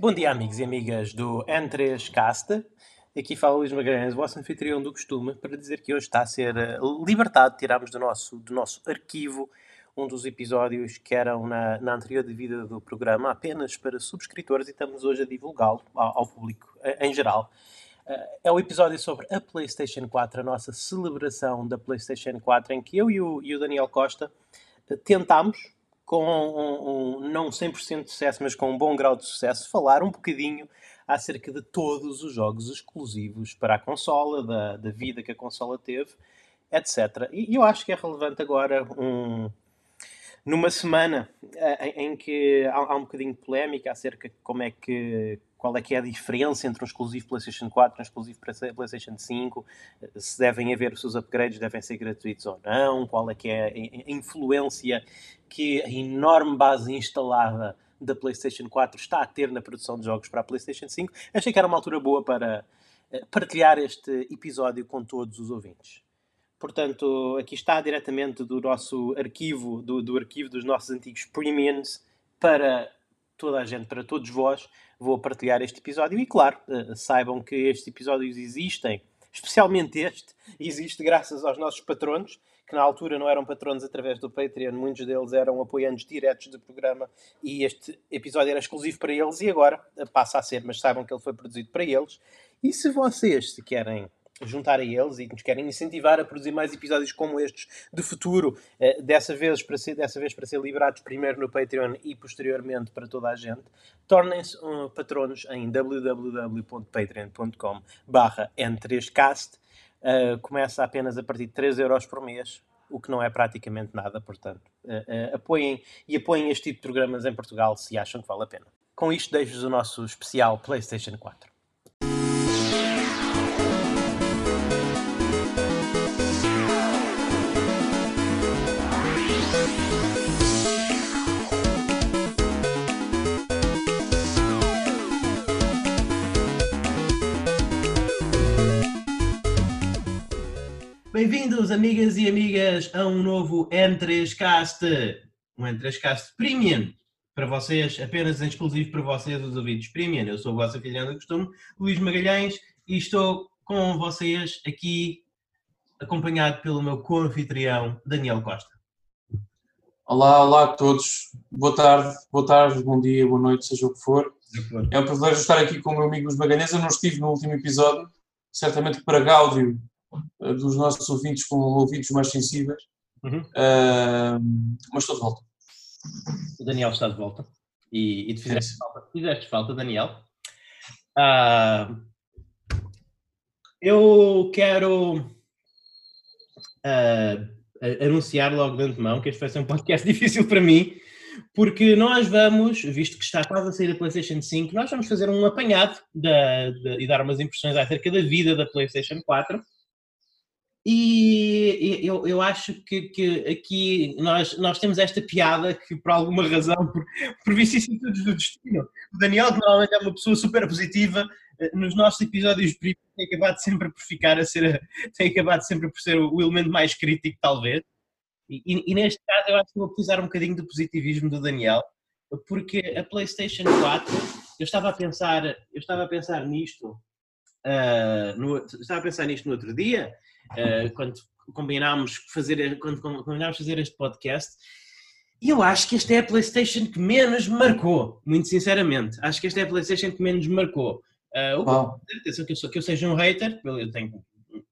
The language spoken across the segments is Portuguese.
Bom dia, amigos e amigas do N3Cast. Aqui fala Luís Magalhães, vosso anfitrião do costume, para dizer que hoje está a ser eh, libertado. Tirámos do nosso, do nosso arquivo um dos episódios que eram na, na anterior de vida do programa apenas para subscritores e estamos hoje a divulgá-lo ao, ao, público eh, em geral. Eh, é o episódio sobre a PlayStation 4, a nossa celebração da PlayStation 4, em que eu e o, e o Daniel Costa tentámos, com um, um não 100% de sucesso, mas com um bom grau de sucesso, falar um bocadinho acerca de todos os jogos exclusivos para a consola, da, da vida que a consola teve, etc. E eu acho que é relevante agora um, numa semana eh, em, em que há, há, um bocadinho de polémica acerca de como é que qual é que é a diferença entre um exclusivo PlayStation 4 e um exclusivo PlayStation 5, se devem haver os seus upgrades, devem ser gratuitos ou não, qual é que é a influência que a enorme base instalada da PlayStation 4 está a ter na produção de jogos para a PlayStation 5. Achei que era uma altura boa para eh, partilhar este episódio com todos os ouvintes. Portanto, aqui está diretamente do nosso arquivo, do, do arquivo dos nossos antigos premiums para toda a gente, para todos vós, vou partilhar este episódio. E claro, eh, saibam que estes episódios existem, especialmente este, existe graças aos nossos patronos, que na altura não eram patronos através do Patreon, muitos deles eram apoiantes diretos do programa e este episódio era exclusivo para eles e agora passa a ser, mas saibam que ele foi produzido para eles. E se vocês se querem juntar a eles e nos querem incentivar a produzir mais episódios como estes de futuro, eh, dessa, vez para ser, dessa vez para ser liberados primeiro no Patreon e posteriormente para toda a gente, tornem-se patronos em www.patreon.com n3cast. Uh, começa apenas a partir de 3 euros por mês, o que não é praticamente nada, portanto, uh, uh, apoiem e apoiem este tipo de programas em Portugal se acham que vale a pena. Com isto deixo-vos o nosso especial PlayStation 4. Bem-vindos, amigas e amigas, a um novo N3Cast, um N3Cast Premium, para vocês, apenas exclusivo para vocês, os ouvidos Premium. Eu sou o vosso filhão do costume, Luís Magalhães, e estou com vocês aqui, acompanhado pelo meu co-anfitrião, Daniel Costa. Olá, olá a todos. Boa tarde, boa tarde, bom dia, boa noite, seja o que for. É um privilégio estar aqui com o meu amigo Luís Magalhães. Eu não estive no último episódio, certamente para Gáudio dos nossos ouvintes com ouvidos mais sensíveis. Uhum. Uh, mas estou de volta. O Daniel está de volta. E, e te fizeste, falta, fizeste falta, Daniel. Uh, eu quero uh, anunciar logo de antemão que este vai ser um podcast difícil para mim, porque nós vamos, visto que está quase a sair da PlayStation 5, nós vamos fazer um apanhado da, da, e dar umas impressões acerca da vida da PlayStation 4 e eu, eu acho que, que aqui nós, nós temos esta piada que, por alguma razão, por, por vicissitudes do destino, o Daniel, normalmente é uma pessoa super positiva, eh, nos nossos episódios tem acabado sempre por ficar a ser, tem acabado sempre por ser o elemento mais crítico, talvez. E, e, neste caso, eu acho que vou precisar um bocadinho do positivismo do Daniel, porque a PlayStation 4, eu estava a pensar, eu estava a pensar nisto, uh, no, estava a pensar nisto no outro dia uh, quando combinámos fazer, quando combinámos fazer este podcast. E eu acho que esta é a PlayStation que menos me marcou, muito sinceramente. Acho que esta é a PlayStation que menos me marcou. Uh, atenção que eu, sou, que eu seja um hater, eu tenho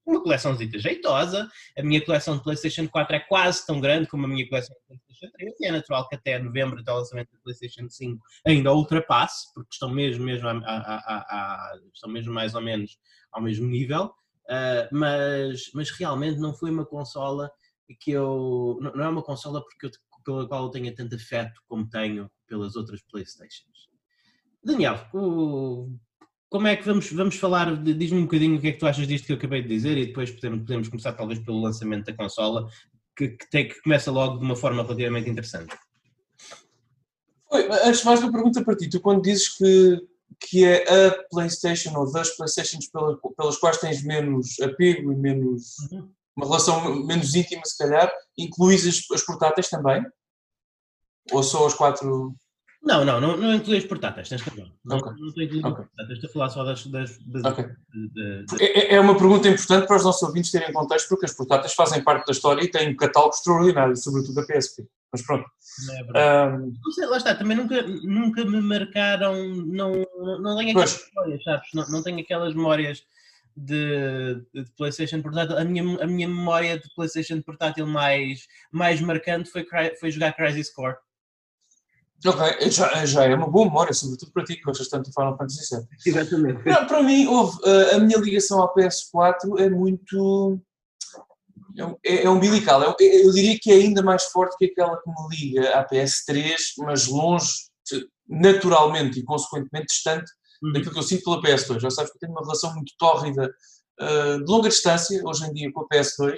uma coleção jeitosa. A minha coleção de PlayStation 4 é quase tão grande como a minha coleção de PlayStation 3. E é natural que até novembro, até o lançamento da PlayStation 5, ainda ultrapasse, porque estão mesmo, mesmo, a, a, a, estão mesmo mais ou menos ao mesmo nível. Uh, mas, mas realmente não foi uma consola que eu. Não, é uma consola porque eu, pela qual eu tenha tanto afeto como tenho pelas outras Playstations. Daniel, o, como é que vamos, vamos falar? Diz-me um bocadinho o que é que tu achas disto que eu acabei de dizer e depois podemos, podemos começar talvez pelo lançamento da consola, que, que, tem, que começa logo de uma forma relativamente interessante. Oi, antes mais uma pergunta para ti. Tu quando dizes que que é a PlayStation ou das PlayStations pelas, pelas quais tens menos apego e menos uhum. uma relação menos íntima, se calhar, incluís as, as portáteis também? Ou só as quatro? Não, não, não, não inclui as portáteis, tens razão. Não, okay. não estou incluindo okay. portáteis, estou a falar só das. das, das okay. de, de, de... É, é, uma pergunta importante para os nossos ouvintes terem contexto, porque as portáteis fazem parte da história e têm um catálogo extraordinário, sobretudo da PSP. Mas pronto. Não, é um... não sei, lá está, também nunca, nunca me marcaram, não, não tenho aquelas pois. memórias, sabes? Não, não tenho aquelas memórias de, de, PlayStation portátil. A minha, a minha memória de PlayStation portátil mais, mais marcante foi, foi jogar Crisis Core. Ok, já, já é uma boa memória, sobretudo para ti, que gostas tanto de Final Fantasy VII. Exatamente. Não, para mim, houve, uh, a minha ligação à PS4 é muito. É, é umbilical. Eu, eu, diria que é ainda mais forte que aquela que me liga à PS3, mas longe, naturalmente e consequentemente distante uhum. daquilo que eu sinto pela PS2. Já sabes que eu tenho uma relação muito tórrida uh, de longa distância, hoje em dia, com a PS2,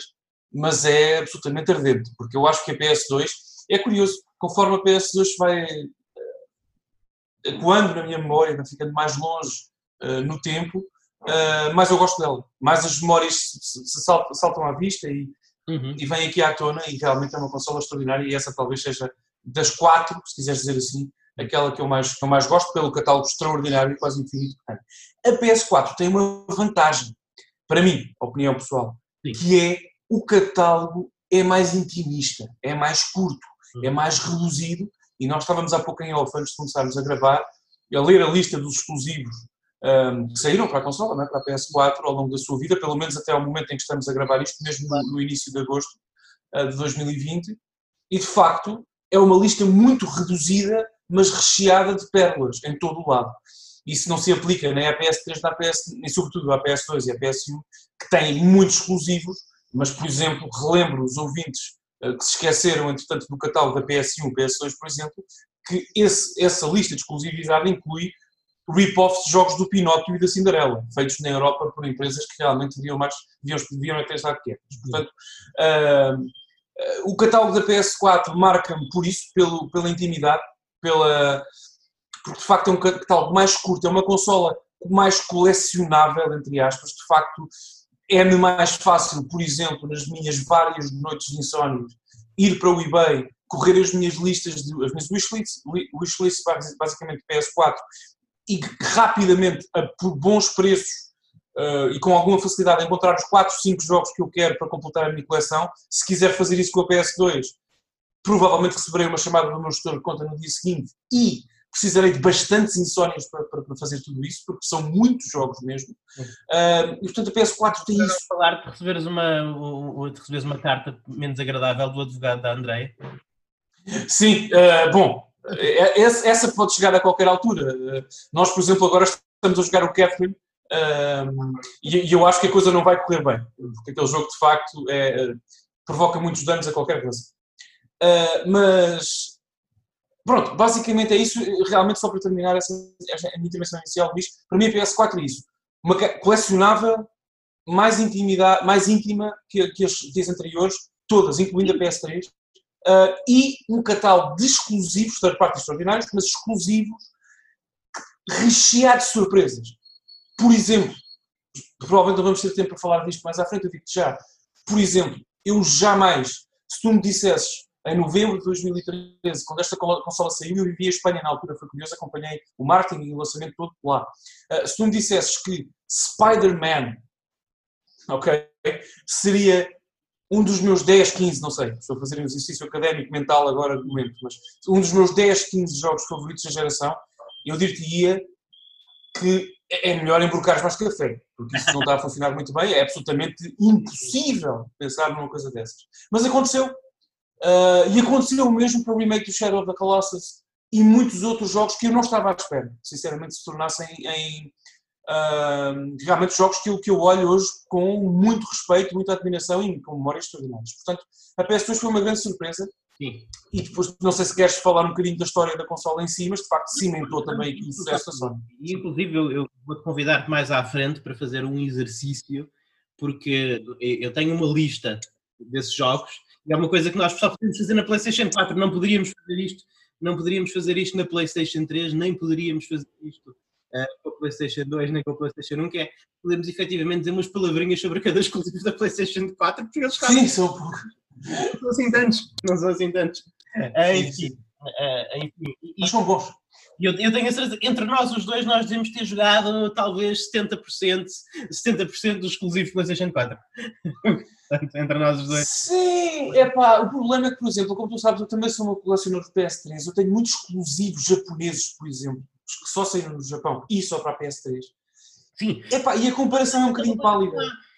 mas é absolutamente ardente, porque eu acho que a PS2 é curioso conforme a PS2 vai ecoando na minha memória, vai ficando mais longe uh, no tempo, uh, mais eu gosto dela. Mais as memórias se, se saltam, saltam, à vista e, uhum. e vêm aqui à tona e realmente é uma consola extraordinária e essa talvez seja das quatro, se quiseres dizer assim, aquela que eu mais, que eu mais gosto pelo catálogo extraordinário e quase infinito que tem. A PS4 tem uma vantagem, para mim, opinião pessoal, Sim. que é o catálogo é mais intimista, é mais curto é mais reduzido. E nós estávamos há pouco em off, antes de começarmos a gravar, a ler a lista dos exclusivos um, que saíram para a consola, é? para a PS4, ao longo da sua vida, pelo menos até ao momento em que estamos a gravar isto, mesmo no, no início de agosto uh, de 2020. E de facto, é uma lista muito reduzida, mas recheada de pérolas em todo o lado. Isso não se aplica nem à PS3, nem, à PS, nem sobretudo à PS2 e à PS1, que têm muitos exclusivos, mas, por exemplo, relembro os ouvintes eh, que se esqueceram, entretanto, do catálogo da PS1, PS2, por exemplo, que esse, essa lista de exclusividade inclui rip-offs de jogos do Pinóquio e da Cinderela, feitos na Europa por empresas que realmente deviam, mais, deviam, deviam até estar quietas. Portanto, uh, o catálogo da PS4 marca-me por isso, pelo, pela intimidade, pela, porque de facto é um catálogo mais curto, é uma consola mais colecionável, entre aspas, de facto é-me mais fácil, por exemplo, nas minhas várias noites de insónio, ir para o eBay, correr as minhas listas, de, as minhas wishlists, wishlists basicamente PS4, e rapidamente, a, por bons preços uh, e com alguma facilidade, encontrar os 4, 5 jogos que eu quero para completar a minha coleção. Se quiser fazer isso com a PS2, provavelmente receberei uma chamada do meu gestor de conta no dia seguinte e precisarei de bastantes insónias para, para, para, fazer tudo isso, porque são muitos jogos mesmo. Uh, e portanto a PS4 tem isso. falar de receberes, uma, de receberes uma carta menos agradável do advogado da André. Sim, uh, bom, essa pode chegar a qualquer altura. Uh, nós, por exemplo, agora estamos a jogar o Catherine e, e, eu acho que a coisa não vai correr bem, porque aquele jogo de facto é, provoca muitos danos a qualquer coisa. mas Pronto, basicamente é isso. Realmente, só para terminar essa, a minha intervenção inicial, Luís, para mim a PS4 é isso. Uma colecionável mais, intimidade, mais íntima que, que, as, que as anteriores, todas, incluindo a PS3, uh, e um catálogo de exclusivos, third parties extraordinários, mas exclusivos, recheado de surpresas. Por exemplo, provavelmente não vamos ter tempo para falar disto mais à frente, eu digo já. Por exemplo, eu jamais, se tu me dissesses em novembro de 2013, quando esta consola saiu, eu vivi a Espanha na altura, foi curioso, acompanhei o marketing e o lançamento todo lá. Uh, se tu me dissesses que Spider-Man, ok, seria um dos meus 10, 15, não sei, estou a fazer um exercício académico mental agora no momento, mas um dos meus 10, 15 jogos favoritos da geração, eu dir-te-ia que é melhor embrocar mais café, porque isso não está a funcionar muito bem, é absolutamente impossível pensar numa coisa dessas. Mas aconteceu, Uh, e aconteceu o mesmo para o remake do Shadow of the Colossus e muitos outros jogos que eu não estava à espera, sinceramente, se tornassem em uh, realmente jogos que eu, que eu olho hoje com muito respeito, muita admiração e com memórias extraordinárias. Portanto, a PS2 foi uma grande surpresa. Sim. E depois, não sei se queres falar um bocadinho da história da consola em si, mas de facto cimentou também aqui o sucesso da Sony. E inclusive eu, eu vou-te convidar mais à frente para fazer um exercício, porque eu tenho uma lista desses jogos é uma coisa que nós só podemos fazer na PlayStation 4, não poderíamos fazer isto, não poderíamos fazer isto na PlayStation 3, nem poderíamos fazer isto uh, com a PlayStation 2, nem com a PlayStation 1, que é podemos efetivamente dizer umas palavrinhas sobre cada exclusivo da PlayStation 4, porque eles Sim, são pouco. Não são assim tantos, não são assim tantos. Uh, enfim, uh, enfim. Mas são bons. eu, eu tenho a certeza, entre nós os dois, nós devemos ter jogado talvez 70%, 70% dos exclusivos PlayStation 4. entre nós os dois. Sim, é pá, o problema é que, por exemplo, como tu sabes, eu também sou uma colecionador de PS3, eu tenho muitos exclusivos japoneses, por exemplo, que só saíram no Japão e só para a PS3. Sim. Epá, e a comparação é um bocadinho pálida.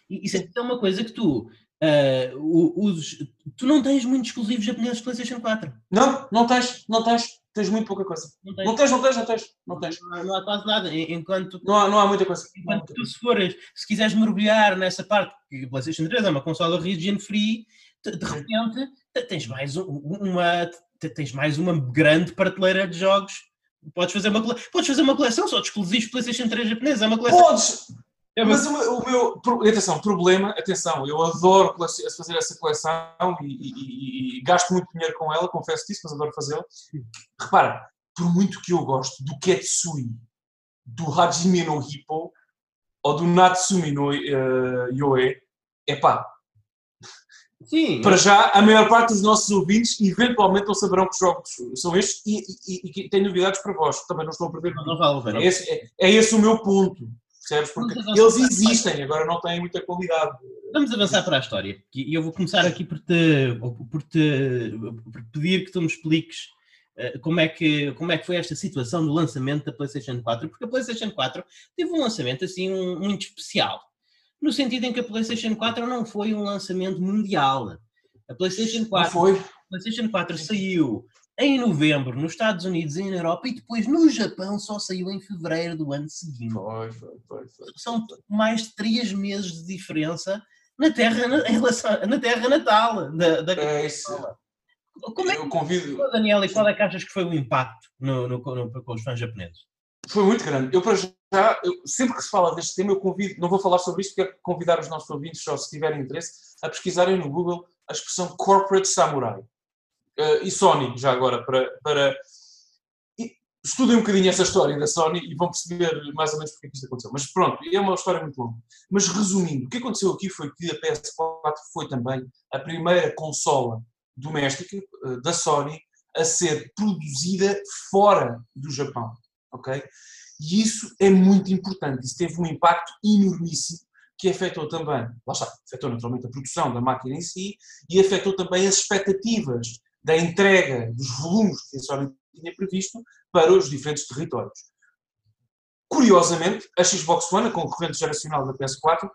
Isso é uma coisa que tu Uh, os, tu não tens muitos exclusivos japoneses de PlayStation 4. Não, não tens, não tens. Tens muito pouca coisa. Não tens, não tens, não tens. Não, tens, não, tens. não, não há quase nada. Enquanto, não, há, não há muita coisa. Enquanto tu, se fores, se quiseres mergulhar nessa parte, que o PlayStation 3 é uma consola region free, de, de repente tens mais uma, tens mais uma grande prateleira de jogos. Podes fazer uma, podes fazer uma coleção só de exclusivos PlayStation 3 japoneses. É uma coleção. Podes! É, mas o meu, o meu, atenção, problema, atenção, eu adoro fazer essa coleção e, e, e, e, gasto muito dinheiro com ela, confesso disso, mas adoro fazê-la. Repara, por muito que eu gosto do Ketsui, do Hajime no Hippo ou do Natsumi no uh, Yoe, é pá. Sim. Para já, a maior parte dos nossos ouvintes eventualmente não saberão que jogos são estes e, e, e, tenho novidades para vós. Também não estou a perder. Não, não vale, é, esse, é, é esse o meu ponto. Percebes? Porque eles existem, agora não têm muita qualidade. Vamos avançar para a história. E eu vou começar aqui por te, por te por pedir que tu me expliques uh, como é, que, como é que foi esta situação do lançamento da PlayStation 4, porque a PlayStation 4 teve um lançamento assim um, muito especial, no sentido em que a PlayStation 4 não foi um lançamento mundial. A PlayStation 4, não foi. PlayStation 4 saiu em novembro nos Estados Unidos e na Europa e depois no Japão só saiu em fevereiro do ano seguinte. Foi, foi, foi, foi. São mais de três meses de diferença na terra, na, em relação, na terra natal da, da é isso. Como é que, convido... Daniel, e qual é que achas que foi o impacto no, no, no, com os fãs japoneses? Foi muito grande. Eu, para já, eu, sempre que se fala deste tema, eu convido, não vou falar sobre isto, quero convidar os nossos ouvintes, só se tiverem interesse, a pesquisarem no Google a expressão Corporate Samurai uh, e Sony, já agora, para, para estudem um bocadinho essa história da Sony e vão perceber mais ou menos porque é que isto aconteceu. Mas pronto, é uma história muito longa. Mas resumindo, o que aconteceu aqui foi que a PS4 foi também a primeira consola doméstica uh, da Sony a ser produzida fora do Japão, ok? E isso é muito importante, isso teve um impacto enormíssimo que afetou também, lá está, afetou naturalmente a produção da máquina em si e afetou também as expectativas da entrega dos volumes que a Sony tinha previsto para os diferentes territórios. Curiosamente, a Xbox One, a concorrente geracional da PS4,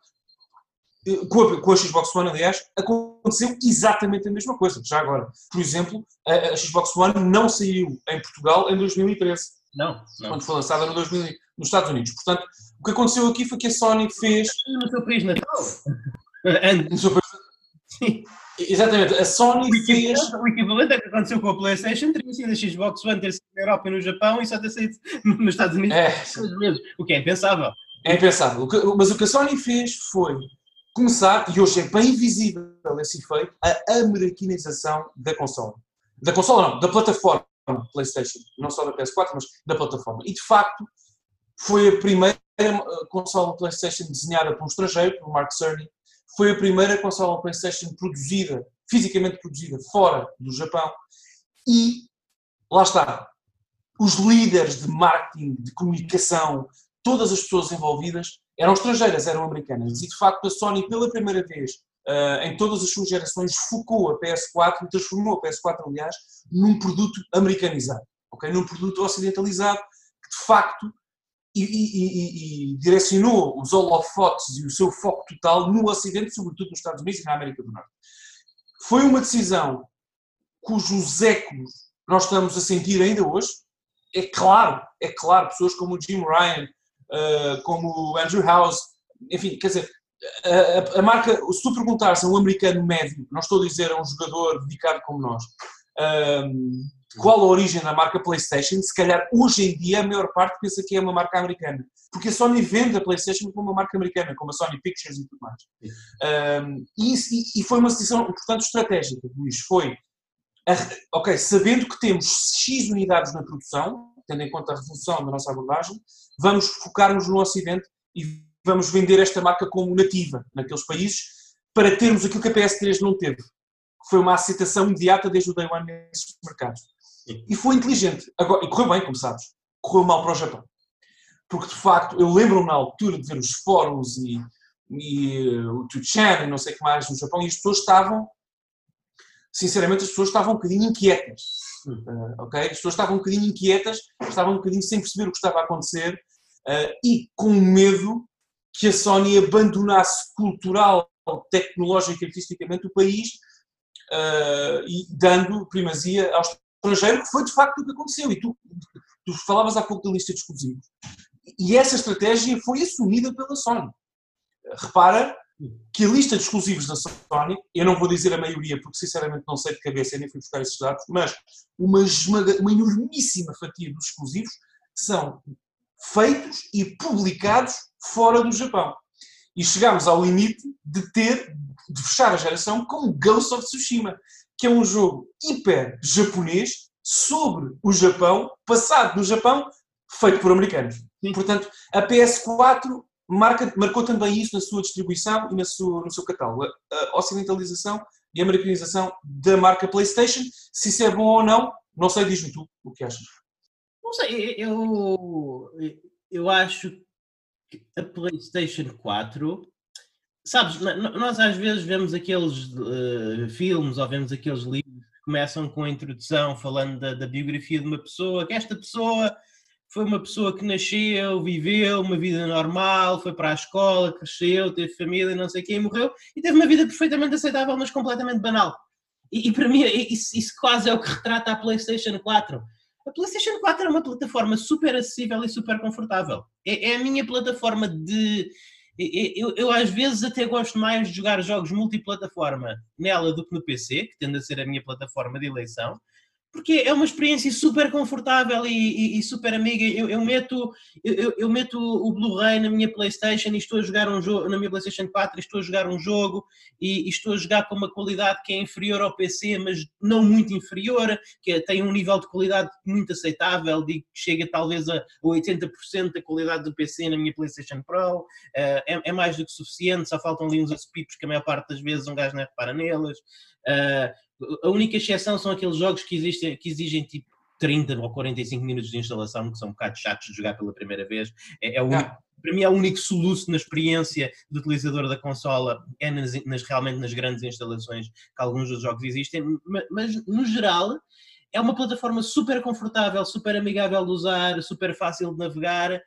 eh, com a, Xbox One, aliás, aconteceu exatamente a mesma coisa, já agora. Por exemplo, a Xbox One não saiu em Portugal em 2013. Não, não. Quando foi lançada no 2000, nos Estados Unidos. Portanto, o que aconteceu aqui foi que a Sony fez. No seu país natal. no seu país... Sim. Exatamente, a Sony o fez. O equivalente é que aconteceu com a PlayStation teria sido a Xbox One ter sido na Europa e no Japão e só ter saído nos Estados Unidos é. meses, o que é impensável. É impensável. Mas o que a Sony fez foi começar, e hoje é bem visível esse efeito, a americanização da consola. Da consola, não, da plataforma PlayStation. Não só da PS4, mas da plataforma. E de facto, foi a primeira eh, consola PlayStation desenhada por um estrangeiro, por Mark Cerny, foi a primeira consola PlayStation produzida, fisicamente produzida, fora do Japão. E lá está. Os líderes de marketing, de comunicação, todas as pessoas envolvidas eram estrangeiras, eram americanas. E de facto, a Sony, pela primeira vez uh, em todas as suas gerações, focou a PS4 e transformou a PS4, aliás, num produto americanizado, okay? num produto ocidentalizado que de facto e, e, e, direcionou os holofotes e o seu foco total no Ocidente, sobretudo nos Estados Unidos e na América do Norte. Foi uma decisão cujos ecos nós estamos a sentir ainda hoje. É claro, é claro, pessoas como o Jim Ryan, uh, como o Andrew House, enfim, quer dizer, a, a, marca, se tu perguntares a um americano médio, não estou a dizer a um jogador dedicado como nós, um, qual a origem da marca PlayStation, se calhar hoje em dia a maior parte pensa que é uma marca americana. Porque a Sony vende a PlayStation como uma marca americana, como a Sony Pictures e tudo mais. Um, e, e, foi uma decisão, portanto, estratégica, Luís. Foi, a, ok, sabendo que temos X unidades na produção, tendo em conta a revolução da nossa abordagem, vamos focar-nos no Ocidente e vamos vender esta marca como nativa naqueles países para termos aquilo que a PS3 não teve. Que foi uma aceitação imediata desde o Day One nesses mercados. E foi inteligente. Agora, e correu bem, como sabes. correu mal para o Japão. Porque, de facto, eu lembro-me na altura de ver os fóruns e, e uh, o Tuchan e não sei o que mais no Japão, e as pessoas estavam, sinceramente, as pessoas estavam um bocadinho inquietas. Uh, ok? As pessoas estavam um bocadinho inquietas, estavam um bocadinho sem perceber o que estava a acontecer uh, e com medo que a Sony abandonasse cultural, tecnológica e artisticamente o país uh, e dando primazia ao estrangeiro, que foi de facto o que aconteceu. E tu, tu falavas há pouco da lista de exclusivos. E essa estratégia foi assumida pela Sony. Repara que a lista de exclusivos da Sony, eu não vou dizer a maioria, porque sinceramente não sei de cabeça nem fui buscar esses dados, mas uma, uma enormíssima fatia dos exclusivos são feitos e publicados fora do Japão. E chegámos ao limite de ter, de fechar a geração com Ghost of Tsushima, que é um jogo hiper japonês sobre o Japão, passado no Japão, feito por americanos. Sim. Portanto, a PS4 marca, marcou também isso na sua distribuição e na sua, no seu catálogo. A, a ocidentalização e a americanização da marca PlayStation, se isso é bom ou não, não sei, diz-me tu o que achas. Não sei, eu, eu acho que a PlayStation 4, sabes, nós às vezes vemos aqueles uh, filmes ou vemos aqueles livros que começam com a introdução falando da, da biografia de uma pessoa, que esta pessoa foi uma pessoa que nasceu, viveu uma vida normal, foi para a escola, cresceu, teve família, não sei quem, morreu e teve uma vida perfeitamente aceitável, mas completamente banal. E, e para mim, isso, isso, quase é o que retrata a PlayStation 4. A PlayStation 4 é uma plataforma super acessível e super confortável. É, é a minha plataforma de. Eu, eu, às vezes até gosto mais de jogar jogos multiplataforma nela do que no PC, que tende a ser a minha plataforma de eleição porque é uma experiência super confortável e, e, e super amiga. Eu, eu meto, eu, eu, meto o Blu-ray na minha PlayStation e estou a jogar um jogo, na minha PlayStation 4 e estou a jogar um jogo e, e, estou a jogar com uma qualidade que é inferior ao PC, mas não muito inferior, que é, tem um nível de qualidade muito aceitável, digo que chega talvez a 80% da qualidade do PC na minha PlayStation Pro. Uh, é, é, mais do que suficiente, só faltam ali uns aspipos que a maior parte das vezes um gajo não repara neles. Uh, a única exceção são aqueles jogos que, existem, que exigem tipo 30 ou 45 minutos de instalação, que são um bocado chatos de jogar pela primeira vez. É, é o único, ah. Para mim é o único soluço na experiência do utilizador da consola, é nas, nas, realmente nas grandes instalações que alguns dos jogos existem, mas, mas no geral é uma plataforma super confortável, super amigável de usar, super fácil de navegar,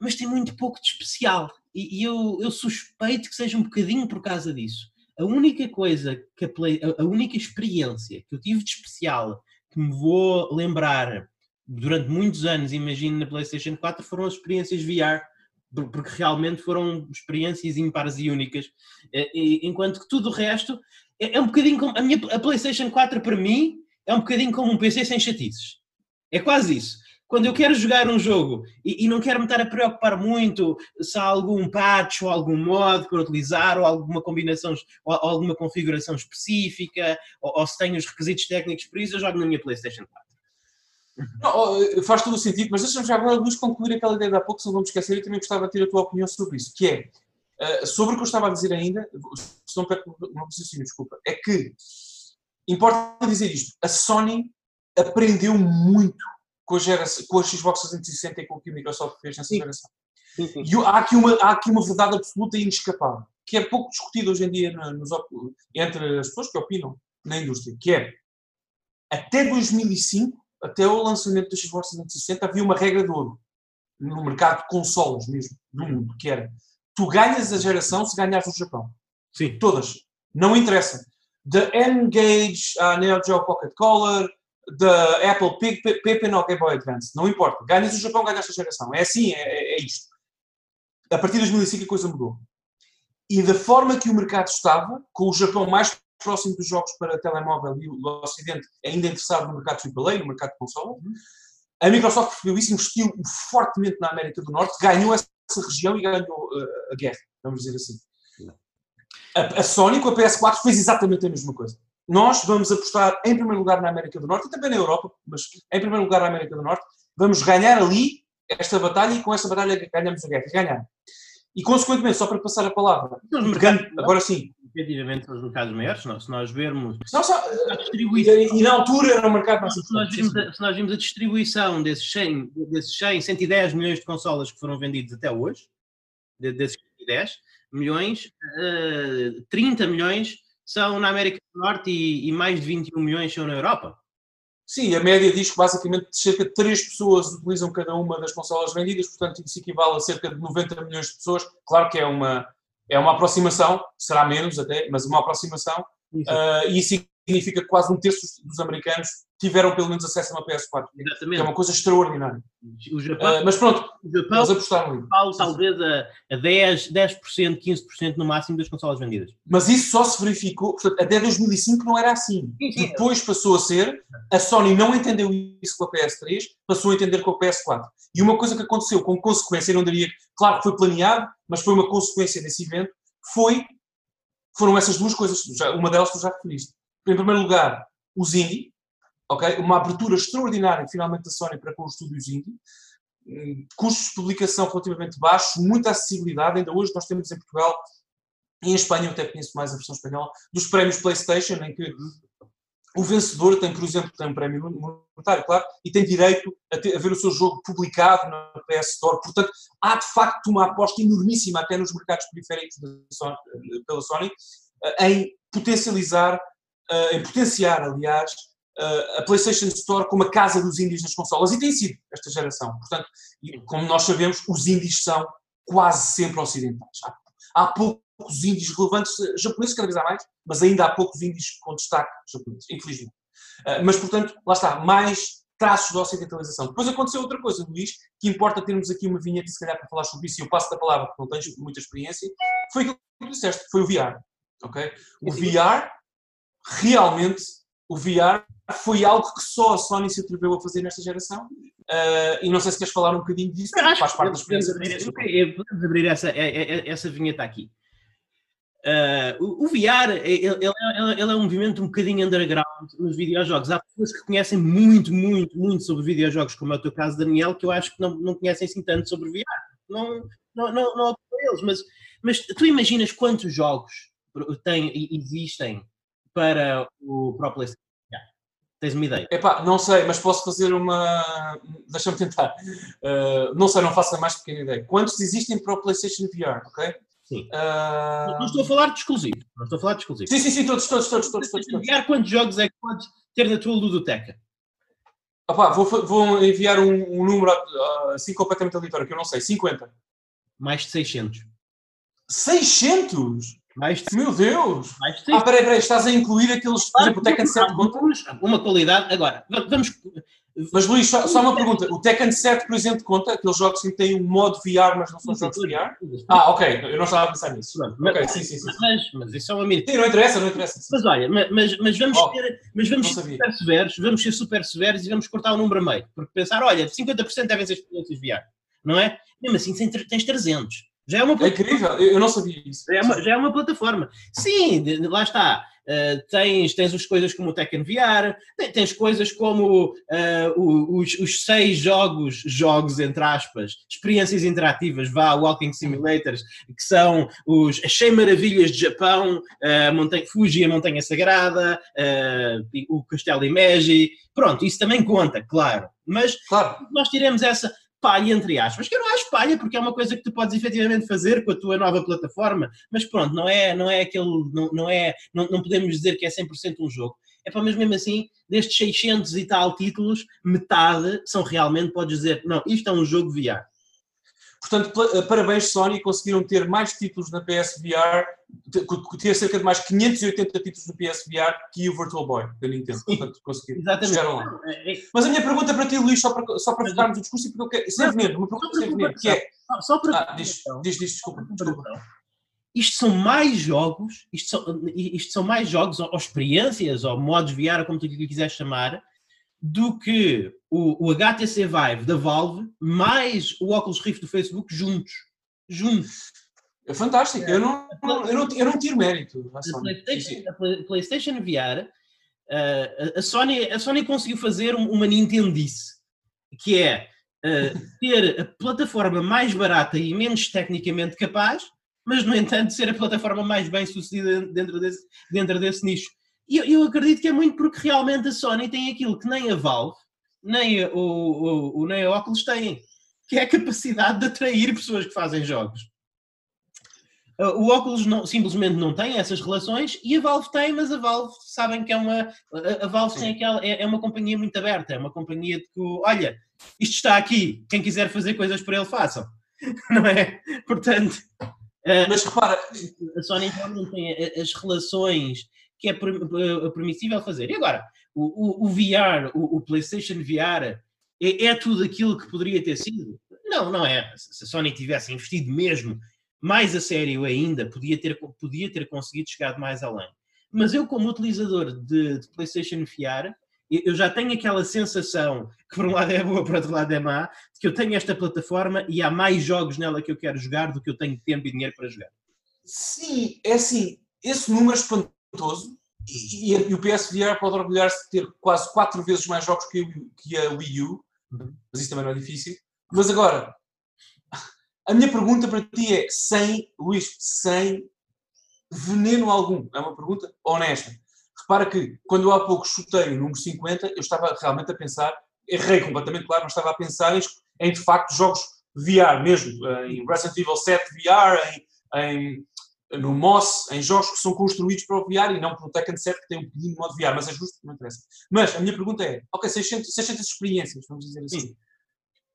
mas tem muito pouco de especial. E, e eu, eu suspeito que seja um bocadinho por causa disso a única coisa que a, play, a, única experiência que eu tive de especial que me vou lembrar durante muitos anos, imagino na PlayStation 4, foram as experiências VR, porque realmente foram experiências impares e únicas, enquanto que tudo o resto é, é um bocadinho como a minha a PlayStation 4 para mim é um bocadinho como um PC sem chatices. É quase isso quando eu quero jogar um jogo e, e, não quero me estar a preocupar muito se há algum patch ou algum mod para utilizar ou alguma combinação ou, alguma configuração específica ou, ou, se tenho os requisitos técnicos para isso, eu jogo na minha PlayStation 4. Não, faz todo o sentido, mas deixa-me já agora nos concluir aquela ideia de há pouco, se não vamos esquecer, eu também gostava de ter a tua opinião sobre isso, que é, uh, sobre o que eu estava a dizer ainda, se não perco raciocínio, desculpa, é que, importa dizer isto, a Sony aprendeu muito com a, geração, com a Xbox 360 e com o que a Microsoft fez nessa sim. geração. Sim, sim. E há aqui, uma, há aqui uma verdade absoluta e inescapável, que é pouco discutida hoje em dia nos, entre as pessoas que opinam na indústria, que é, até 2005, até o lançamento da Xbox 360, havia uma regra de ouro no mercado de consoles mesmo, do mundo, que era, tu ganhas a geração se ganhares no Japão. Sim. Todas. Não interessa. Da N-Gage à Neo Geo Pocket Color, da Apple Pippin ou Game Boy Advance. Não importa. Ganhas o Japão, ganhas a geração. É assim, é, é, é isto. A partir de 2005 a coisa mudou. E da forma que o mercado estava, com o Japão mais próximo dos jogos para telemóvel e o Ocidente ainda interessado no mercado AAA, no mercado de console, a Microsoft percebeu isso, investiu fortemente na América do Norte, ganhou essa região e ganhou uh, a guerra, vamos dizer assim. A, a Sony com a PS4 fez exatamente a mesma coisa nós vamos apostar em primeiro lugar na América do Norte e também na Europa, mas em primeiro lugar na América do Norte. Vamos ganhar ali esta batalha e com essa batalha ganhamos a guerra. Ganhar. E consequentemente, só para passar a palavra, agora sim, efetivamente são os mercados maiores, não, se nós vermos só, a distribuição. E, e, na altura era um mercado mais se nós, vimos a, se nós vimos a distribuição desses 100, desses 100, 110 milhões de consolas que foram vendidos até hoje, desses 110 milhões, uh, eh, 30 milhões são na América do Norte e, e mais de 21 milhões são na Europa. Sim, a média diz que basicamente cerca de 3 pessoas utilizam cada uma das consolas vendidas, portanto isso equivale a cerca de 90 milhões de pessoas. Claro que é uma, é uma aproximação, será menos até, mas uma aproximação. Uh, e isso significa que quase um terço dos americanos tiveram pelo menos acesso a uma PS4. Exatamente. é uma coisa extraordinária. O Japão, uh, mas pronto, o Japão, eles apostaram ali. talvez a, a 10, 10%, 15% no máximo das consolas vendidas. Mas isso só se verificou, portanto, até 2005 não era assim. Sim, sim. Depois passou a ser, a Sony não entendeu isso com a PS3, passou a entender com a PS4. E uma coisa que aconteceu como consequência, eu não diria, claro que foi planeado, mas foi uma consequência desse evento, foi, foram essas duas coisas, já, uma delas tu já referiste. Em primeiro lugar, os indie, Uma abertura extraordinária, finalmente, da Sony para com os estúdios indie. Hum, custos de publicação relativamente baixos, muita acessibilidade. Ainda hoje nós temos em Portugal e em Espanha, eu até conheço mais a versão espanhola, dos prémios PlayStation, em que o vencedor tem, por exemplo, tem um prémio monetário, claro, e tem direito a, ter, a, ver o seu jogo publicado na PS Store. Portanto, há de facto uma aposta enormíssima, até nos mercados periféricos Sony, pela Sony, eh, em potencializar, eh, em potenciar, aliás, a PlayStation Store como a casa dos índios nas consolas, e tem sido esta geração. Portanto, como nós sabemos, os índios são quase sempre ocidentais. Há, há poucos índios relevantes japoneses, cada vez há mais, mas ainda há poucos índios com destaque japoneses, infelizmente. Uh, mas, portanto, lá está, mais traços de ocidentalização. Depois aconteceu outra coisa, Luís, que importa termos aqui uma vinheta, se calhar, para falar sobre isso, e eu passo da palavra, porque não tens muita experiência, foi aquilo que disseste, foi o VR. ok O VR, realmente, o VR foi algo que só a Sony se atreveu a fazer nesta geração. Uh, e não sei se queres falar um bocadinho disso, acho faz parte da experiência. Podemos abrir essa, essa vinheta aqui. Uh, o, o, VR ele, ele, ele, é um movimento um bocadinho underground nos videojogos. Há pessoas que conhecem muito, muito, muito sobre videojogos, como é o teu caso, Daniel, que eu acho que não, não conhecem assim tanto sobre VR. Não, não, não, não eles, mas, mas tu imaginas quantos jogos tem, existem para o Pro PlayStation Tens uma ideia? Epá, não sei, mas posso fazer uma. Deixa-me tentar. Uh, não sei, não faço a mais pequena ideia. Quantos existem para o PlayStation VR, ok? Sim. Uh... Não estou a falar de exclusivo. Não estou a falar de exclusivo. Sim, sim, sim, todos, todos, todos, todos. todos, todos. VR, quantos jogos é que podes ter na tua ludoteca? Opa, vou, vou enviar um, um número assim completamente aleatório, que eu não sei. 50. Mais de 600. 600? Meu Deus! Mais de... Ah, peraí, peraí, estás a incluir aqueles, por exemplo, o Tekken 7 conta? Uma qualidade, agora, vamos... Mas Luís, só, só, uma pergunta, o Tekken 7, por exemplo, conta aqueles jogos que têm um modo VR, mas não são jogos VR? Ah, ok, eu não estava a pensar nisso. Mas, ok, sim, sim, sim. Mas, mas isso é uma mínima. Sim, não interessa, não interessa. Mas olha, mas, mas vamos, oh, ter, mas vamos ser super severos, vamos ser super severos e vamos cortar o número a meio. Porque pensar, olha, 50% devem ser experiências VR, não é? Mesmo assim, tens 300. Já é uma É incrível, eu não sabia isso. Já é uma, já é uma plataforma. Sim, lá está. Uh, tens, tens as coisas como o Tekken VR, tens coisas como uh, os, os, seis jogos, jogos entre aspas, experiências interativas, vá, Walking Simulators, que são os, as 100 maravilhas de Japão, uh, Montanha, Fuji, a Montanha Sagrada, o Castelo Imegi, pronto, isso também conta, claro. Mas claro. nós tiramos essa, palha, entre aspas, que eu não acho palha, porque é uma coisa que tu podes efetivamente fazer com a tua nova plataforma, mas pronto, não é, não é aquele, não, não é, não, não podemos dizer que é 100% um jogo. É para mesmo assim, destes 600 e tal títulos, metade são realmente, podes dizer, não, isto é um jogo VR. Portanto, eh, parabéns Sony, conseguiram ter mais títulos na PSVR, ter cerca de mais 580 títulos no PSVR que o Virtual Boy da Nintendo. Portanto, conseguiram. Exatamente. Lá. É. Mas a minha pergunta para ti, Luís, só para, só para focarmos o discurso, porque eu quero, sem veneno, uma pergunta sem veneno, que é... Só para ah, diz, diz, diz, desculpa, desculpa. Isto são mais jogos, isto são, isto são mais jogos, ou, ou experiências, ou modos VR, como tu quiseres chamar, do que o, o HTC Vive da Valve mais o Oculus Rift do Facebook juntos. Juntos. É fantástico. É. Eu, não, eu, não, eu não tiro mérito. A, PlayStation, a PlayStation VR, uh, a, Sony, a Sony conseguiu fazer uma Nintendice, que é uh, ter a plataforma mais barata e menos tecnicamente capaz, mas no entanto ser a plataforma mais bem sucedida dentro desse, dentro desse nicho. E eu, eu acredito que é muito porque realmente a Sony tem aquilo que nem a Valve, nem o, o, o, nem a Oculus têm, que é a capacidade de atrair pessoas que fazem jogos. O Oculus não, simplesmente não tem essas relações e a Valve tem, mas a Valve sabem que é uma. A Valve tem aquela, é, é, uma companhia muito aberta, é uma companhia de que, olha, isto está aqui, quem quiser fazer coisas por ele, façam. Não é? Portanto. Mas repara. A Sony não tem as relações que é permissível fazer. E agora, o, o, o VR, o, o, PlayStation VR, é, é tudo aquilo que poderia ter sido? Não, não é. Se a Sony tivesse investido mesmo mais a sério ainda, podia ter, podia ter conseguido chegar mais além. Mas eu, como utilizador de, de PlayStation VR, eu já tenho aquela sensação que por um lado é boa, por outro lado é má, de que eu tenho esta plataforma e há mais jogos nela que eu quero jogar do que eu tenho tempo e dinheiro para jogar. Sim, é assim, esse número e, e, o PSVR pode orgulhar-se de ter quase quatro vezes mais jogos que, que a Wii U, uhum. mas isso também não é difícil. Mas agora, a minha pergunta para ti é, sem, Luís, sem veneno algum, é uma pergunta honesta. Repara que, quando há pouco chutei o número 50, eu estava realmente a pensar, errei completamente, claro, mas estava a pensar em, em de facto, jogos VR mesmo, eh, em Resident Evil 7 VR, em, em, no Moss, em jogos que são construídos para o VR e não para o Tekken 7 que tem um pequenino modo VR, mas é justo, não interessa. Mas a minha pergunta é, ok, 600, 600 experiências, vamos dizer assim. Sim.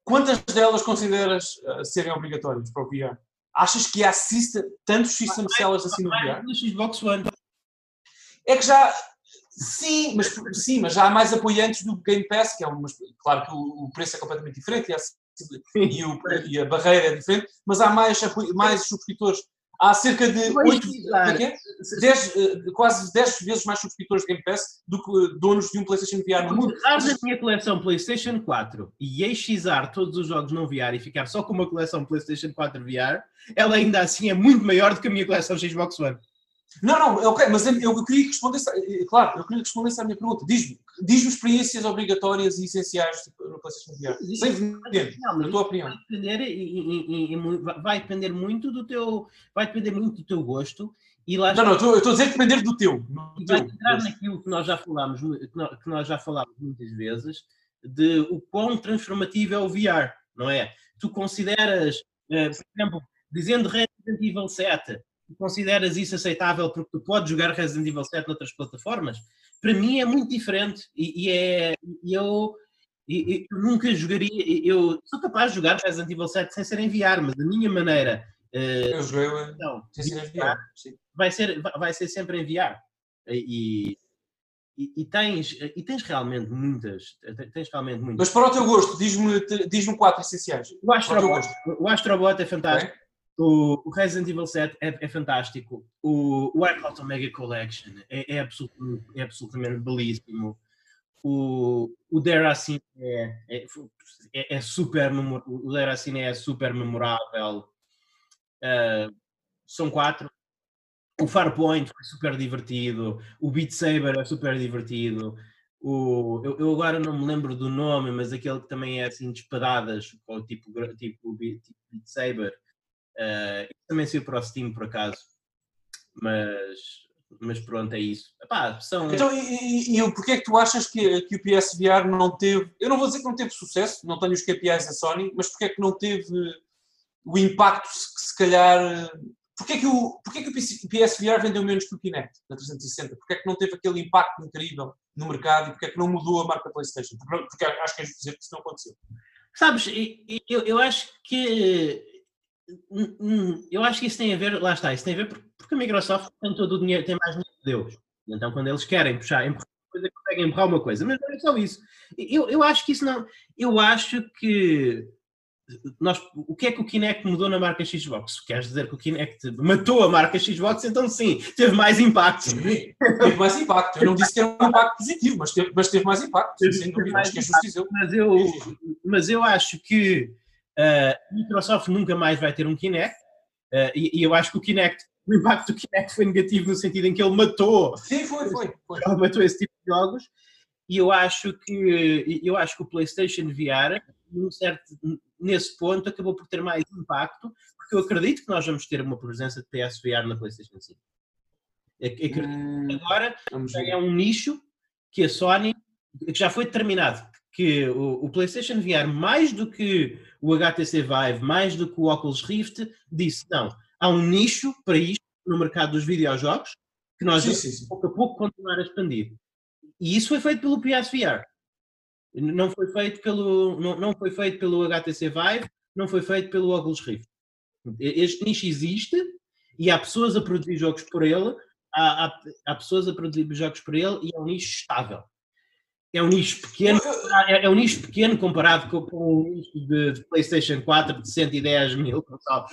Quantas delas consideras uh, serem obrigatórias para o VR? Achas que há system, tantos system sellers assim no VR? No Xbox One. É que já. Sim, mas, sim, mas já há mais apoiantes do Game Pass, que é uma, claro que o, o preço é completamente diferente e a, e, o, e a barreira é diferente, mas há mais, mais subscritores há cerca de 8, é 10, é? quase 10 vezes mais subscritores de Game Pass do que donos de um PlayStation VR no mundo. A minha coleção PlayStation 4 e exizar todos os jogos não VR e ficar só com uma coleção PlayStation 4 VR, ela ainda assim é muito maior do que a minha coleção Xbox One. Não, não, ok, mas eu queria responder, eh, claro, eu queria responder essa minha pergunta. Diz-me, diz-me experiências obrigatórias e essenciais no PlayStation VR. Sem depender, na tua opinião. Vai depender, e, e, e, vai depender muito do teu, vai depender muito do teu gosto. E lá não, não, eu estou a dizer depender do teu. Do vai entrar gosto. naquilo que nós já falámos, que nós já falámos muitas vezes, de o quão transformativo é o VR, não é? Tu consideras, eh, por exemplo, dizendo Resident Evil 7, consideras isso aceitável porque tu podes jogar Resident Evil 7 noutras plataformas? Para mim é muito diferente e, e é, eu, e, eu nunca jogaria, eu sou capaz de jogar Resident Evil 7 sem ser enviar, mas da minha maneira uh, eu joguei não, sem ser enviar, vai ser, vai ser sempre enviar e, e, e, tens, e tens realmente muitas. Tens realmente muitas. Mas para o teu gosto, diz-me diz quatro essenciais. O Astrobot, o Astrobot é fantástico. O, o Resident Evil 7 é, é fantástico. O, o Wipeout Omega Collection é, é, absolutamente, é absolutamente belíssimo. O, o Deracine é, é, é, é super o Deracine é super memorável. Uh, são quatro. O Farpoint foi super divertido. O Beat Saber é super divertido. O, eu, eu, agora não me lembro do nome, mas aquele que também é assim de espadadas, tipo, tipo, tipo Beat Saber, Uh, também saiu para o Steam, por acaso. Mas, mas pronto, é isso. Epá, são... Então, e, e, e porquê é que tu achas que, que o PSVR não teve... Eu não vou dizer que não teve sucesso, não tenho os KPIs da Sony, mas porquê é que não teve o impacto que se calhar... Porquê é que o, porquê é que o PSVR vendeu menos que o Kinect na 360? Porquê é que não teve aquele impacto incrível no mercado e porquê é que não mudou a marca PlayStation? Porque, porque acho que é dizer que isso não aconteceu. Sabes, eu, eu acho que eu acho que isso tem a ver, lá está, isso tem a ver porque a Microsoft tem todo o dinheiro, tem mais dinheiro que Deus. Então, quando eles querem puxar, empurrar uma coisa, conseguem empurrar uma coisa. Mas não é só isso. Eu, eu acho que isso não. Eu acho que. Nós, o que é que o Kinect mudou na marca Xbox? Queres dizer que o Kinect matou a marca Xbox? Então, sim, teve mais impacto. Sim, teve mais impacto. Eu não disse que era um impacto positivo, mas teve, mas teve mais impacto. Teve, sem dúvida. Mas eu, mas eu acho que Uh, Microsoft nunca mais vai ter um Kinect, uh, e, e, eu acho que o Kinect, o impacto do Kinect foi negativo no sentido em que ele matou. Sim, foi, foi. foi. Ele matou esse tipo de jogos, e eu acho que, eu acho que o PlayStation VR num certo, nesse ponto, acabou por ter mais impacto, porque eu acredito que nós vamos ter uma presença de PSVR na PlayStation 5. Acredito hum, que agora é um nicho que a Sony, que já foi determinado, que o, o, PlayStation VR, mais do que o HTC Vive, mais do que o Oculus Rift, disse: não, há um nicho para isto no mercado dos videojogos que nós sim, sim, sim. pouco a pouco continuar a expandir. E isso foi feito pelo PSVR. Não foi feito pelo, não, não foi feito pelo HTC Vive, não foi feito pelo Oculus Rift. Este nicho existe e há pessoas a produzir jogos por ele, há, há, há pessoas a produzir jogos por ele e é um nicho estável é um nicho pequeno, é, é um nicho pequeno comparado com, com um nicho de, de, PlayStation 4 de 110 mil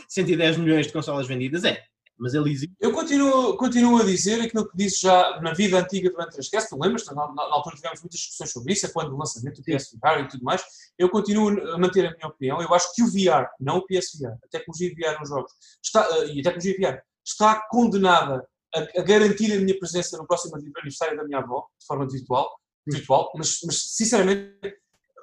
110 milhões de consolas vendidas, é. Mas ele existe. Eu continuo, continuo a dizer aquilo que disse já na vida antiga durante a esquece, tu lembras? Na, na, na, altura tivemos muitas discussões sobre isso, é quando o lançamento do PSVR e tudo mais. Eu continuo a manter a minha opinião. Eu acho que o VR, não o PSVR, a tecnologia VR nos jogos, está, uh, e a tecnologia VR, está condenada a, a garantir a minha presença no próximo aniversário da minha avó, de forma virtual virtual, mas, mas sinceramente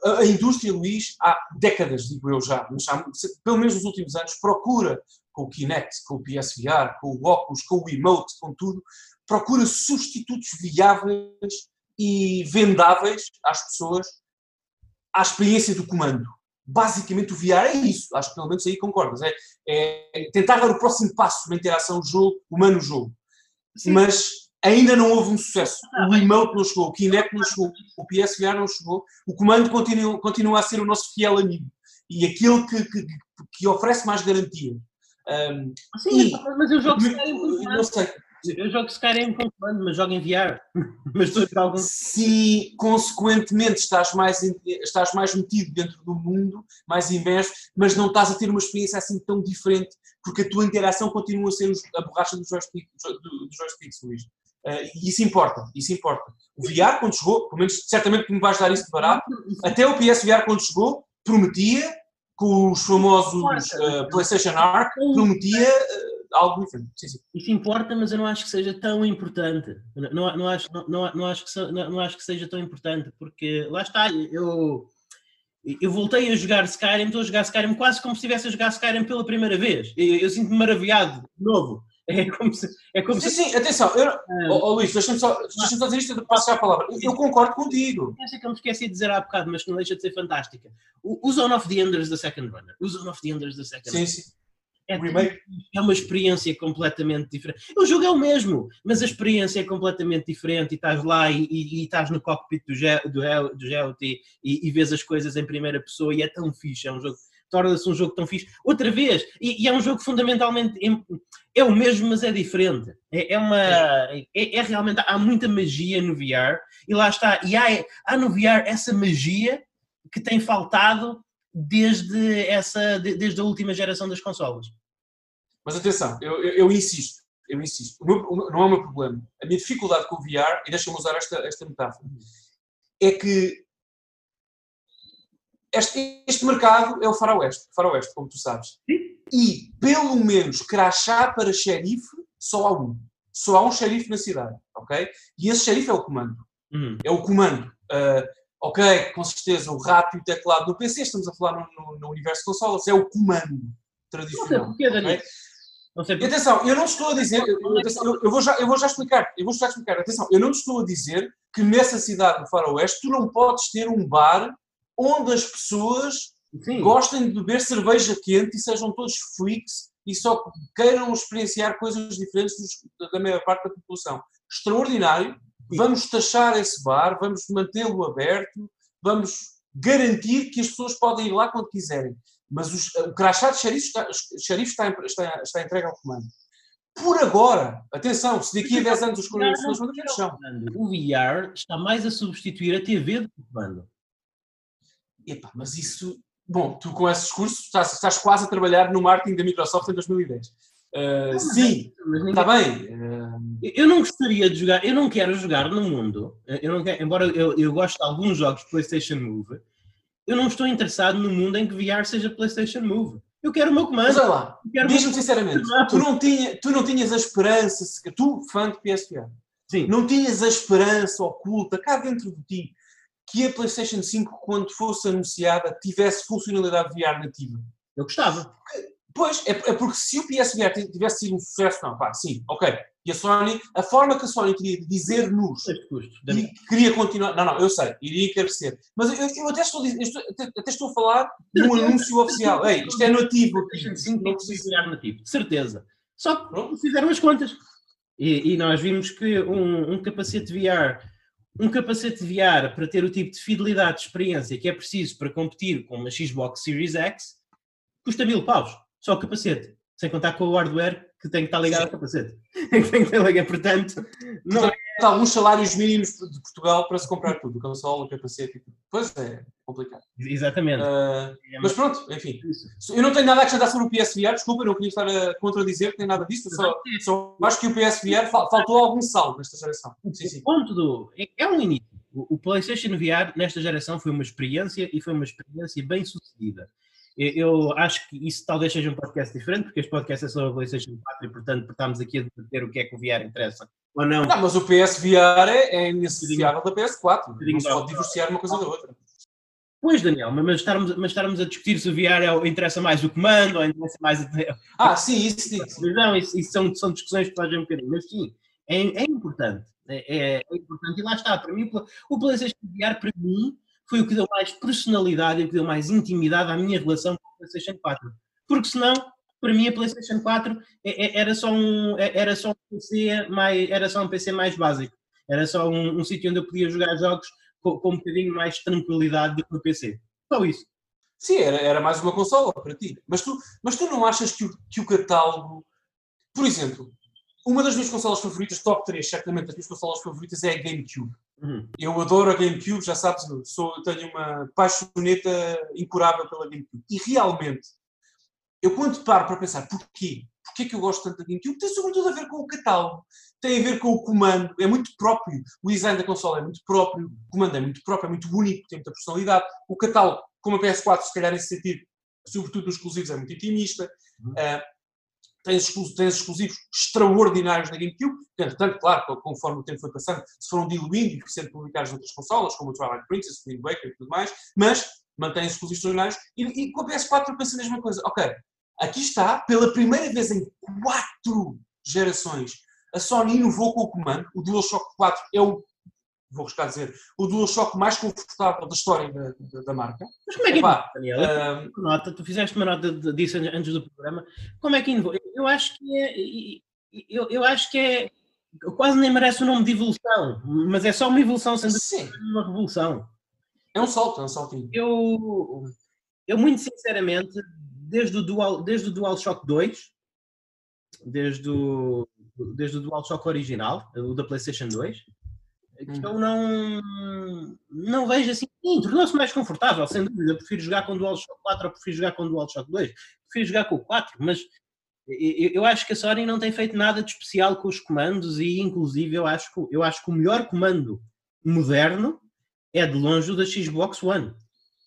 a, a, indústria, Luís, há décadas, digo eu já, mas há, pelo menos nos últimos anos, procura com o Kinect, com o PSVR, com o Oculus, com o Emote, com tudo, procura substitutos viáveis e vendáveis às pessoas à experiência do comando. Basicamente o VR é isso, acho que pelo menos aí concordas, é, é tentar dar o próximo passo na interação jogo, humano-jogo. Mas ainda não houve um sucesso. O remote não chegou, o Kinect não chegou, o PSVR não chegou, o comando continua, continua a ser o nosso fiel amigo e aquele que, que, que oferece mais garantia. Um, Sim, e, mas eu jogo Skyrim não sei. Eu jogo Skyrim com comando, mas jogo em VR. mas tu algum... Sim, consequentemente estás mais, estás mais metido dentro do mundo, mais imerso, mas não estás a ter uma experiência assim tão diferente, porque a tua interação continua a ser a borracha dos joysticks, dos joysticks Luís. Uh, isso importa, isso importa. O VR, quando chegou, pelo menos certamente que me vais dar isso de barato, até o PSVR, quando chegou, prometia, com os famosos uh, PlayStation Arc, prometia uh, algo diferente. Sim, sim. Isso importa, mas eu não acho que seja tão importante. Não, não, acho, não, não, não, acho que, não, não acho que seja tão importante, porque lá está, eu. Eu voltei a jogar Skyrim, estou a jogar Skyrim quase como se estivesse a jogar Skyrim pela primeira vez. Eu, eu sinto-me maravilhado, de novo. É como se. É como sim, se... sim, atenção. Eu, ah. oh, oh, Luís, deixa-me só, deixa só dizer isto e passo já a palavra. Eu concordo contigo. Essa que eu me esqueci de dizer há bocado, mas que não deixa de ser fantástica. O, o Zone of the Enders da Second Runner. O Zone of the Enders da Second Sim, sim. É, é uma experiência completamente diferente. O jogo é o mesmo, mas a experiência é completamente diferente e estás lá e, e, e estás no cockpit do, Ge, do, do GeoT e, e vês as coisas em primeira pessoa e é tão fixe, é um jogo torna-se um jogo tão fixe. Outra vez, e, e, é um jogo fundamentalmente é o mesmo, mas é diferente. É, é uma é, é, realmente há muita magia no VR e lá está. E há, há no VR essa magia que tem faltado desde essa desde a última geração das consolas. Mas atenção, eu, eu, eu insisto, eu insisto, o meu, não é o meu problema. A minha dificuldade com o VR, e deixa-me usar esta, esta metáfora, é que este, este mercado é o faroeste, faroeste, como tu sabes. Sim. E, pelo menos, crachá para xerife, só há um. Só há um xerife na cidade, ok? E esse xerife é o comando. Uhum. É o comando. Uh, ok, com certeza, o rato e o teclado no PC, estamos a falar no, no, no universo de consolas, é o comando tradicional. Não sei porquê, okay? Não sei porquê. Atenção, eu não estou a dizer, eu, eu, eu, vou já, eu vou já explicar, eu vou já explicar, atenção, eu não estou a dizer que nessa cidade do faroeste tu não podes ter um bar onde as pessoas Sim. gostem de beber cerveja quente e sejam todos freaks e só queiram experienciar coisas diferentes da maior parte da população. Extraordinário. Vamos taxar esse bar, vamos mantê-lo aberto, vamos garantir que as pessoas podem ir lá quando quiserem. Mas os, o crachá de xerife está, xerife está, está, está entregue ao comando. Por agora, atenção, se daqui a 10 anos os comandos não, são. O VR está mais a substituir a TV do comando. Epá, mas isso. Bom, tu com esse discurso estás, estás quase a trabalhar no marketing da Microsoft em 2010. Uh, ah, sim, está bem. Uh... Eu não gostaria de jogar, eu não quero jogar no mundo, eu não quero, embora eu, eu goste de alguns jogos de PlayStation Move, eu não estou interessado no mundo em que VR seja PlayStation Move. Eu quero o meu comando. Mas olha lá, diz-me sinceramente, tu não, tinha, tu não tinhas a esperança, tu, fã de PSVR, Sim. não tinhas a esperança oculta cá dentro de ti que a PlayStation 5, quando fosse anunciada, tivesse funcionalidade VR nativa. Eu gostava. Pois, é, é, porque se o PSVR tivesse sido um sucesso, não, pá, sim, ok. E a Sony, a forma que a Sony queria dizer-nos que queria continuar, não, não, eu sei, iria encarecer. Mas eu, eu até, estou, eu estou, até, estou a falar de um anúncio oficial. Ei, isto é nativo. Sim, não precisa virar nativo, de certeza. Só que fizeram as contas. E, e, nós vimos que um, um capacete VR um capacete VR para ter o tipo de fidelidade de experiência que é preciso para competir com uma Xbox Series X custa mil paus só o capacete, sem contar com o hardware que tem que estar ligado Sim. ao capacete. tem que estar ligado, portanto, não é... alguns salários mínimos de Portugal para se comprar tudo, console, capacete, pois é complicado. Exatamente. Uh, mas pronto, enfim. Eu não tenho nada a acrescentar sobre o PSVR, desculpa, não queria estar a contradizer que tem nada disso, só, só acho que o PSVR faltou algum saldo nesta geração. Sim, sim. O ponto do. É, é um início. O PlayStation VR nesta geração foi uma experiência e foi uma experiência bem sucedida. Eu acho que isso talvez seja um podcast diferente, porque este podcast é sobre a PlayStation 4 e, portanto, estamos aqui a debater o que é que o VR interessa ou não. Não, mas o PSVR é, é inegociável da PS4. Não se pode divorciar uma coisa da outra. Pois, Daniel, mas estarmos, mas estarmos a discutir se o VR é, interessa mais o comando ou interessa mais. Ah, sim, isso sim. Não, isso, isso são, são discussões que fazem um bocadinho, mas sim, é, é importante. É, é, é, importante. E lá está, para mim, o PlayStation VR, para mim, foi o que deu mais personalidade e o que deu mais intimidade à minha relação com a PlayStation 4. Porque senão, para mim, a PlayStation 4 é, é, era só um, era só um PC mais, era só um PC mais básico. Era só um, um sítio onde eu podia jogar jogos com, com um bocadinho mais tranquilidade do que no PC. Só isso. Sim, era, era mais uma consola para ti. Mas tu, mas tu não achas que o, que o catálogo. Por exemplo, uma das minhas consolas favoritas, top 3, certamente das minhas consolas favoritas é a GameCube. Uhum. Eu adoro a GameCube, já sabes, sou, tenho uma paixoneta incurável pela GameCube. E realmente, eu quando paro para pensar porquê, porquê que eu gosto tanto da GameCube, tem sobretudo a ver com o catálogo, tem a ver com o comando, é muito próprio. O design da consola é muito próprio, o comando é muito próprio, é muito bonito, tem muita personalidade. O catálogo, como a PS4, se calhar nesse sentido, sobretudo nos exclusivos, é muito intimista. Uhum. Uh, tens, tens exclusivos extraordinários na GameCube, entretanto, claro, conforme o tempo foi passando, se foram diluindo e sendo publicados noutras consolas, como o Twilight Princess, o Wind Waker e tudo mais, mas mantém exclusivos extraordinários. E, e com a PS4 eu penso a mesma coisa. Ok, aqui está, pela primeira vez em quatro gerações, a Sony inovou com o comando. O DualShock 4 é o vou arriscar dizer, o DualShock mais confortável da história da, da, da marca. Mas como é que Epá, Daniel? Uh, nota, tu fizeste uma nota disso antes do programa. Como é que inovou? Eu acho que é. Eu, eu acho que é. Quase nem merece o nome de evolução, mas é só uma evolução sendo Sim. uma revolução. É um salto, é um saltinho. Eu, eu muito sinceramente, desde o, Dual, desde o DualShock 2, desde o, desde o DualShock original, o da PlayStation 2, que hum. eu não, não vejo assim. Tornou-se mais confortável, sem dúvida. Eu prefiro jogar com o DualShock 4 ou prefiro jogar com o DualShock 2. Prefiro jogar com o 4, mas eu acho que a Sony não tem feito nada de especial com os comandos e, inclusive, eu acho que, eu acho que o melhor comando moderno é de longe o da Xbox One.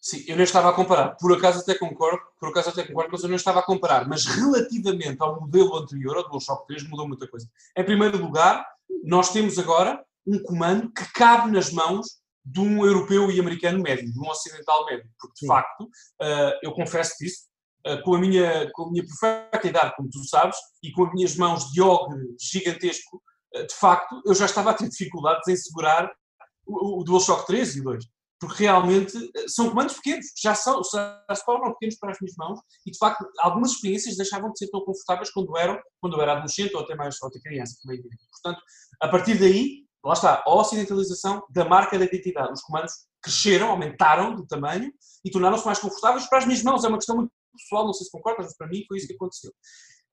Sim, eu não estava a comparar. Por acaso até concordo, por acaso até concordo, mas eu não estava a comparar. Mas relativamente ao modelo anterior, ao DualShock 3, mudou muita coisa. Em primeiro lugar, nós temos agora um comando que cabe nas mãos de um europeu e americano médio, de um ocidental médio. Porque, de Sim. facto, uh, eu confesso isso, uh, com, a minha, com a minha perfeita idade, como tu sabes, e com as minhas mãos de ogre gigantesco, uh, de facto, eu já estava a ter dificuldades em segurar o, o DualShock 3 e 2. Porque realmente são comandos pequenos, já, são, já se tornam pequenos para as minhas mãos e, de facto, algumas experiências deixavam de ser tão confortáveis quando, eram, quando eu era adolescente ou até mais ou até criança, é Portanto, a partir daí, lá está, a ocidentalização da marca da identidade. Os comandos cresceram, aumentaram de tamanho e tornaram-se mais confortáveis para as minhas mãos. É uma questão muito pessoal, não sei se concordas, mas para mim foi isso que aconteceu.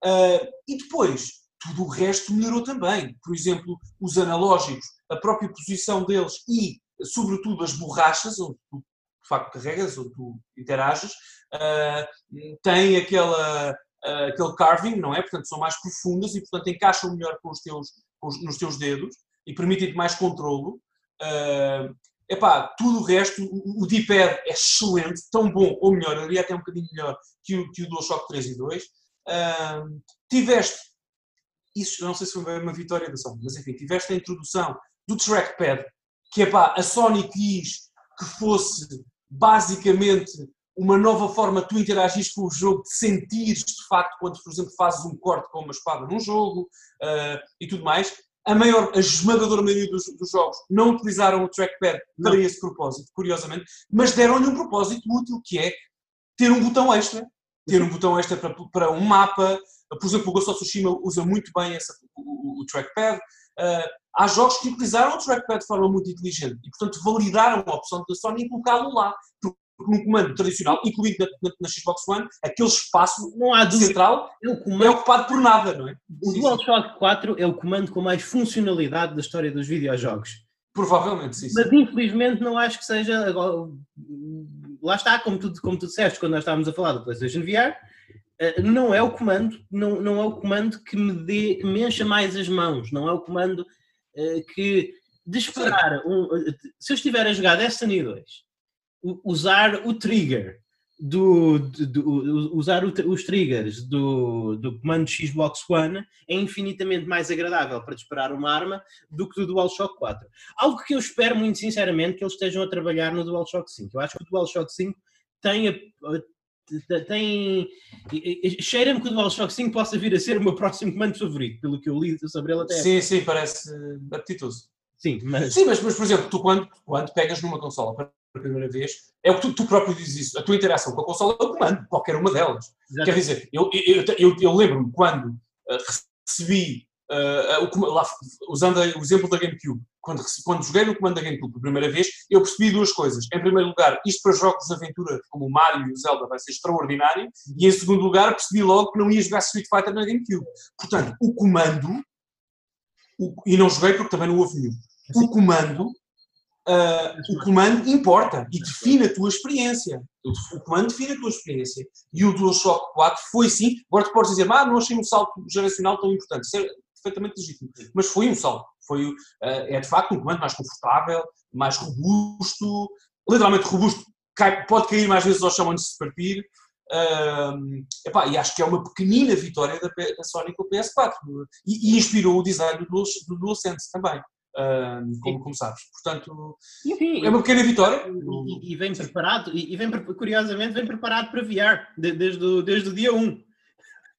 Uh, e depois, tudo o resto melhorou também. Por exemplo, os analógicos, a própria posição deles e, sobretudo, as borrachas, onde tu de facto carregas, onde tu interages, uh, aquela, uh, aquele carving, não é? Portanto, são mais profundas e, portanto, encaixam melhor com os teus, com os, nos teus dedos e permitem-te mais controlo. Uh, epá, tudo o resto, o, o D-pad é excelente, tão bom, ou melhor, ali até um bocadinho melhor que o, que o DualShock 3 e 2. Uh, tiveste, isso não sei se foi uma vitória da Sony, mas enfim, tiveste a introdução do trackpad, que epá, a Sony quis que fosse basicamente uma nova forma de tu interagires com o jogo, de sentires de facto quando, por exemplo, fazes um corte com uma espada num jogo uh, e tudo mais. A maior, a esmagadora maioria dos, dos jogos não utilizaram o trackpad para esse propósito, curiosamente, mas deram-lhe um propósito útil que é ter um botão extra. Ter um botão extra para, para um mapa. Por exemplo, o Ghost of Tsushima usa muito bem essa, o, o trackpad. Uh, há jogos que utilizaram o trackpad de forma muito inteligente e, portanto, validaram a opção da Sony em colocá-lo lá. Porque num comando tradicional, incluído na, na, na, Xbox One, aquele espaço não há central é, o comando, é ocupado por nada, não é? O DualShock 4 é o comando com mais funcionalidade da história dos videojogos. Provavelmente, sim. Mas infelizmente não acho que seja. Lá está, como tu, como tu disseste quando nós estávamos a falar do PlayStation VR, não é o comando, não, não é o comando que me, dê, que me encha mais as mãos, não é o comando uh, que de esperar. Um, se eu estiver a jogar Destiny 2 usar o trigger do, do, do usar o, os triggers do, do comando Xbox One é infinitamente mais agradável para disparar uma arma do que do DualShock 4. Algo que eu espero muito sinceramente que eles estejam a trabalhar no DualShock 5. Eu acho que o DualShock 5 tem a, tem cheira-me que o DualShock 5 possa vir a ser o meu próximo comando favorito, pelo que eu li sobre ele até. Sim, sim, parece apetitoso. Sim, mas... Sim, mas, mas por exemplo, tu quando, quando pegas numa consola pela primeira vez, é o que tu, tu, próprio dizes isso. A tua interação com a consola é o comando, qualquer uma delas. Exatamente. Quer dizer, eu, eu, eu, eu lembro-me quando uh, recebi, uh, lá, usando o exemplo da GameCube, quando, quando joguei no comando da GameCube pela primeira vez, eu percebi duas coisas. Em primeiro lugar, isto para jogos de aventura como o Mario e o Zelda vai ser extraordinário. E em segundo lugar, percebi logo que não ia jogar Street Fighter na GameCube. Portanto, o comando, o, e não joguei porque também não houve nenhum. O comando Uh, o comando importa e define a tua experiência. O comando define a tua experiência. E o DualShock 4 foi sim. Agora tu podes dizer, ah, não achei um salto geracional tão importante. Perfeitamente legítimo. Mas foi um salto. Foi, uh, é de facto um comando mais confortável, mais robusto, literalmente robusto. Cai, pode cair mais vezes ao chão antes de se partir. Uh, epá, e acho que é uma pequenina vitória da, da Sony com o PS4. E, e, inspirou o design do, Dual, do DualSense também como, como sabes. Portanto, Enfim, é uma pequena vitória. E, e vem preparado, e, e, vem, curiosamente, vem preparado para VR, de, desde, o, desde o dia 1.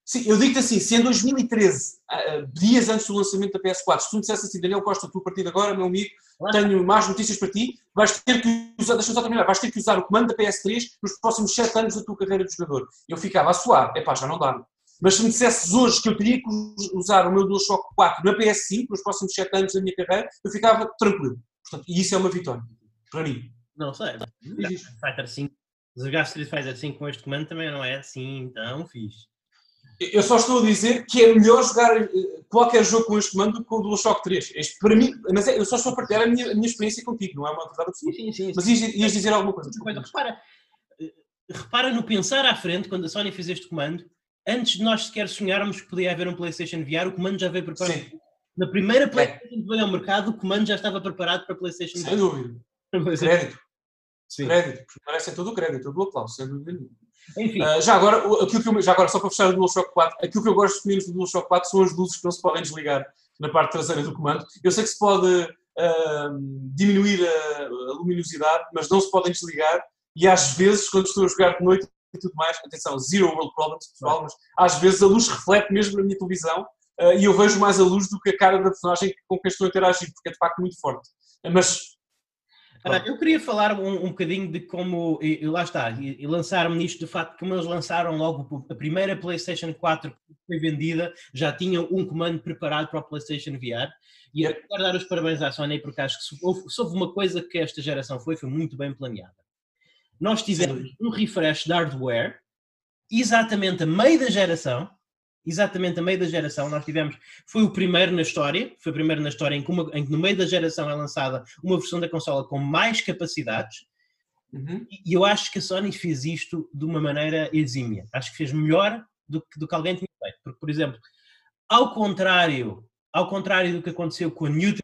Sim, eu digo-te assim, se em 2013, uh, dias antes do lançamento da PS4, se tu me dissesse assim, Daniel Costa, tu a partir de agora, meu amigo, tenho mais notícias para ti, vais ter que usar, deixa só terminar, vais ter que usar o comando da PS3 nos próximos 7 anos da tua carreira de jogador. Eu ficava a suar, é pá, já não dá. Mas se me dissesses hoje que eu teria que usar o meu DualShock 4 na PS5 nos próximos 7 anos da minha carreira, eu ficava tranquilo. Portanto, e isso é uma vitória, para mim. Não sei. Fighter 5, jogar Street Fighter 5 com este comando também não é assim tão fixe. Eu só estou a dizer que é melhor jogar eh, qualquer jogo com este comando do que com o DualShock 3. Este, para mim, mas é, eu só estou a partilhar a minha, a minha experiência contigo, não é uma verdade absoluta. Sim, sim, sim. Mas ias, ias dizer alguma coisa. Desculpa. Repara, eh, repara no pensar à frente, quando a Sony fez este comando, antes de nós sequer sonharmos que podia haver um PlayStation VR, o comando já veio preparado. Sim. Na primeira é. PlayStation que veio ao mercado, o comando já estava preparado para PlayStation Sem VR. dúvida. Crédito. Sim. Crédito. Merece todo o crédito, todo o aplauso, sem dúvida nenhuma. Enfim. Uh, já, agora, aquilo que eu, já agora, só para fechar o DualShock 4, aquilo que eu gosto menos do DualShock 4 são as luzes que não se podem desligar na parte traseira do comando. Eu sei que se pode uh, diminuir a, a luminosidade, mas não se podem desligar. E às vezes, quando estou a jogar de noite, e tudo mais. Atenção, zero world problems, pessoal, mas às vezes a luz reflete mesmo na minha televisão uh, e eu vejo mais a luz do que a cara da personagem com quem estou a interagir, porque é de facto muito forte. Mas. Eu queria falar um, um bocadinho de como, e, e lá está, e, e lançar-me nisto do facto de como eles lançaram logo a primeira PlayStation 4 que foi vendida, já tinham um comando preparado para o PlayStation VR. E eu quero dar os parabéns à Sony porque acho que se houve, se houve uma coisa que esta geração foi, foi muito bem planeada. Nós tivemos um refresh de hardware exatamente a meio da geração, exatamente a meio da geração, nós tivemos, foi o primeiro na história, foi o primeiro na história em que, uma, em que no meio da geração é lançada uma versão da consola com mais capacidades, uhum. e eu acho que a Sony fez isto de uma maneira exímia, acho que fez melhor do que, do que alguém tinha feito, porque, por exemplo, ao contrário, ao contrário do que aconteceu com a Newton,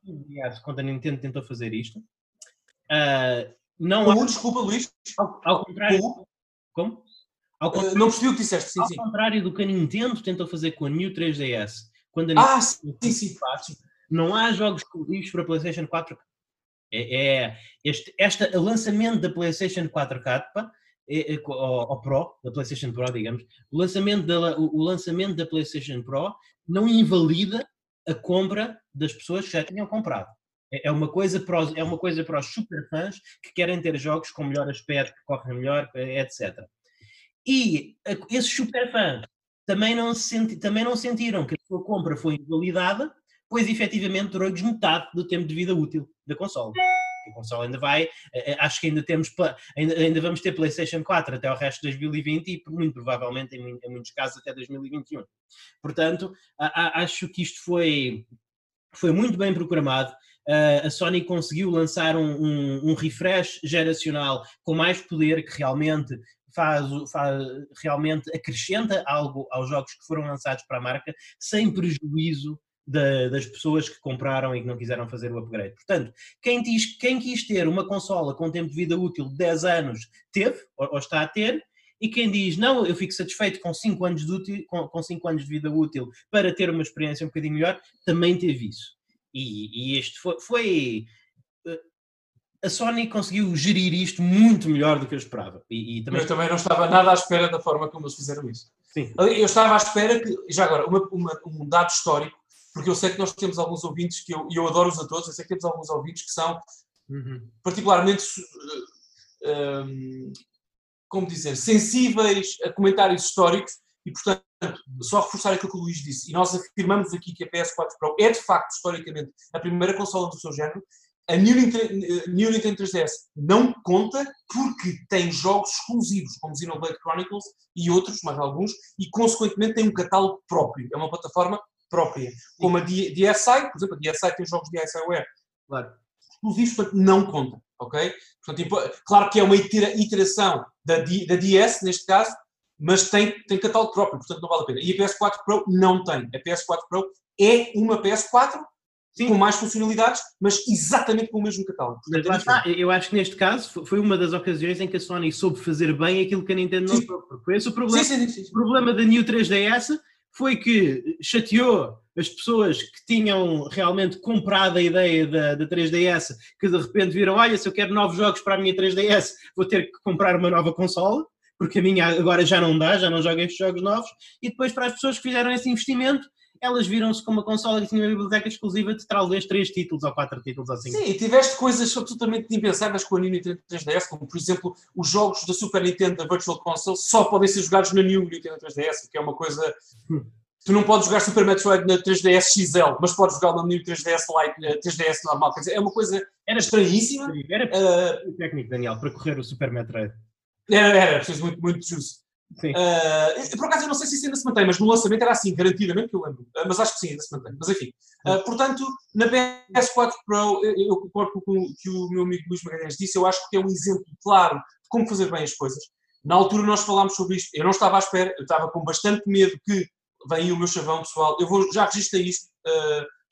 quando a Nintendo tentou fazer isto, uh, não Como, há... desculpa, Luís. Ao, ao contrário. Como? Como? Ao eh, contrário, não percebi o que disseste, sim, ao sim. contrário do que a Nintendo tentou fazer com a New 3DS, quando a ah, Nintendo sim, sim. não há jogos exclusivos para PlayStation 4. É, é este esta, o lançamento da PlayStation 4K é, é, ou, Pro, da PlayStation Pro, digamos, o lançamento da, o, o lançamento da PlayStation Pro não invalida a compra das pessoas que já tinham comprado. É, é uma coisa para os, é uma coisa para os super fãs que querem ter jogos com melhor aspecto, que correm melhor, etc. E esses super fãs também não, senti, também não sentiram que a sua compra foi invalidada, pois efetivamente durou-lhes metade do tempo de vida útil da consola. A consola ainda vai, eh, eh, acho que ainda temos, ainda, ainda vamos ter PlayStation 4 até o resto de 2020 e muito provavelmente em, em muitos casos até 2021. Portanto, a, a, acho que isto foi, foi muito bem programado. Uh, a Sony conseguiu lançar um, um, um, refresh geracional com mais poder que realmente faz, faz, realmente acrescenta algo aos jogos que foram lançados para a marca sem prejuízo da, das pessoas que compraram e que não quiseram fazer o upgrade. Portanto, quem, diz, quem quis ter uma consola com tempo de vida útil de 10 anos, teve, ou, ou está a ter, e quem diz, não, eu fico satisfeito com 5 anos, de com, com cinco anos de vida útil para ter uma experiência um bocadinho melhor, também teve isso. E, e este foi, foi a Sony conseguiu gerir isto muito melhor do que eu esperava. E, e também... Eu também não estava nada à espera da forma como eles fizeram isso. Sim. Eu estava à espera que, já agora, uma, uma, um dado histórico porque eu sei que nós temos alguns ouvintes que eu, e eu adoro-os a todos, eu sei que temos alguns ouvintes que são uhum. particularmente, um, eh, eh, como dizer, sensíveis a comentários históricos e, portanto, só reforçar aquilo que o Luís disse, e nós afirmamos aqui que a PS4 Pro é, de facto, historicamente, a primeira consola do seu género, a New Nintendo, eh, New Nintendo 3DS não conta porque tem jogos exclusivos, como Xenoblade Chronicles e outros, mais alguns, e consequentemente tem um catálogo próprio. É uma plataforma própria, como a DSi, por exemplo, a DSi tem jogos de DSiWare. Claro. Exclusivos, portanto, não conta, ok? Portanto, claro que é uma iteração da, da DS, neste caso, mas tem, tem catálogo próprio, portanto não vale a pena. E a PS4 Pro não tem. A PS4 Pro é uma PS4 Sim. com mais funcionalidades, mas exatamente com o mesmo catálogo. Portanto, é eu acho que neste caso foi uma das ocasiões em que a Sony soube fazer bem aquilo que a Nintendo não soube. Foi esse o problema. Sim, sim, o problema da New 3DS foi que chateou as pessoas que tinham realmente comprado a ideia da, da 3DS, que de repente viram, olha, se eu quero novos jogos para a minha 3DS, vou ter que comprar uma nova consola, porque a minha agora já não dá, já não joga estes jogos novos, e depois para as pessoas que fizeram esse investimento, elas viram-se com uma consola que tinha uma biblioteca exclusiva de talvez três títulos ou quatro títulos assim. Sim, e tiveste coisas absolutamente impensáveis com a Nintendo 3DS, como por exemplo os jogos da Super Nintendo da Virtual Console só podem ser jogados na New Nintendo 3DS, que é uma coisa. Hum. Tu não podes jogar Super Metroid na 3DS XL, mas podes jogar na New 3DS Lite, 3DS normal. Quer dizer, é uma coisa era estranhíssima. Era uh, técnico, Daniel, para correr o Super Metroid. Era, era, preciso muito, muito justo. Uh, por acaso eu não sei se isso ainda se mantém, mas no lançamento era assim, garantidamente que eu lembro. Uh, mas acho que sim, ainda se mantém. Mas enfim. Uh, portanto, na PS4 Pro, eu concordo com o que o meu amigo Luís Magalhães disse, eu acho que é um exemplo claro de como fazer bem as coisas. Na altura nós falámos sobre isto, eu não estava à espera, eu estava com bastante medo que vem o meu chavão pessoal, eu vou, já registrei isto,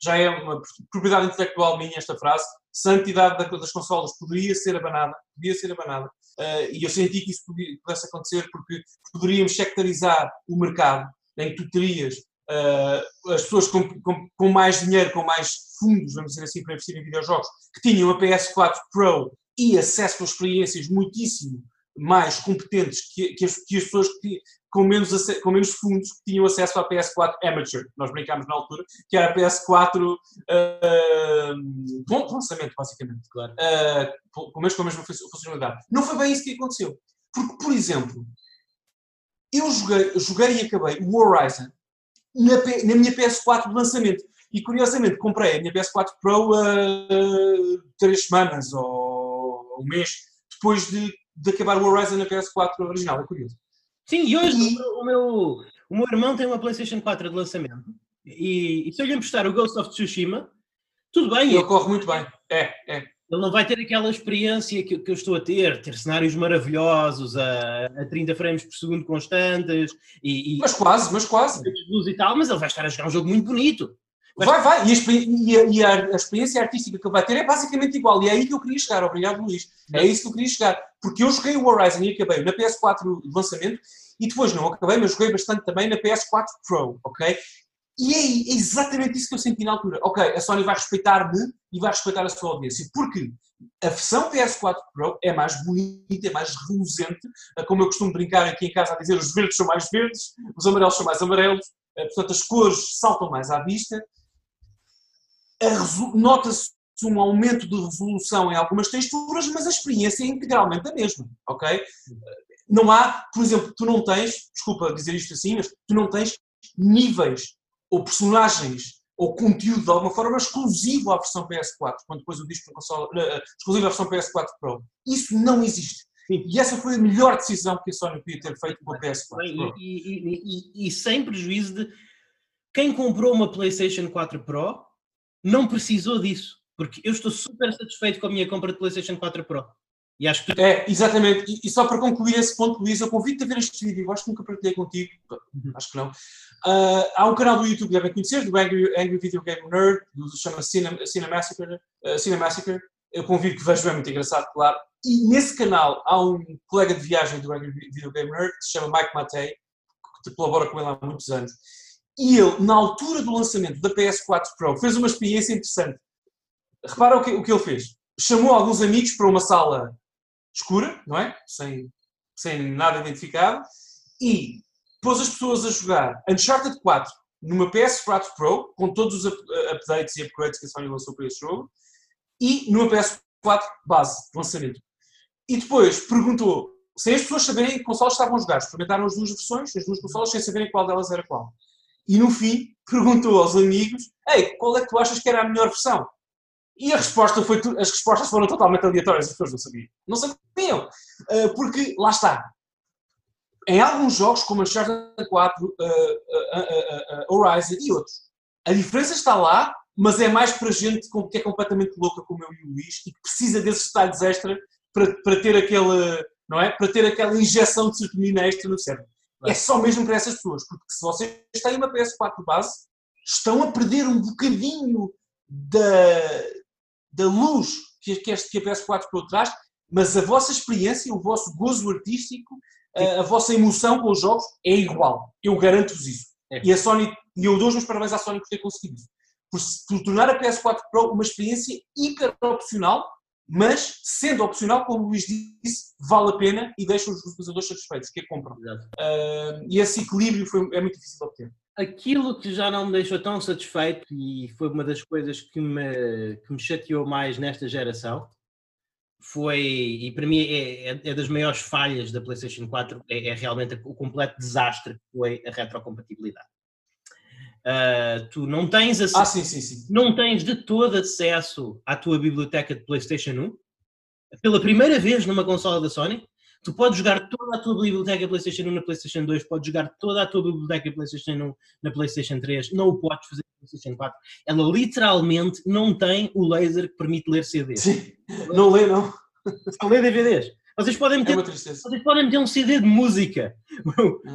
já é uma propriedade intelectual minha esta frase, santidade das consolas poderia ser abanada, podia ser abanada, uh, e eu senti que isso pudesse acontecer porque poderíamos sectarizar o mercado, em que tu terias uh, as pessoas com, com, com, mais dinheiro, com mais fundos, vamos dizer assim, para investir em videojogos, que tinham a PS4 Pro e acesso a experiências muitíssimo mais competentes que, que, as, que as pessoas que, com menos, com menos fundos que tinham acesso à PS4 Amateur. Nós brincámos na altura, que era a PS4 uh, ponto de lançamento, basicamente. Claro. Uh, com, com a mesma funcionalidade. Não foi bem isso que aconteceu. Porque, por exemplo, eu joguei, joguei e acabei o Horizon na, na minha PS4 de lançamento. E curiosamente comprei a minha PS4 Pro uh, três semanas ou um mês depois de, de acabar o Horizon na PS4 original. É curioso. Sim, e hoje e... O, meu, o meu irmão tem uma PlayStation 4 de lançamento. E, e se eu lhe emprestar o Ghost of Tsushima, tudo bem. Ele corre muito bem. É, é. Ele não vai ter aquela experiência que, que eu estou a ter, ter cenários maravilhosos a, a 30 frames por segundo constantes e, e mas quase, mas quase. Luz e tal, mas ele vai estar a jogar um jogo muito bonito. Vai, vai, e, a, e a, a, experiência artística que ele vai ter é basicamente igual, e é aí que eu queria chegar, obrigado Luís, é isso que eu queria chegar, porque eu joguei o Horizon e acabei na PS4 de lançamento, e depois não acabei, mas joguei bastante também na PS4 Pro, ok? E é exatamente isso que eu senti na altura. Ok, a Sony vai respeitar-me e vai respeitar a sua audiência. Porque a versão PS4 Pro é mais bonita, é mais reluzente. Como eu costumo brincar aqui em casa a dizer, os verdes são mais verdes, os amarelos são mais amarelos. Portanto, as cores saltam mais à vista. Nota-se um aumento de resolução em algumas texturas, mas a experiência é integralmente a mesma, ok? Não há, por exemplo, tu não tens, desculpa dizer isto assim, mas tu não tens níveis ou personagens ou conteúdo de alguma forma exclusivo à versão PS4, quando depois o disco console, uh, exclusivo à versão PS4 Pro. Isso não existe. Sim. E essa foi a melhor decisão que a Sony podia ter feito com a PS4 Pro. E, e, e, e, sem prejuízo de quem comprou uma PlayStation 4 Pro não precisou disso. Porque eu estou super satisfeito com a minha compra de PlayStation 4 Pro. E acho que... É, exatamente. E, e só para concluir esse ponto, Luís, eu convido-te a ver este vídeo. Eu acho que nunca partilhei contigo. Uhum. Acho que não. Uh, há um canal do YouTube que devem conhecer, do Angry, Angry Video Game Nerd, do, chama Cinema, Cinemassacre. Uh, Cinemassacre. Eu convido que vejam, é muito engraçado, claro. E nesse canal há um colega de viagem do Angry Video Game Nerd, que se chama Mike Matei, que colabora com ele há muitos anos. E ele, na altura do lançamento da PS4 Pro, fez uma experiência interessante repara o que, o que ele fez. Chamou alguns amigos para uma sala escura, não é? Sem, sem nada identificado, e pôs as pessoas a jogar Uncharted 4 numa PS4 Pro, com todos os updates e upgrades que a Sony lançou para esse jogo, e numa PS4 base de lançamento. E depois perguntou, sem as pessoas saberem que consoles estavam a jogar, experimentaram as duas versões, as duas consoles, sem saberem qual delas era qual. E no fim perguntou aos amigos: Ei, qual é que tu achas que era a melhor versão? E a resposta foi, as respostas foram totalmente aleatórias, as pessoas não sabiam. Não sabiam. Uh, porque, lá está, em alguns jogos, como a Uncharted 4, uh, uh, Horizon e outros, a diferença está lá, mas é mais para gente que é completamente louca, como eu e o Luís, e que precisa desses detalhes extra para, para ter aquele, não é? Para ter aquela injeção de serotonina extra no cérebro. É só mesmo para essas pessoas, porque se vocês têm uma PS4 base, estão a perder um bocadinho da, da luz que, que, este, que a PS4 Pro traz, mas a vossa experiência, o vosso gozo artístico, a, a, vossa emoção com os jogos é igual. Eu garanto-vos isso. É. E a Sony, e eu dou os meus parabéns à Sony por ter conseguido isso. Por, por tornar a PS4 Pro uma experiência hiper opcional, mas sendo opcional, como o Luís disse, vale a pena e deixa os utilizadores satisfeitos, que a compram. Uh, e esse equilíbrio foi, é muito difícil de obter aquilo que já não me deixou tão satisfeito e foi uma das coisas que me, que me chateou mais nesta geração foi, e para mim é, é, é das maiores falhas da PlayStation 4, é, é, realmente o completo desastre que foi a retrocompatibilidade. Uh, tu não tens acesso, ah, sim, sim, sim. não tens de todo acesso à tua biblioteca de PlayStation 1 pela primeira vez numa consola da Sony Tu podes jogar toda a tua biblioteca PlayStation 1 na PlayStation 2, podes jogar toda a tua biblioteca PlayStation 1 na PlayStation 3, não o podes fazer na PlayStation 4. Ela literalmente não tem o laser que permite ler CDs. Sim, não lê, não. Só lê DVDs. Vocês podem meter, é vocês podem meter um CD de música.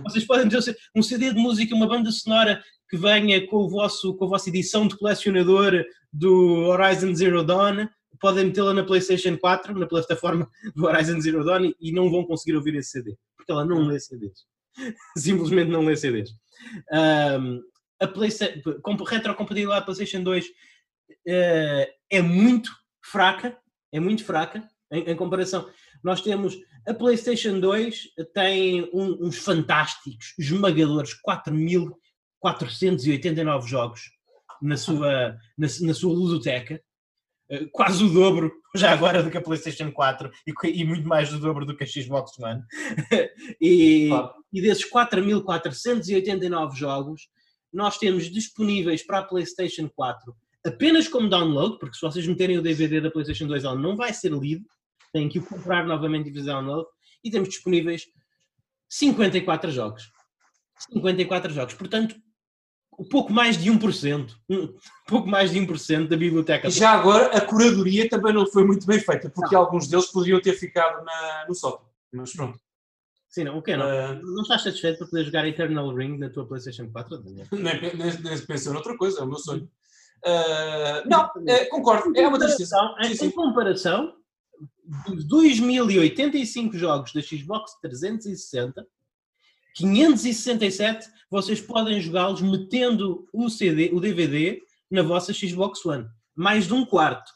Vocês podem meter um CD de música, uma banda sonora que venha com, o vosso, com a vossa edição de colecionador do Horizon Zero Dawn podem metê-la na PlayStation 4, na plataforma do Horizon Zero Dawn, e não vão conseguir ouvir esse CD, porque ela não lê CDs. Simplesmente não lê CDs. Um, a PlayStation, retrocompatibilidade PlayStation 2 uh, é muito fraca, é muito fraca em, em, comparação. Nós temos a PlayStation 2 tem um, uns fantásticos, esmagadores 4.489 jogos na sua, na, na sua ludoteca quase o dobro, já agora, do que a PlayStation 4 e, e muito mais do dobro do que a Xbox One. e, claro. e desses 4.489 jogos, nós temos disponíveis para a PlayStation 4 apenas como download, porque se vocês meterem o DVD da PlayStation 2, ela não vai ser lido, têm que o comprar novamente e fazer download, e temos disponíveis 54 jogos. 54 jogos. Portanto, pouco mais de 1%. Um pouco mais de 1% da biblioteca. E já agora, a curadoria também não foi muito bem feita, porque não. alguns deles poderiam ter ficado na, no sótão. Mas pronto. Sim, não, o okay, não? Uh, não estás satisfeito por poder jogar Eternal Ring na tua PlayStation 4? nem, nem, nem pensei noutra coisa, é o meu sonho. Uh, não, é, concordo, é uma tristeza. Em, em comparação, dos 2085 jogos da Xbox 360, 567 vocês podem jogá-los metendo o CD, o DVD na vossa Xbox One. Mais de um quarto.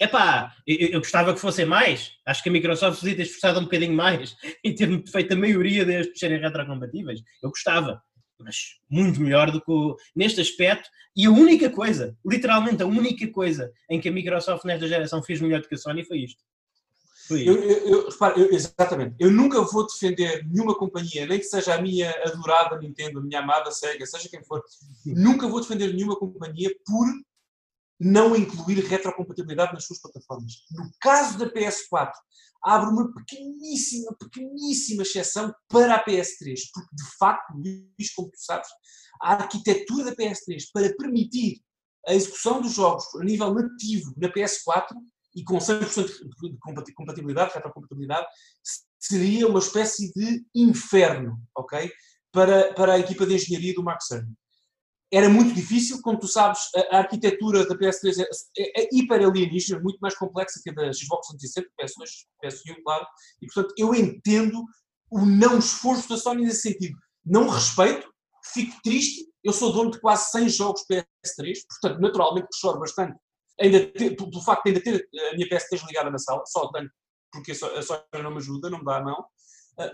Epá, eu, eu gostava que fossem mais. Acho que a Microsoft podia ter esforçado um bocadinho mais e ter feito a maioria destes serem retrocompatíveis. Eu gostava. Mas muito melhor do que o, neste aspecto. E a única coisa, literalmente a única coisa em que a Microsoft nesta geração fez melhor do que a Sony foi isto. Eu, eu, eu, exatamente. Eu nunca vou defender nenhuma companhia, nem que seja a minha adorada Nintendo, a minha amada Sega, seja quem for. Nunca vou defender nenhuma companhia por não incluir retrocompatibilidade nas suas plataformas. No caso da PS4, abre uma pequeníssima, pequeníssima exceção para a PS3, porque de facto, Luís, como tu sabes, a arquitetura da PS3 para permitir a execução dos jogos a nível nativo na PS4 e com 100% de compatibilidade, retrocompatibilidade, seria uma espécie de inferno, ok? Para, para a equipa de engenharia do Mark Cerny era muito difícil, como tu sabes, a, a arquitetura da PS3 é, é, é hiper alienígena, muito mais complexa que a da Xbox 360, PS2, PS1, claro, e portanto eu entendo o não esforço da Sony nesse sentido. Não respeito, fico triste, eu sou dono de quase 100 jogos PS3, portanto naturalmente choro bastante, ainda ter, pelo facto de ainda ter a minha PS3 ligada na sala, só tenho, porque a Sony não me ajuda, não me dá a mão,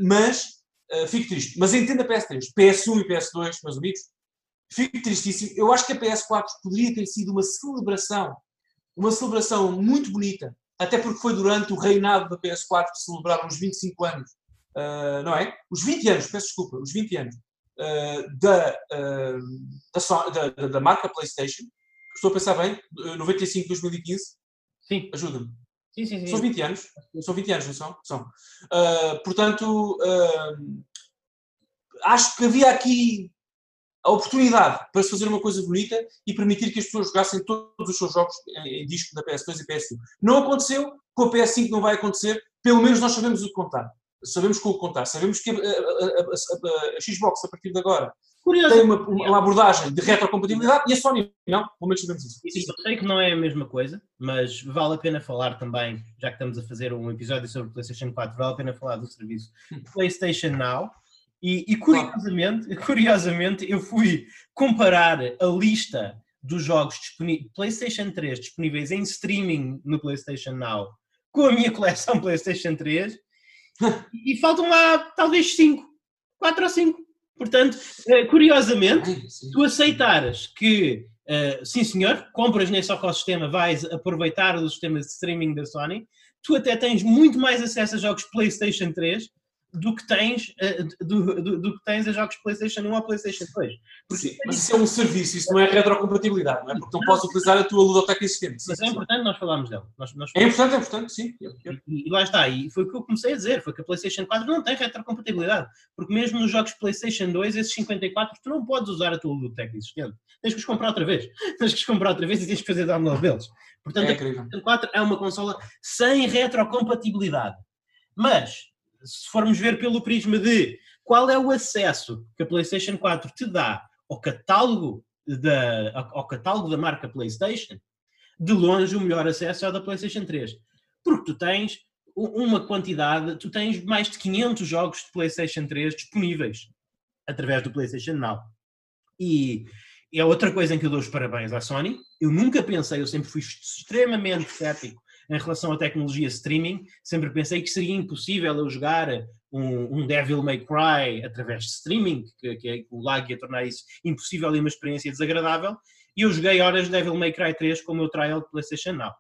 mas uh, fico triste. Mas entendo a PS3, PS1 e PS2, meus amigos, fico tristíssimo. Eu acho que a PS4 poderia ter sido uma celebração, uma celebração muito bonita, até porque foi durante o reinado da PS4 que celebraram os 25 anos, uh, não é? Os 20 anos, peço desculpa, os 20 anos da, da, da, marca PlayStation. Estou a pensar bem, 95, 2015. Sim. Ajuda-me. Sim, sim, sim. São 20 anos. São 20 anos, não são? São. portanto, acho que havia aqui a oportunidade para se fazer uma coisa bonita e permitir que as pessoas jogassem todos os seus jogos em, disco da PS2 e PS1. Não aconteceu, com a PS5 não vai acontecer, pelo menos nós sabemos o que contar. Sabemos com o que contar. Sabemos que a, a, a, a Xbox, a partir de agora, Curioso. tem uma, uma, abordagem de retrocompatibilidade e a Sony não, pelo menos sabemos isso. Eu sei que não é a mesma coisa, mas vale a pena falar também, já que estamos a fazer um episódio sobre o PlayStation 4, vale a pena falar do serviço. PlayStation Now, e, e curiosamente, curiosamente, eu fui comparar a lista dos jogos PlayStation 3 disponíveis em streaming no PlayStation Now com a minha coleção PlayStation 3 e faltam lá talvez 5, 4 ou 5. Portanto, eh, curiosamente, tu aceitares que, uh, sim senhor, compras nesse ecossistema, vais aproveitar o sistema de streaming da Sony, tu até tens muito mais acesso a jogos PlayStation 3 do que tens, uh, do, do, do, que tens a jogos PlayStation 1 ou PlayStation 2. Porque, sim, mas isso é um serviço, isso não é retrocompatibilidade, não é? Porque não, podes utilizar a tua ludoteca existente. Mas é importante nós falarmos dela. Nós, nós é importante, é importante, sim. E, e, lá está, e foi o que eu comecei a dizer, foi que a PlayStation 4 não tem retrocompatibilidade, porque mesmo nos jogos PlayStation 2, esses 54, tu não podes usar a tua ludoteca existente. Tens que os comprar outra vez. Tens que os comprar outra vez e tens que fazer download deles. Portanto, é a PlayStation 4 é uma consola sem retrocompatibilidade. Mas se formos ver pelo prisma de qual é o acesso que a PlayStation 4 te dá ao catálogo da, ao catálogo da marca PlayStation, de longe o melhor acesso é o da PlayStation 3. Porque tu tens uma quantidade, tu tens mais de 500 jogos de PlayStation 3 disponíveis através do PlayStation Now. E é outra coisa em que eu dou os parabéns à Sony. Eu nunca pensei, eu sempre fui extremamente cético em relação à tecnologia streaming, sempre pensei que seria impossível eu jogar um, um Devil May Cry através de streaming, que, que, é, o lag ia tornar isso impossível e uma experiência desagradável, e eu joguei horas de Devil May Cry 3 com o meu trial de PlayStation Now.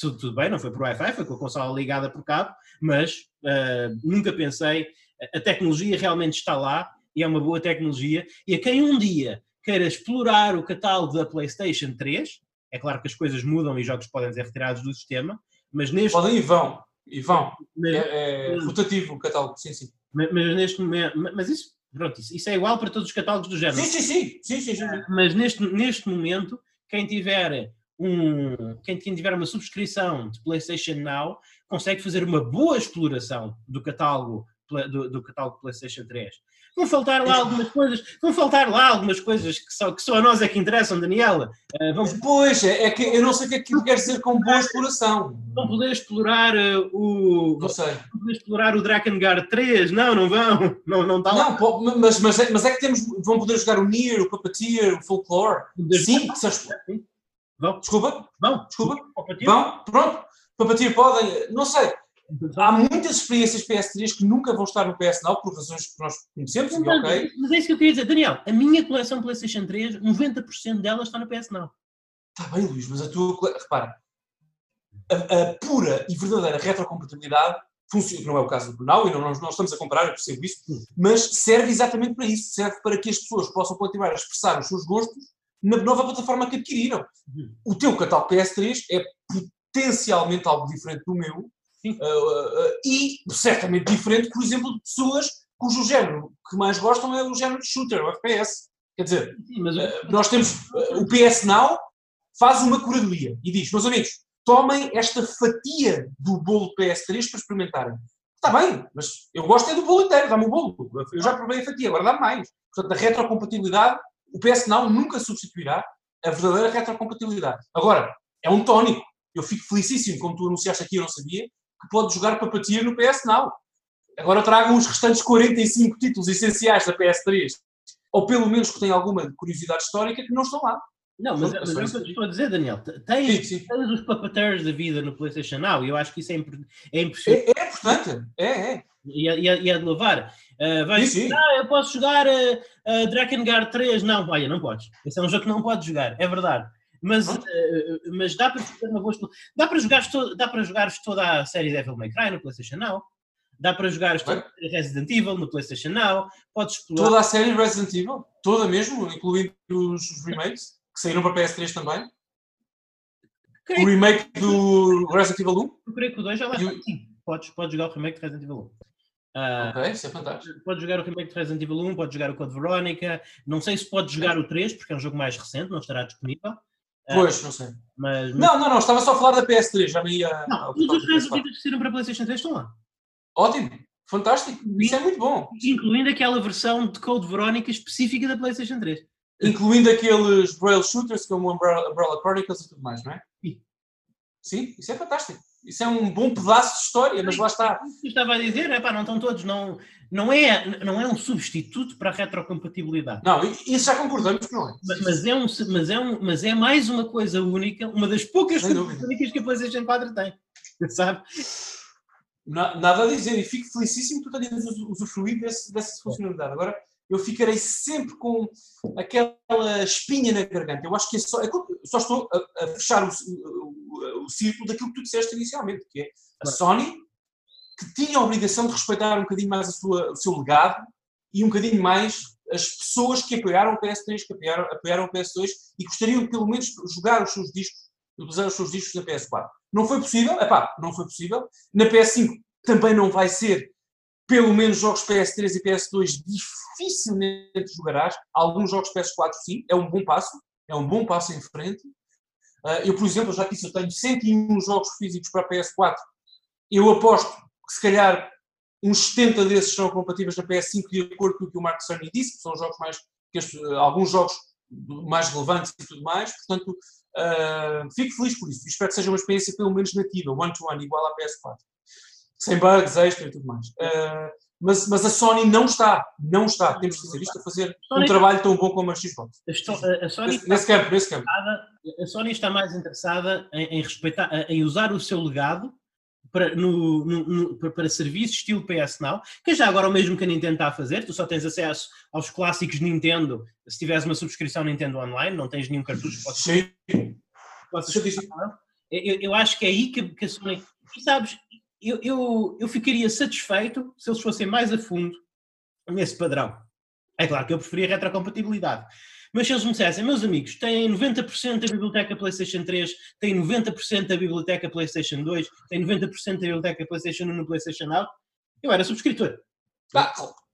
Tudo bem, não foi por Wi-Fi, foi com a consola ligada por cabo, mas uh, nunca pensei, a tecnologia realmente está lá, e é uma boa tecnologia, e a quem um dia queira explorar o catálogo da PlayStation 3, é claro que as coisas mudam e jogos podem ser retirados do sistema, mas neste... Podem e vão, e vão. Mas, é, é rotativo o catálogo, sim, sim. Mas, mas, neste momento, mas isso, pronto, isso, é igual para todos os catálogos do género. Sim, sim, sim. sim, sim, sim. Mas neste, neste momento, quem tiver um, quem tiver uma subscrição de PlayStation Now consegue fazer uma boa exploração do catálogo do, do catálogo PlayStation 3. Vão faltar lá algumas coisas, vão faltar lá algumas coisas que só, que só a nós é que interessam, Daniela. Uh, vão... Pois, é, é que eu não sei o que é que quer dizer com boa exploração. Vão poder explorar uh, o. Não sei. Vão poder explorar o Drakengard 3? Não, não vão. Não, não está lá. Não, mas, mas, é, mas é que temos. Vão poder jogar o Nier, o Puppeteer, o Folklore. Sim, que são. Vão. Desculpa? Vão. Desculpa? Vão, pronto. Puppeteer podem. Não sei. Há muitas experiências PS3 que nunca vão estar no PS Now por razões que nós conhecemos, mas, ok. Mas é isso que eu queria dizer. Daniel, a minha coleção PlayStation 3, 90% dela está no PS Now. Está bem, Luís, mas a tua. Repara, a, a pura e verdadeira retrocompatibilidade funciona, não é o caso do Now, e não, estamos a comparar, eu percebo isso, mas serve exatamente para isso. Serve para que as pessoas possam continuar a expressar os seus gostos na nova plataforma que adquiriram. O teu catálogo PS3 é potencialmente algo diferente do meu, e certamente diferente, por exemplo, de pessoas cujo género que mais gostam é o género de shooter, o FPS. Quer dizer, Sim, nós temos o PS Now faz uma curadoria e diz, meus amigos, tomem esta fatia do bolo PS3 para experimentarem. Está bem, mas eu gosto é do bolo inteiro, dá-me o bolo. Eu já provei a fatia, agora dá-me mais. Portanto, a retrocompatibilidade, o PS Now nunca substituirá a verdadeira retrocompatibilidade. Agora, é um tónico. Eu fico felicíssimo, como tu anunciaste aqui, eu não sabia, que pode jogar Papatia no PS Now. Agora tragam os restantes 45 títulos essenciais da PS3, ou pelo menos que tenham alguma curiosidade histórica, que não estão lá. Não, mas, mas é o que eu estou a dizer, Daniel. Tens, sim, sim. tens os puppeteers da vida no PlayStation Now e eu acho que isso é, é impressionante. É, é importante, é, é. E é, é, é de louvar. Uh, vais, sim, sim. Ah, eu posso jogar uh, uh, Drakengard 3. Não, olha, não podes. Esse é um jogo que não podes jogar, é verdade mas, uh, mas dá para fazer uma boa dá para jogar dá para jogar toda a série Devil May Cry no PlayStation Now. Dá para jogar toda Resident Evil no PlayStation Now. Podes explorar toda a série Resident Evil? Toda mesmo? Incluindo os, remakes que saíram para PS3 também? Creio o remake do Resident Evil 1 eu creio que o 2 já lá está. Sim podes, podes jogar o remake de Resident Evil 1 Uh, ok, isso é fantástico. Pode jogar o remake de Resident Evil 1, pode jogar o Code Veronica. Não sei se pode jogar o 3, porque é um jogo mais recente, não estará disponível. Pois, não sei. Mas, não, não, não, estava só a falar da PS3, já me ia. Não, os outros Resident que saíram para a PlayStation 3 estão lá. Ótimo, fantástico, isso é muito bom. Incluindo aquela versão de Code Veronica específica da PlayStation 3. Incluindo aqueles rail shooters como Umbrella, Umbrella Chronicles e tudo mais, não é? Sim. Sim, isso é fantástico. Isso é um bom pedaço de história, mas lá está. Eu estava a dizer, é pá, não estão todos, não, não, é, não é um substituto para a retrocompatibilidade. Não, isso já concordamos que não é. Mas, mas, é, um, mas, é, um, mas é mais uma coisa única, uma das poucas coisas únicas que a PlayStation 4 tem, sabe? Nada a dizer, e fico felicíssimo que tu tenhas usufruído desse, dessa funcionalidade. Agora, eu ficarei sempre com aquela espinha na garganta. Eu acho que é só, é, só estou a, a fechar o, o, círculo daquilo que tu disseste inicialmente, que é a Sony, que tinha a obrigação de respeitar um bocadinho mais a sua, o seu legado e um bocadinho mais as pessoas que apoiaram o PS3, que apoiaram, apoiaram o PS2 e gostariam de pelo menos jogar os seus discos, usar os seus discos na PS4. Não foi possível, é pá, não foi possível. Na PS5 também não vai ser, pelo menos jogos PS3 e PS2 dificilmente jogarás. Alguns jogos PS4 sim, é um bom passo, é um bom passo em frente. Uh, eu, por exemplo, já disse, eu tenho 101 jogos físicos para a PS4. Eu aposto que se calhar uns 70 desses são compatíveis na PS5 de acordo com o que o Mark Cerny disse, que são jogos mais, que alguns jogos mais relevantes e tudo mais, portanto uh, fico feliz por isso, espero que seja uma experiência pelo menos nativa, one-to-one, -one, igual à PS4, sem bugs, extra e tudo mais. Uh, mas, mas a Sony não está, não está, temos que dizer isto, a fazer Sony, um trabalho tão bom como a Xbox. A, a Sony nesse, nesse campo, nesse campo. A Sony está mais interessada em, em, respeitar, em usar o seu legado para, no, no, no, para serviços estilo PS Now, que já agora o mesmo que a Nintendo está a fazer, tu só tens acesso aos clássicos Nintendo se tiveres uma subscrição Nintendo Online, não tens nenhum cartucho que possas, Sim. possas eu, eu, acho que é aí que, que a Sony. sabes, eu, eu, eu ficaria satisfeito se eles fossem mais a fundo nesse padrão. É claro que eu preferia retrocompatibilidade. Mas se eles me dissessem, meus amigos, têm 90% da biblioteca PlayStation 3, têm 90% da biblioteca PlayStation 2, têm 90% da biblioteca PlayStation 1 no PlayStation Now, eu era subscritor. Ah,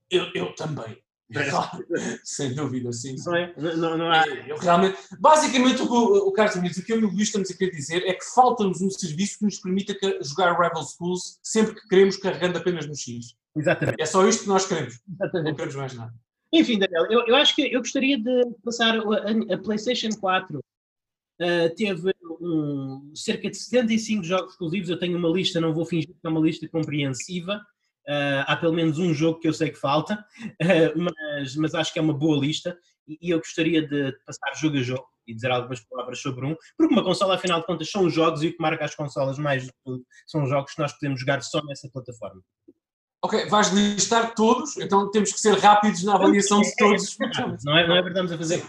eu, eu também. Sem dúvida, sim. sim. Não, é? não, não há... eu realmente, basicamente, o, o Carlos Amigos, o que eu e o Luís estamos a querer dizer é que falta-nos um serviço que nos permita jogar Rival Schools sempre que queremos, carregando apenas no X. Exatamente. É só isto que nós queremos. Exatamente. Não queremos mais nada. Enfim, Daniel, eu, eu acho que eu gostaria de passar a, a PlayStation 4. Uh, eh, teve um, cerca de 75 jogos exclusivos. Eu tenho uma lista, não vou fingir que é uma lista compreensiva. Uh, há pelo menos um jogo que eu sei que falta, uh, mas, mas acho que é uma boa lista e, e eu gostaria de passar jogo a jogo e dizer algumas palavras sobre um, porque uma consola, afinal de contas, são jogos e o que marca as consolas mais de tudo são jogos que nós podemos jogar só nessa plataforma. Ok, vais listar todos, então temos que ser rápidos na avaliação de todos. Não é, não é verdade a fazer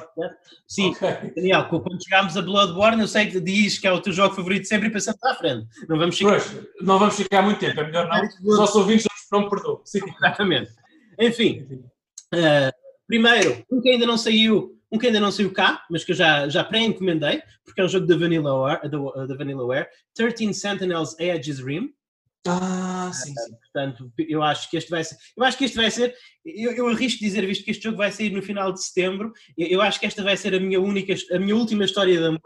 Sim, okay. Daniel, quando chegámos a Bloodborne, eu sei que diz que é o teu jogo favorito sempre e pensamos à frente. Não vamos ficar. Pois, não vamos ficar muito tempo, é melhor não. Os nossos ouvintes não me perdoam. Sim. Exatamente. Enfim, uh, primeiro, um que ainda não saiu, um que ainda não saiu cá, mas que eu já, já pré-encomendei, porque é um jogo da Vanillaware, da, da Vanillaware, 13 Sentinels Aegis Rim. Ah, sim, sim. Portanto, eu acho que este vai ser. Eu acho que este vai ser. Eu, eu arrisco dizer, visto que este jogo vai sair no final de setembro, eu, eu, acho que esta vai ser a minha única, a minha última história de amor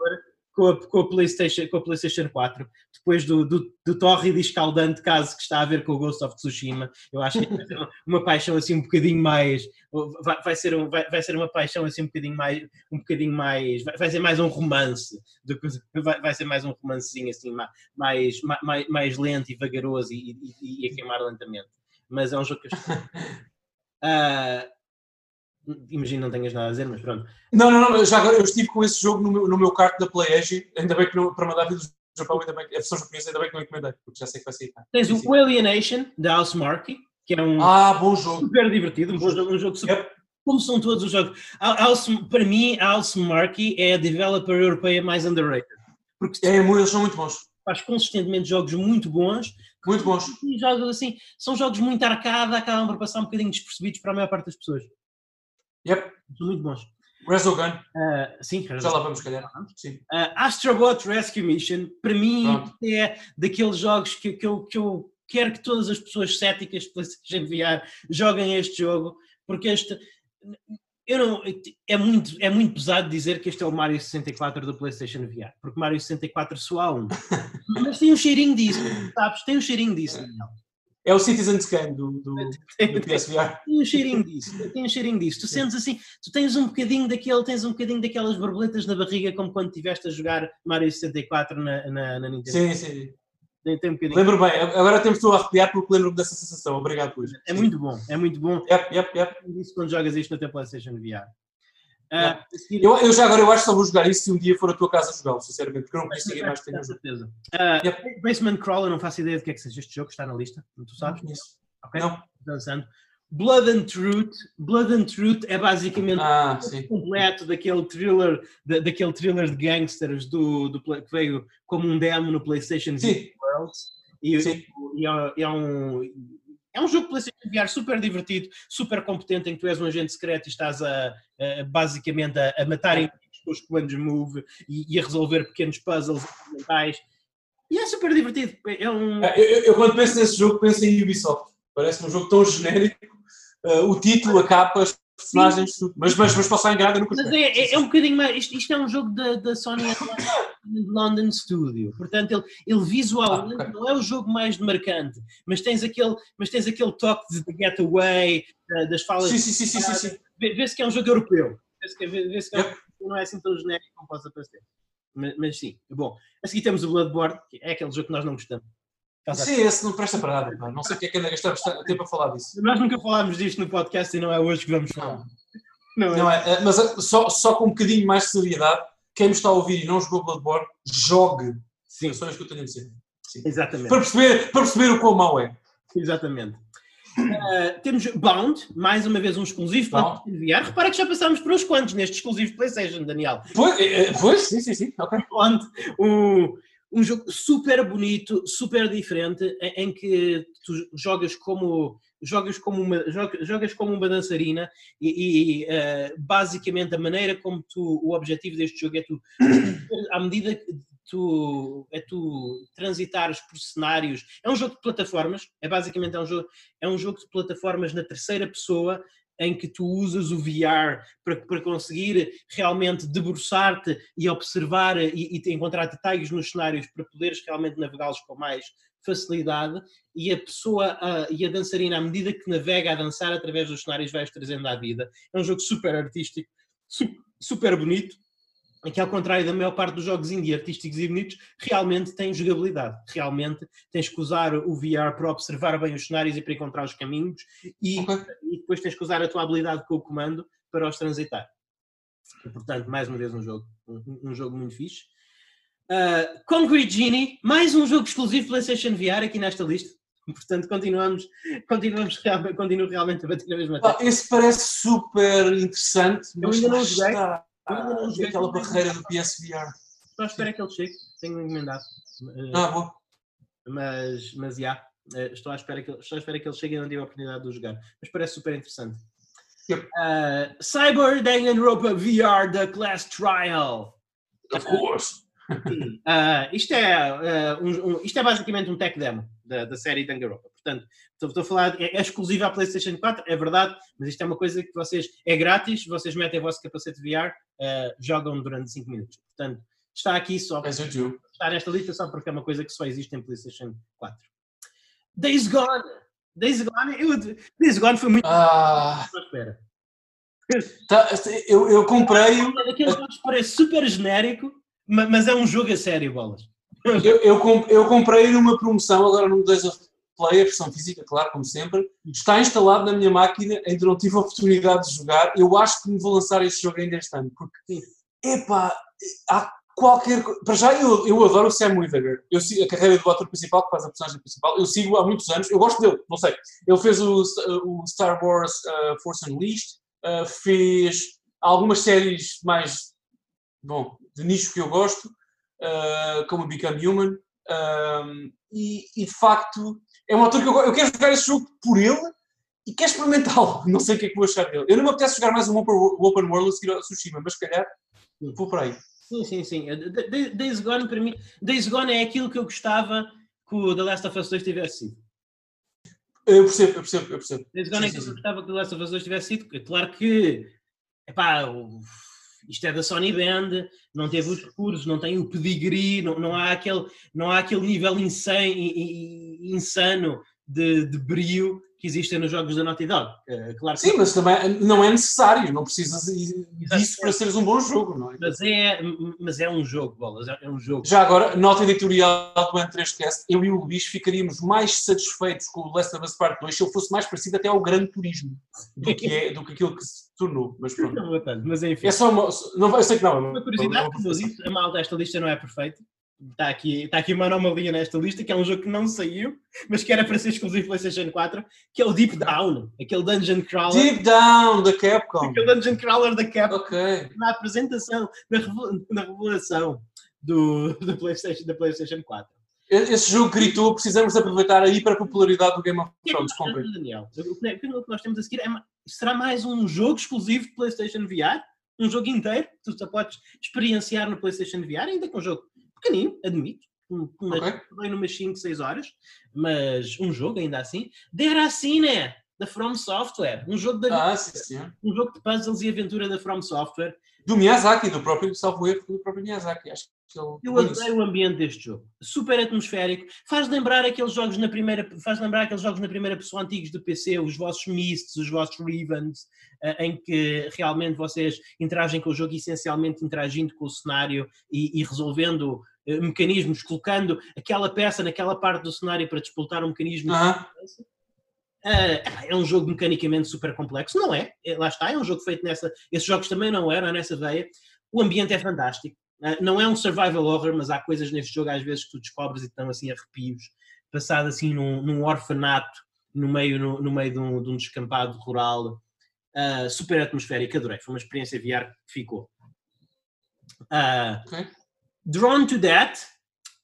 com a, com a, PlayStation, com a PlayStation 4, depois do, do, do tórrido e escaldante caso que está a ver com o Ghost of Tsushima. Eu acho que vai ser uma paixão assim um bocadinho mais. Vai, vai, ser, um, vai, vai ser uma paixão assim um bocadinho mais. Um bocadinho mais vai, vai ser mais um romance. Do que, vai, vai ser mais um romancezinho assim, mais, mais, mais lento e vagaroso e, e, e a queimar lentamente. Mas é um jogo que eu. Uh, Imagino não tenhas nada a dizer, mas pronto. Não, não, não, já agora eu estive com esse jogo no meu, no meu kart da PlayEdge, ainda bem que não, para mandar vídeos do Japão, ainda bem que a pessoa japonesa, ainda bem que não encomendei, porque já sei que vai sair. Tens o Alienation, da House Marquee, que é um ah, bom jogo. super divertido, um, bom jogo, um jogo super. Yep. Como são todos os jogos. House, para mim, a House Marquee é a developer europeia mais underrated. Porque é, eles são muito bons. Faz consistentemente jogos muito bons. Muito bons. E jogos assim, são jogos muito arcada, acabam por passar um bocadinho despercebidos para a maior parte das pessoas. Yep. São muito bons. Resogun. Uh, sim, já lá vamos, calhar. Sim. Uh, Astrobot Rescue Mission, para mim, Pronto. é daqueles jogos que, que, eu, que eu quero que todas as pessoas céticas de PlayStation VR joguem este jogo, porque este. Eu não, é, muito, é muito pesado dizer que este é o Mario 64 do PlayStation VR, porque Mario 64 só há um. Mas tem um cheirinho disso, sabes? Tem um cheirinho disso, Daniel. É o Citizen Scan do, do, do PSVR. Tem um cheirinho disso, tem um cheirinho disso. Tu sentes assim, tu tens um bocadinho daquele, tens um bocadinho daquelas borboletas na barriga, como quando estiveste a jogar Mario 64 na, na, na Nintendo. Sim, sim. Tem, tem um bocadinho. Lembro bem, agora temos tu a arrepiar porque lembro-me dessa sensação. Obrigado, Luís. É sim. muito bom, é muito bom. Yep, yep, yep. Isso quando jogas isto na PlayStation VR. Uh, eu, eu, já agora eu acho que só vou jogar isso se um dia for a tua casa jogá-lo, sinceramente, porque eu não conheço ninguém mais que tenha. Certeza. Uh, yep. Basement Crawler, não faço ideia de que é que seja este jogo, está na lista, não tu sabes? Não. Ok? Não. Dançando. Blood and Truth. Blood and Truth é basicamente ah, o completo daquele thriller, da, daquele thriller de gangsters do, do, que veio como um demo no PlayStation sim. Worlds. E, sim. e é, é, um, é um jogo PlayStation VR super divertido, super competente, em que tu és um agente secreto e estás a, a basicamente a, a matar inimigos com os comandos move e, e, a resolver pequenos puzzles mentais. E é super divertido. É um... eu, eu, eu, quando penso nesse jogo, penso em Ubisoft. Parece um jogo tão genérico. Uh, o título, a capa, as personagens. Mas, mas, mas posso enganar, eu nunca Mas é, é, é, um bocadinho mais. Isto, isto é um jogo da, da Sony London Studio. Portanto, ele, ele visualmente ah, okay. não é o jogo mais demarcante, mas tens aquele, mas tens aquele toque de Getaway, das falas. Sim, sim, sim. sim, sim, sim. Vê-se que é um jogo europeu. Vê-se que, vê que é um, não é assim tão genérico como possa parecer. Mas, mas, sim, bom. A seguir temos o Bloodborne, que é aquele jogo que nós não gostamos. Sim, esse não presta para nada. Não sei o que é que ainda gastamos tempo a falar disso. Nós nunca falámos disto no podcast e não é hoje que vamos falar. Não, não, é. não é. é mas eh, só, só com um bocadinho mais de seriedade, quem me está a ouvir e não jogou Bloodborne, jogue. Sim. São as que eu tenho a dizer. Sim. Exatamente. Para perceber, para perceber o quão mau é. Exatamente. Uh, temos Bound, mais uma vez um exclusivo para VR. Repara que já passámos por uns quantos neste exclusivo PlayStation, Daniel. Pois, eh, pois sim, sim, sim. Okay. Bound, um, um jogo super bonito, super diferente, em, que tu jogas como jogas como uma jogas como uma dançarina e, e uh, basicamente a maneira como tu o objetivo deste jogo é tu à medida que tu é tu transitares por cenários é um jogo de plataformas é basicamente é um jogo é um jogo de plataformas na terceira pessoa em que tu usas o VR para, para conseguir realmente debruçar-te e observar e, e encontrar detalhes nos cenários para poderes realmente navegá-los com mais facilidade e a pessoa a, e a dançarina, à medida que navega a dançar através dos cenários, vai-os trazendo à vida. É um jogo super artístico, super bonito que ao contrário da maior parte dos jogos indie artísticos e bonitos, realmente tem jogabilidade. Realmente tens que usar o VR para observar bem os cenários e para encontrar os caminhos e, okay. e depois tens que usar a tua habilidade com o comando para os transitar. E, portanto, mais uma vez um jogo, um, um jogo muito fixe. Uh, Concrete Genie, mais um jogo exclusivo PlayStation VR aqui nesta lista. Portanto, continuamos, continuamos realmente, continuo realmente a bater na mesma tecla. esse parece super interessante, mas Eu ainda não joguei. Está ah, aquela barreira do PSVR. Estou à espera que ele chegue, tenho encomendado. Ah, bom. Mas, mas, já, yeah, estou, à espera que, estou à espera que ele chegue e não tive a oportunidade de o jogar. Mas parece super interessante. Yep. Uh, Cyber Danganronpa VR The Class Trial. Of course. Uh, isto, é, uh, um, um, isto é basicamente um tech demo da, da série Danganronpa. Portanto, estou, estou a falar, é, é exclusivo à PlayStation 4, é verdade, mas isto é uma coisa que vocês, é grátis, vocês metem o vosso capacete VR, uh, jogam durante 5 minutos. Portanto, está aqui só, está nesta lista só porque é uma coisa que só existe em PlayStation 4. Days Gone! Days Gone, eu, Days Gone foi muito. Ah. Espera. Tá, eu, eu comprei. Aquele jogo parece super genérico, mas é um jogo a sério, bolas. Eu, eu, eu comprei numa promoção agora no Days of Play, a versão física, claro, como sempre. Está instalado na minha máquina, ainda não tive a oportunidade de jogar. Eu acho que me vou lançar este jogo ainda este ano, porque, epá, há qualquer Para já, eu, eu adoro o Sam Wither. Eu sigo a carreira do ator principal, que faz a personagem principal. Eu sigo há muitos anos. Eu gosto dele, não sei. Ele fez o, o Star Wars uh, Force Unleashed, uh, fez algumas séries mais, bom, de nicho que eu gosto, uh, como Become Human. e, e, de facto, é um ator que eu, eu quero jogar esse jogo por ele e quero experimentá-lo. Não sei o que é que vou achar dele. Eu não me apetece jogar mais um Open, open World a seguir ao Tsushima, mas se calhar vou por aí. Sim, sim, sim. Days Gone, para mim, Days Gone é aquilo que eu gostava que o The Last of Us 2 tivesse sido. Eu percebo, eu percebo, eu percebo. Days Gone sim, é aquilo que eu gostava que o The Last of Us 2 tivesse sido. É claro que, epá, isto é da Sony Band, não teve os recursos, não tem o pedigree, não, não, há, aquele, não há aquele nível insano, insano de, de brio que existem nos jogos da Naughty Dog. É, claro Sim, mas também não é necessário, não precisas disso para seres um bom jogo, não é? Mas é, mas é um jogo, bolas, é um jogo. Já agora, nota editorial do N3Cast, eu e o Luís ficaríamos mais satisfeitos com o Last of Us Part 2 se ele fosse mais parecido até ao Grande Turismo do que, é, do que aquilo que se tornou. Mas pronto. Não, mas enfim. É só uma. Não, eu sei que não. Uma curiosidade, como eu disse, a malta desta lista não é perfeita. Está aqui, está aqui uma anomalia nesta lista, que é um jogo que não saiu, mas que era para ser exclusivo PlayStation 4, que é o Deep Down, aquele Dungeon Crawler. Deep Down, da Capcom. Aquele Dungeon Crawler da Capcom. Okay. Na apresentação, na, revelação do, do PlayStation, da PlayStation 4. Esse jogo gritou, precisamos aproveitar a hiperpopularidade do Game of Thrones. Comprem. Daniel, o que nós temos a seguir é, será mais um jogo exclusivo de PlayStation VR? Um jogo inteiro, que tu só podes experienciar no PlayStation VR, ainda com um jogo pequenino, admito. Um, okay. numas 5, 6 horas, mas um jogo ainda assim. Deracine, da From Software. Um jogo, de, ah, sim, sim. um jogo de puzzles e aventura da From Software. Do Miyazaki, do próprio salvo erro do próprio Miyazaki. Acho que eu, eu adorei o ambiente deste jogo. Super atmosférico. Faz lembrar aqueles jogos na primeira, faz lembrar aqueles jogos na primeira pessoa antigos do PC, os vossos Mists, os vossos Revens, uh, em que realmente vocês interagem com o jogo, essencialmente interagindo com o cenário e, e resolvendo eh, mecanismos, colocando aquela peça naquela parte do cenário para disputar um mecanismo. Uh, é um jogo mecanicamente super complexo, não é? é? Lá está, é um jogo feito nessa. Esses jogos também não eram nessa veia. O ambiente é fantástico. Uh, não é um survival horror, mas há coisas neste jogo às vezes que tu descobres e estão assim arrepios, passado assim num, num orfanato, no meio, no, no meio de um, de um, descampado rural. Uh, super atmosférico, adorei. Foi uma experiência VR que ficou. Okay. Drawn to That,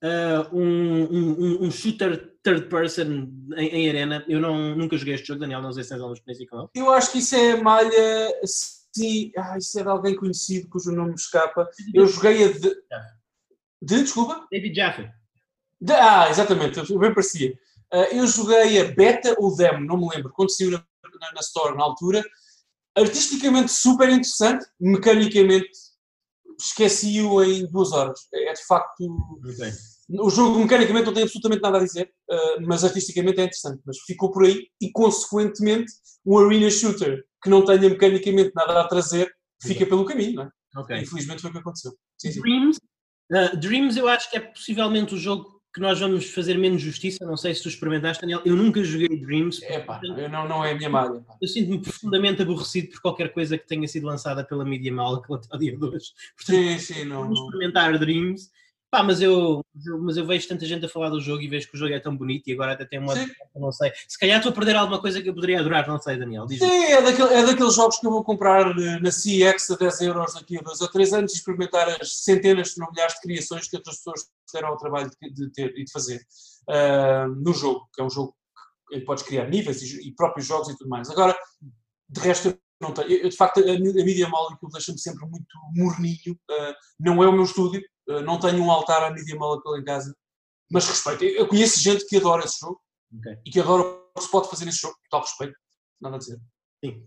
uh, um, um, um, shooter third person em, em, arena. Eu não, nunca joguei este jogo, Daniel, não sei se tens alguma experiência com ele. Eu acho que isso é malha. Sim, ah, isso é de alguém conhecido cujo nome me escapa. Eu joguei a de. De, desculpa? David Jaffe. De, ah, exatamente, bem parecia. Uh, eu joguei a beta ou demo, não me lembro, quando saiu na, na, na Store na altura. Artisticamente super interessante, mecanicamente esqueci-o em duas horas. É de facto. O jogo mecanicamente não tem absolutamente nada a dizer, uh, mas artisticamente é interessante. Mas ficou por aí e, consequentemente, um arena shooter que não tenha mecanicamente nada a trazer fica pelo caminho, não é? Okay. Infelizmente foi o que aconteceu. Sim, sim. Dreams, uh, Dreams, eu acho que é possivelmente o jogo que nós vamos fazer menos justiça. Não sei se tu experimentaste, Daniel. Eu nunca joguei Dreams. É pá, eu não, não é a minha malha. Eu sinto-me profundamente aborrecido por qualquer coisa que tenha sido lançada pela Media Mal até o dia de hoje. Portanto, sim, sim, não. Vamos experimentar Dreams Pá, mas eu, mas eu vejo tanta gente a falar do jogo e vejo que o jogo é tão bonito e agora até tem uma. Não sei. Se calhar estou a perder alguma coisa que eu poderia adorar, não sei, Daniel. Sim, é, daquele, é daqueles jogos que eu vou comprar eh, na CX a 10 euros daqui a 2 ou 3 anos e experimentar as centenas, se não milhares de criações que outras pessoas deram ao trabalho de, ter e de fazer uh, no jogo, que é um jogo que podes criar níveis e, e, próprios jogos e tudo mais. Agora, de resto, não tenho. Eu, de facto, a, a Media Molecule deixa-me sempre muito morninho. Uh, não é o meu estúdio não tenho um altar à Media Molecule em casa, mas respeito. Eu conheço gente que adora esse jogo okay. e que adora o que se pode fazer nesse jogo, tal respeito. Nada a dizer. Sim.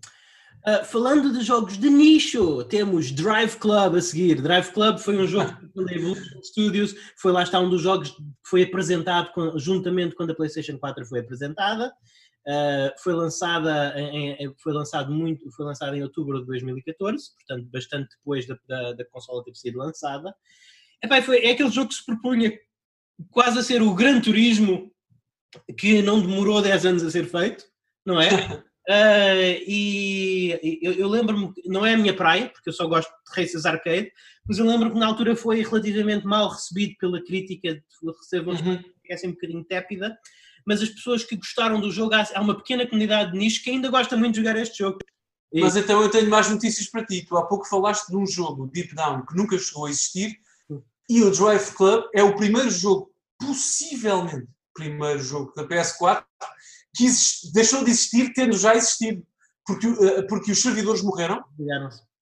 Uh, falando de jogos de nicho, temos Drive Club a seguir. Drive Club foi um jogo da Evolution Studios, foi lá está um dos jogos que foi apresentado com, juntamente quando a PlayStation 4 foi apresentada. Uh, foi lançada em, foi lançado muito foi lançado em outubro de 2014 portanto bastante depois da, da, da consola ter sido lançada Epá, foi, é aquele jogo que se propunha quase a ser o Gran Turismo que não demorou 10 anos a ser feito, não é? Uh, e eu, eu lembro-me, não é a minha praia, porque eu só gosto de races arcade, mas eu lembro que na altura foi relativamente mal recebido pela crítica, recebo uhum. é assim um bocadinho tépida, mas as pessoas que gostaram do jogo, há uma pequena comunidade de nicho que ainda gosta muito de jogar este jogo. Mas então eu tenho mais notícias para ti. Tu há pouco falaste de um jogo, Deep Down, que nunca chegou a existir, e o Drive Club é o primeiro jogo, possivelmente primeiro jogo da PS4, que deixou de existir tendo já existido. Porque, uh, porque os servidores morreram,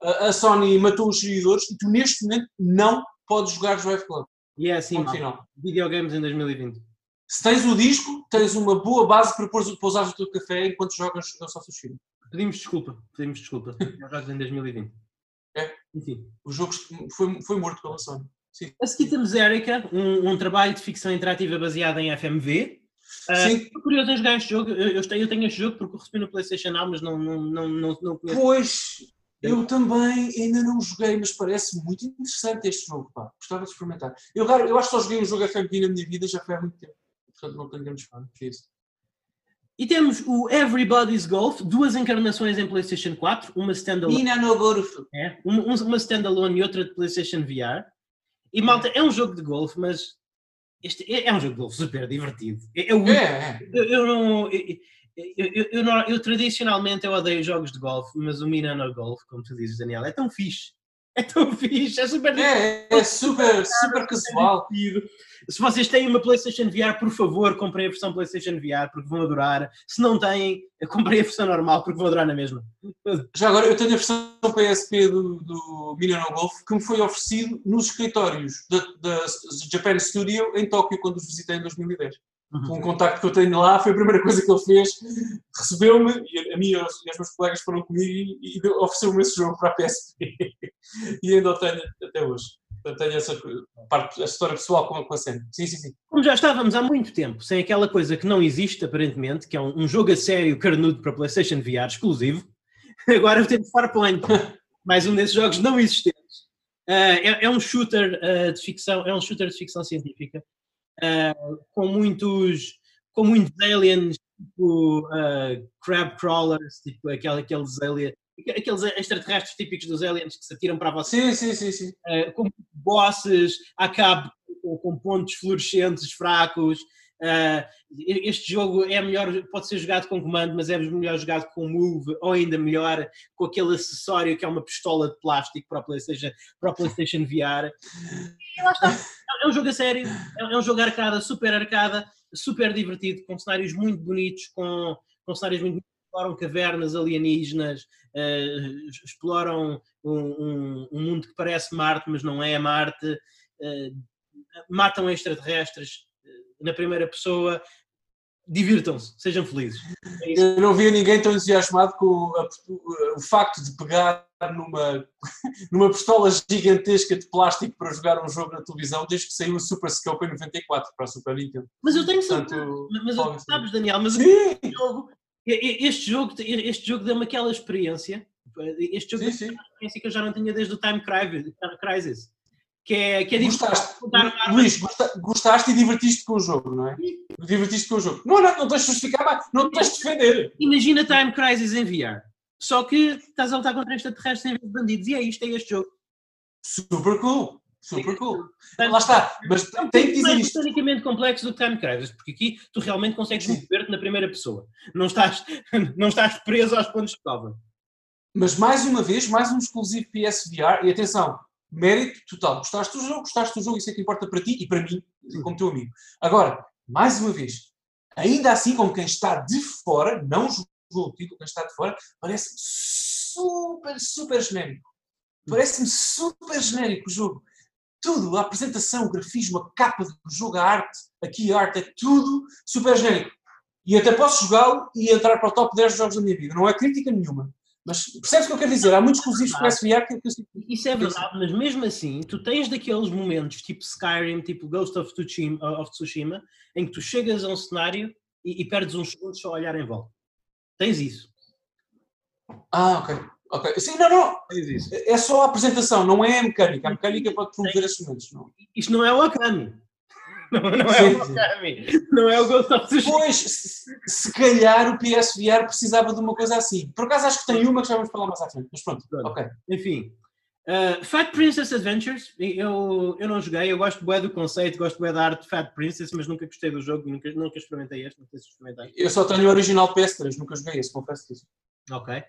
a, a, Sony matou os servidores e tu neste momento não podes jogar Drive Club. E é assim, final. videogames em 2020. Se tens o disco, tens uma boa base para pousar o teu café enquanto jogas o Social Shooting. Pedimos desculpa, pedimos desculpa. Jogos em 2020. É. Enfim. O jogo foi, foi morto pela Sony. Sim. A seguir temos Erika, um, um, trabalho de ficção interativa baseado em FMV. Uh, Sim. Estou curioso em jogar este jogo. Eu, eu, tenho, eu tenho este jogo porque recebi no PlayStation Now, mas não, não, não, não, não conheço. Pois, eu também ainda não joguei, mas parece muito interessante este jogo. Pá. Gostava de experimentar. Eu, eu acho que só joguei um jogo FMV na minha vida já foi há muito tempo. Portanto, não tenho grandes fãs. E temos o Everybody's Golf, duas encarnações em PlayStation 4, uma standalone. Mina no golf. É, uma, uma standalone e outra de PlayStation VR. E malta, é um jogo de golfe, mas este é, é um jogo de golfe super divertido. Eu, é, é. eu, eu não. Eu, eu, eu, eu, tradicionalmente eu odeio jogos de golfe, mas o Mirano Golf, como tu dizes, Daniel, é tão fixe. É tão fixe, é super É, é super, super casual. Se vocês têm uma PlayStation VR, por favor, comprem a versão PlayStation VR porque vão adorar. Se não têm, comprem a versão normal porque vão adorar na mesma. Já agora, eu tenho a versão PSP do, do Million Golf que me foi oferecido nos escritórios da, da Japan Studio em Tóquio quando os visitei em 2010. Uhum. Um contacto que eu tenho lá foi a primeira coisa que ele fez. Recebeu-me, e a mim e os, e os meus colegas foram comigo e, e ofereceu-me esse jogo para a PSP. e ainda o tenho até hoje. Eu tenho essa parte, a história pessoal com, com a cena. Sim, sim, sim. Como já estávamos há muito tempo sem aquela coisa que não existe, aparentemente, que é um, um jogo a sério carnudo para PlayStation VR exclusivo, agora temos Farpoint, mais um desses jogos não existentes. Uh, é, é, um shooter uh, de ficção, é um shooter de ficção científica uh, com muitos com muitos aliens tipo crab crawlers, tipo aquele, aqueles aliens aqueles extraterrestres típicos dos aliens que se atiram para você. Sim, sim, sim. sim. Uh, com bosses, a cabo com, com pontos fluorescentes fracos. Uh, este jogo é melhor, pode ser jogado com comando, mas é melhor jogado com move, ou ainda melhor com aquele acessório que é uma pistola de plástico para o PlayStation, para o PlayStation VR. E lá está. É um jogo a sério, é um jogo arcada, super arcada, super divertido, com cenários muito bonitos, com, com cenários muito exploram cavernas alienígenas, uh, exploram um, um, um, mundo que parece Marte, mas não é Marte, uh, matam extraterrestres na primeira pessoa. divirtam-se, sejam felizes. É eu não via ninguém tão entusiasmado com a, o facto de pegar numa, numa pistola gigantesca de plástico para jogar um jogo na televisão desde que saiu o Super Scope em 94 para a Super Nintendo. Mas eu tenho Portanto, mas, mas sabes, Daniel, mas este jogo, este jogo, este jogo deu-me aquela experiência. Este jogo sim, sim. experiência que eu já não tinha desde o Time Crisis que é, que é gostaste, Luís, gostaste e divertiste com o jogo, não é? Divertiste com o jogo. Não, não, não tens de justificar, não tens de defender. Imagina Time Crisis em VR. Só que estás a lutar contra extraterrestres em vez de bandidos. E é isto, é este jogo. Super cool. Super cool. Lá está. Mas é tem que dizer isto. É complexo do Time Crisis, porque aqui tu realmente consegues mover-te na primeira pessoa. Não estás, não estás preso aos pontos de cova. Mas mais uma vez, mais um exclusivo PSVR. E atenção, mérito total. Gostaste do jogo, gostaste do jogo, isso é que importa para ti e para mim, como teu amigo. Agora, mais uma vez, ainda assim, como quem está de fora, não jogou o título, quem está de fora, parece-me super, super genérico. Parece-me super genérico o jogo. Tudo, a apresentação, o grafismo, a capa do jogo, a arte, aqui a arte, é tudo super genérico. E até posso jogá-lo e entrar para o top 10 jogos da minha vida. Não é crítica nenhuma. Mas percebes o que eu quero dizer? Há muitos exclusivos para SVR que eu Isso é verdade, mas mesmo assim, tu tens daqueles momentos tipo Skyrim, tipo Ghost of Tsushima, of Tsushima em que tu chegas a um cenário e, e perdes uns segundos só a olhar em volta. Tens isso. Ah, ok. Ok. Sim, não, não. É só a apresentação, não é a mecânica. A mecânica pode promover esses momentos. Não. Isto não é o Akami. Não, não é o Okami, não é o Ghost of Tsushima. Pois, se, se calhar o PSVR precisava de uma coisa assim. Por acaso acho que tem uma que já vamos falar mais à frente, mas pronto, pronto. ok. Enfim, uh, Fat Princess Adventures, eu, eu não joguei, eu gosto bem do conceito, gosto bem da arte de Fat Princess, mas nunca gostei do jogo, nunca, nunca experimentei este, não sei se experimentei. Eu só tenho o original PS3, nunca joguei esse, confesso isso. Ok.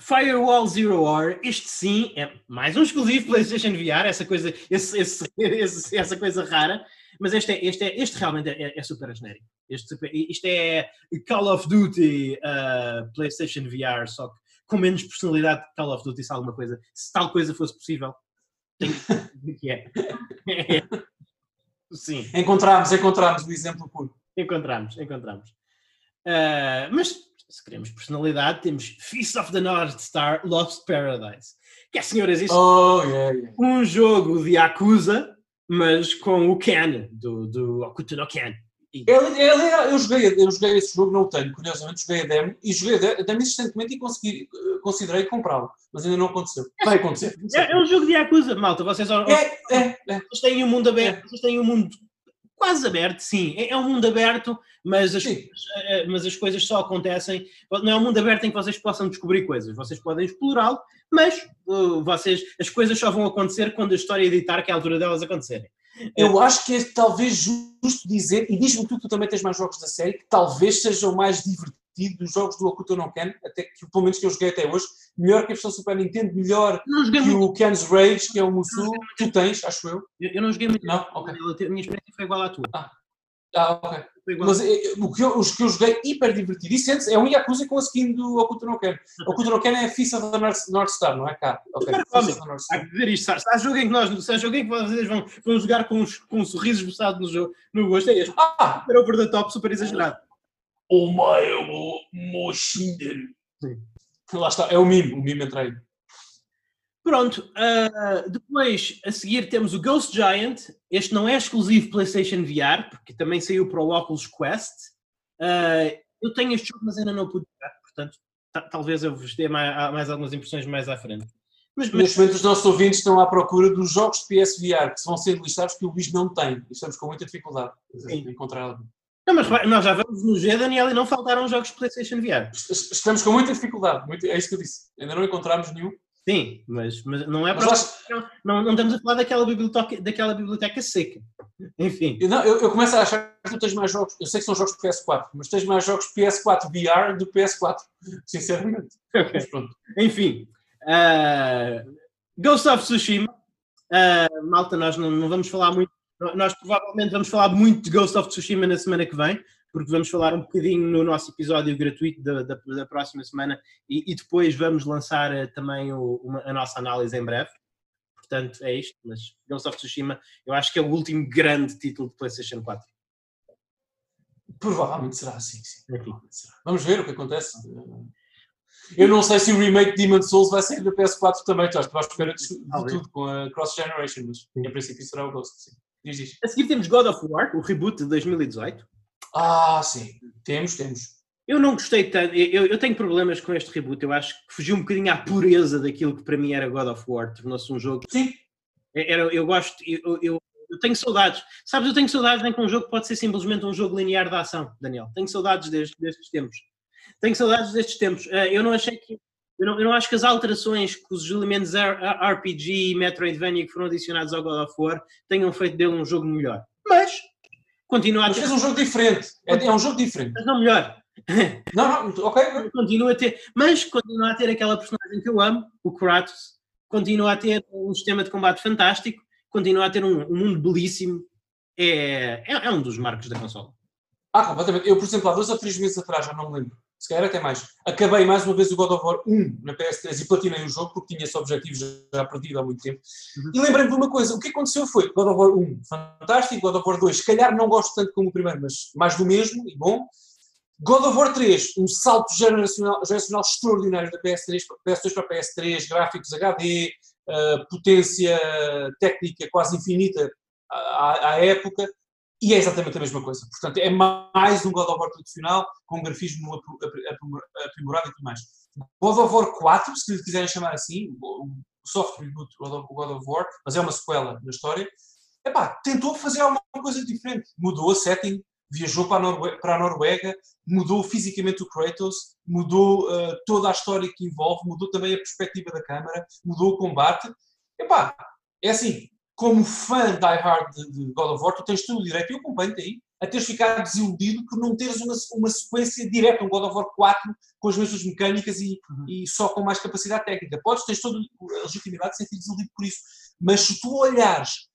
Firewall Zero War, este sim é mais um exclusivo PlayStation VR, essa coisa, esse, esse, esse, essa coisa rara. Mas este, é, este, é, este realmente é, é super genérico. Este, isto é Call of Duty uh, PlayStation VR, só que com menos personalidade que Call of Duty, se alguma coisa, se tal coisa fosse possível, tem que é. Sim. Encontramos, encontramos o exemplo puro. Encontramos, encontramos. Uh, mas se queremos personalidade, temos Feast of the North Star Lost Paradise. Que é, senhoras, isso oh, yeah, yeah. um jogo de Yakuza mas com o Ken, do, do Okuto no Ken. E... É, é legal, eu joguei, eu joguei esse jogo, não o tenho, curiosamente, joguei a demo e joguei a demo insistentemente e consegui, eh, considerei comprá-lo, mas ainda não aconteceu. Vai acontecer. É, é um jogo de Yakuza, malta, vocês, é, é, é. vocês têm um mundo aberto, é. vocês têm um mundo quase aberto, sim, é, é um mundo aberto, mas as, coisas, eh, mas as coisas só acontecem, não é um mundo aberto em que vocês possam descobrir coisas, vocês podem explorá-lo, mas uh, vocês, as coisas só vão acontecer quando a história editar, que é a altura delas acontecerem. Eu acho que é talvez justo dizer, e diz-me tu que tu também tens mais jogos da série, que talvez sejam mais divertidos dos jogos do Okuto no Ken, até que pelo menos que eu joguei até hoje, melhor que a versão Super Nintendo, melhor que muito. o Ken's Rage, que é o Musu, tu tens, acho eu. Eu, eu não joguei muito. Não? Ok. A minha experiência foi igual à tua. Ah. Ah, ok. Mas é, o que eu, os que eu joguei hiper divertido. E sentes, é um Yakuza com a skin do Okuto no Ken. O Okuto no Ken é a Fissa da North, North Star, não é cá? Ok. Há que dizer isto. Se há jogo em que nós, se há jogo em que vocês vão, vão jogar com, com um sorriso esboçado no, jogo, no gosto, é este. Ah! Super over the top, super exagerado. O meu Moshinder. Lá está, é o mime, o mime entra aí. Pronto, uh, depois a seguir temos o Ghost Giant. Este não é exclusivo PlayStation VR, porque também saiu para o Oculus Quest. Uh, eu tenho este jogo, mas ainda não pude jogar, portanto, talvez eu vos dê mais, mais, algumas impressões mais à frente. Mas, mas... Neste momento, os nossos ouvintes estão à procura dos jogos de PSVR que vão ser listados que o Luís não tem. E estamos com muita dificuldade em encontrar não, mas nós já vamos no G, Daniel, e não faltaram jogos de PlayStation VR. Estamos com muita dificuldade, muito, é isso que eu disse. Ainda não encontramos nenhum. Sim, mas, mas não é para. Acho... Não, não estamos a falar daquela biblioteca, daquela biblioteca seca. Enfim. Não, eu, eu, começo a achar que tu tens mais jogos. Eu sei que são jogos de PS4, mas tens mais jogos PS4 VR do PS4, sinceramente. Okay. Enfim. Uh, Ghost of Tsushima. Uh, malta, nós não, não vamos falar muito. Nós provavelmente vamos falar muito de Ghost of Tsushima na semana que vem, porque vamos falar um bocadinho no nosso episódio gratuito da, da, da próxima semana e, e, depois vamos lançar uh, também o, uma, a nossa análise em breve. Portanto, é isto. Mas Ghost of Tsushima, eu acho que é o último grande título de PlayStation 4. Provavelmente será assim, sim. Será. Vamos ver o que acontece. Eu não sei se o remake de Demon Souls vai sair da PS4 também, estou à espera de, de tudo com a Cross Generation, mas em princípio será o Ghost, sim. Diz, diz. A seguir temos God of War, o reboot de 2018. Ah, sim. Temos, temos. Eu não gostei tanto, eu, eu, tenho problemas com este reboot, eu acho que fugiu um bocadinho à pureza daquilo que para mim era God of War, tornou-se um jogo. Sim. É, era, eu gosto, eu, eu, eu, tenho saudades. Sabes, eu tenho saudades em que um jogo pode ser simplesmente um jogo linear de ação, Daniel. Tenho saudades destes, destes tempos. Tenho saudades destes tempos. Eh, eu não achei que. Eu não, eu não acho que as alterações que os elementos RPG e Metroidvania que foram adicionados ao God of War tenham feito dele um jogo melhor. Mas continua a ter. Mas fez um jogo diferente. É, é um jogo diferente. Mas não melhor. Não, não, ok. Continua a ter, mas continua a ter aquela personagem que eu amo, o Kratos, continua a ter um sistema de combate fantástico, continua a ter um, um mundo belíssimo, é, é, é, um dos marcos da consola. Ah, completamente. Eu, por exemplo, há dois ou três meses atrás, já não me lembro, se calhar até mais, acabei mais uma vez o God of War 1 na PS3 e platinei o jogo porque tinha esse objetivo já perdido há muito tempo. Uhum. E lembrei-me de uma coisa, o que aconteceu foi God of War 1, fantástico, God of War 2, se calhar não gosto tanto como o primeiro, mas mais do mesmo e bom. God of War 3, um salto geracional, geracional extraordinário da PS3, PS2 para PS3, gráficos HD, uh, potência técnica quase infinita à, à, época, e é exatamente a mesma coisa. Portanto, é mais um God of War tradicional, com um grafismo aprimorado e tudo mais. God of War 4, se lhe quiserem chamar assim, o soft reboot do God of War, mas é uma sequela da história, epá, tentou fazer alguma coisa diferente. Mudou a setting, viajou para a, para a Noruega mudou fisicamente o Kratos, mudou uh, toda a história que envolve, mudou também a perspectiva da câmara, mudou o combate. Epá, é assim, como fã die hard de, de God of War, tu tens todo o direito, eu acompanho-te aí, a teres ficado desiludido por não teres uma, uma sequência direta, um God of War 4 com as mesmas mecânicas e, uhum. e só com mais capacidade técnica. Podes, tens toda a legitimidade de sentir desiludido por isso. Mas se tu olhares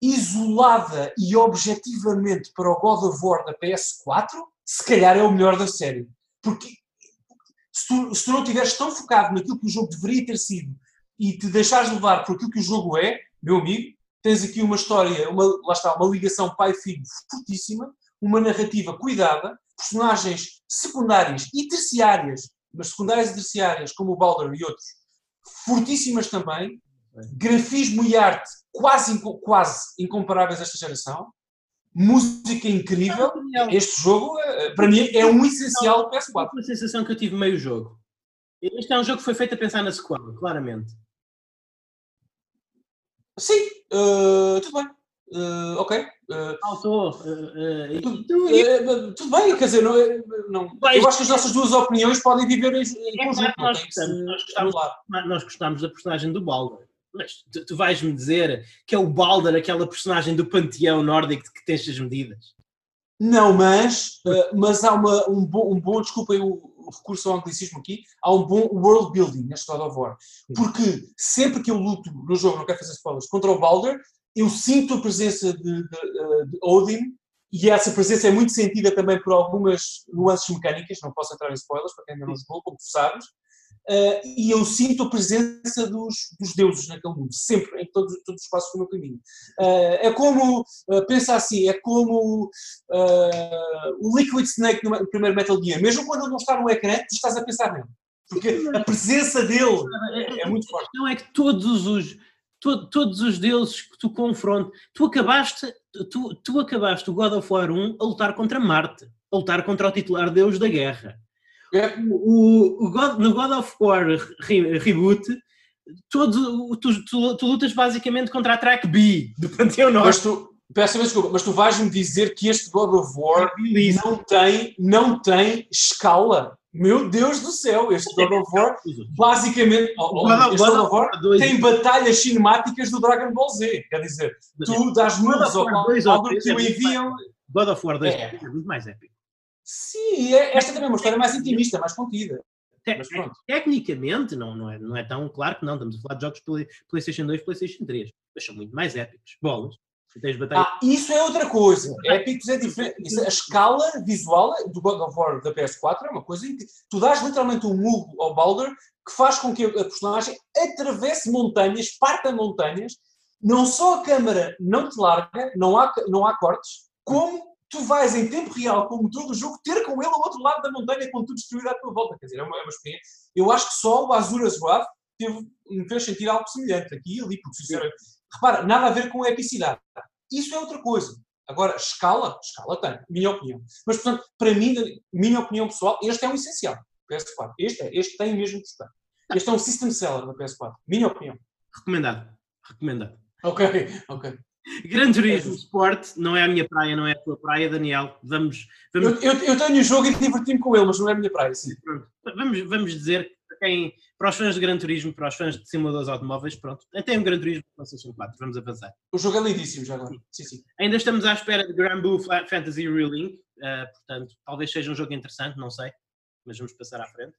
isolada e objetivamente para o God of War da PS4, se calhar é o melhor da série. Porque se tu, se tu não estiveres tão focado naquilo que o jogo deveria ter sido e te deixares levar por aquilo que o jogo é, meu amigo, tens aqui uma história, uma, lá está, uma ligação pai-filho fortíssima, uma narrativa cuidada, personagens secundárias e terciárias, mas secundárias e terciárias, como o Baldur e outros, fortíssimas também, grafismo e arte quase, quase incomparáveis a esta geração, música incrível. Este jogo, eh, para mim, é um essencial do PS4. Uma sensação que eu tive meio jogo. Este é um jogo que foi feito a pensar na sequela, claramente. Sim, uh, tudo bem. Uh, ok. Uh, Faltou. tudo, tudo bem, quer dizer, não, não, eu acho que as nossas duas opiniões podem viver em, é conjunto. Nós, gostamos, nós, gostamos, nós gostamos da personagem do Baldur. Mas tu, tu vais-me dizer que é o Balder, aquela personagem do panteão nórdico que tem estas medidas? Não, mas, uh, mas há uma, um, bom, um bom, desculpem o, o, recurso ao anglicismo aqui, há um bom world building neste God of War. Porque sempre que eu luto no jogo, não quero fazer spoilers, contra o Balder, eu sinto a presença de, de, eh, de Odin e essa presença é muito sentida também por algumas nuances mecânicas, não posso entrar em spoilers para quem ainda não jogou, como tu sabes, Uh, e eu sinto a presença dos, dos, deuses naquele mundo, sempre, em todos, os passos do meu caminho. Uh, é como, uh, pensa assim, é como o Liquid Snake no, no, primeiro Metal Gear, mesmo quando ele não está no ecrã, tu estás a pensar nele, porque a presença dele é, é muito forte. Não é que todos os, to, todos os deuses que tu confrontas, tu acabaste, tu, tu acabaste o God of War 1 a lutar contra Marte, a lutar contra o titular deus da guerra é. O, o God, no God of War re, Reboot, todo, tu, tu, tu, lutas basicamente contra a track B do Panteão Norte. Mas tu, peço desculpa, mas tu vais-me dizer que este God of War é não tem, não tem escala. Meu Deus do céu, este God of War basicamente oh, oh, este God of War tem batalhas cinemáticas do Dragon Ball Z. Quer dizer, tu dás números ao Baldur que o enviam. God of War 2 é. é muito mais épico. Sim, é, esta também é uma história mais intimista, mais contida. Tecnicamente, não, não, é, não é tão claro que não. Estamos a falar de jogos Play, PlayStation 2 PlayStation 3, mas são muito mais épicos. Bolas. Ah, isso é outra coisa. Épicos é diferente. A escala visual do God of War da PS4 é uma coisa em que tu dás literalmente um murro ao Baldur que faz com que a personagem atravesse montanhas, parta montanhas. Não só a câmara não te larga, não há, não há cortes, como tu vais em tempo real com o motor do jogo ter com ele ao outro lado da montanha com tudo destruído à tua volta. Quer dizer, é uma, é uma experiência. Eu acho que só o Azuras Wrath teve, me fez sentir algo semelhante aqui e ali, porque sinceramente, repara, nada a ver com a epicidade. Isso é outra coisa. Agora, escala, escala tem, minha opinião. Mas, portanto, para mim, minha opinião pessoal, este é o essencial. PS4. Este é, este tem mesmo que estar. Este é um system seller da PS4. Minha opinião. Recomendado. Recomendado. Ok, ok. Gran Turismo Sport não é a minha praia, não é a tua praia, Daniel. Vamos. vamos... Eu, eu, eu tenho o jogo e diverti-me com ele, mas não é a minha praia, sim. Pronto. Vamos, vamos dizer para, quem, para os fãs de Gran Turismo, para os fãs de simuladores automóveis, pronto, até um Gran Turismo PlayStation 4, vamos avançar. O jogo é lindíssimo já agora. Sim, sim. Ainda estamos à espera de Grand Blue Fantasy Relink, uh, portanto, talvez seja um jogo interessante, não sei, mas vamos passar à frente.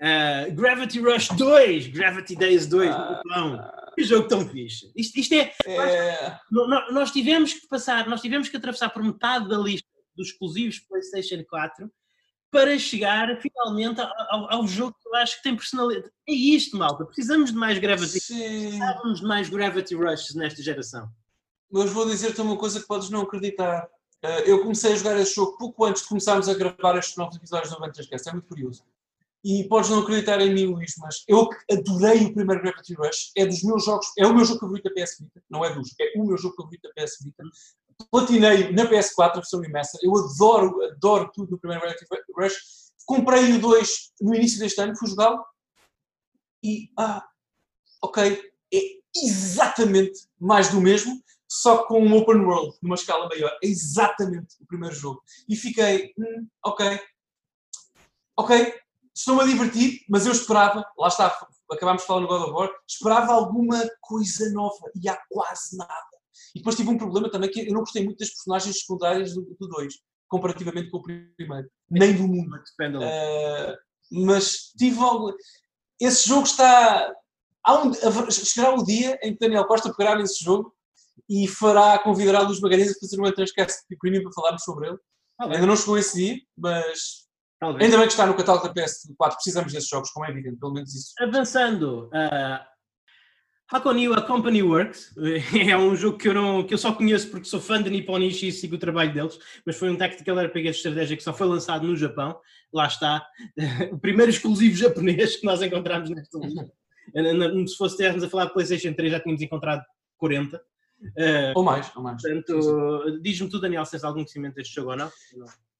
Uh, Gravity Rush 2, Gravity Days 2, ah, que jogo tão fixe. Isto, isto é, é... Nós, nós, tivemos que passar, nós tivemos que atravessar por metade da lista dos exclusivos PlayStation 4 para chegar finalmente ao, ao, jogo que eu acho que tem personalidade. É isto, malta. Precisamos de mais Gravity. Precisamos de mais Gravity Rushes nesta geração. Mas vou dizer-te uma coisa que podes não acreditar. Uh, eu comecei a jogar este jogo pouco antes de começarmos a gravar estes novos episódios do Adventures É muito curioso e podes não acreditar em mim, Luís, mas eu adorei o primeiro Gravity Rush, é dos meus jogos, é o meu jogo favorito da PS Vita, não é dos, é o meu jogo favorito da PS Vita. Platinei na PS4 a versão remaster, eu adoro, adoro tudo no primeiro Gravity Rush. Comprei o 2 no início deste ano, fui jogá-lo e, ah, ok, é exatamente mais do mesmo, só com um open world, numa escala maior. É exatamente o primeiro jogo. E fiquei, hum, ok, ok, estou-me a divertir, mas eu esperava, lá está, acabámos de falar no God of War, esperava alguma coisa nova e há quase nada. E depois tive um problema também que eu não gostei muito das personagens secundárias do 2, comparativamente com o primeiro, nem do mundo. Uh, mas tive algo. Esse jogo está. Há um, chegará o dia em que Daniel Costa pegará nesse jogo e fará convidar a Luz Magalhães a fazer um Transcast Premium para falarmos sobre ele. Ah, Ainda não chegou esse dia, mas Talvez. Ainda bem que está no catálogo da PS4, precisamos desses jogos, como é evidente, pelo menos isso. Avançando, uh, Hakoniwa Company Works é um jogo que eu, não, que eu só conheço porque sou fã de Nipponishi e sigo o trabalho deles, mas foi um tactical RPG de estratégia que só foi lançado no Japão. Lá está, o primeiro exclusivo japonês que nós encontramos nesta lista. Se fosse termos a falar de PlayStation 3, já tínhamos encontrado 40. Uh, ou mais, ou mais. Portanto, diz-me tu, Daniel, se tens algum conhecimento deste jogo ou não?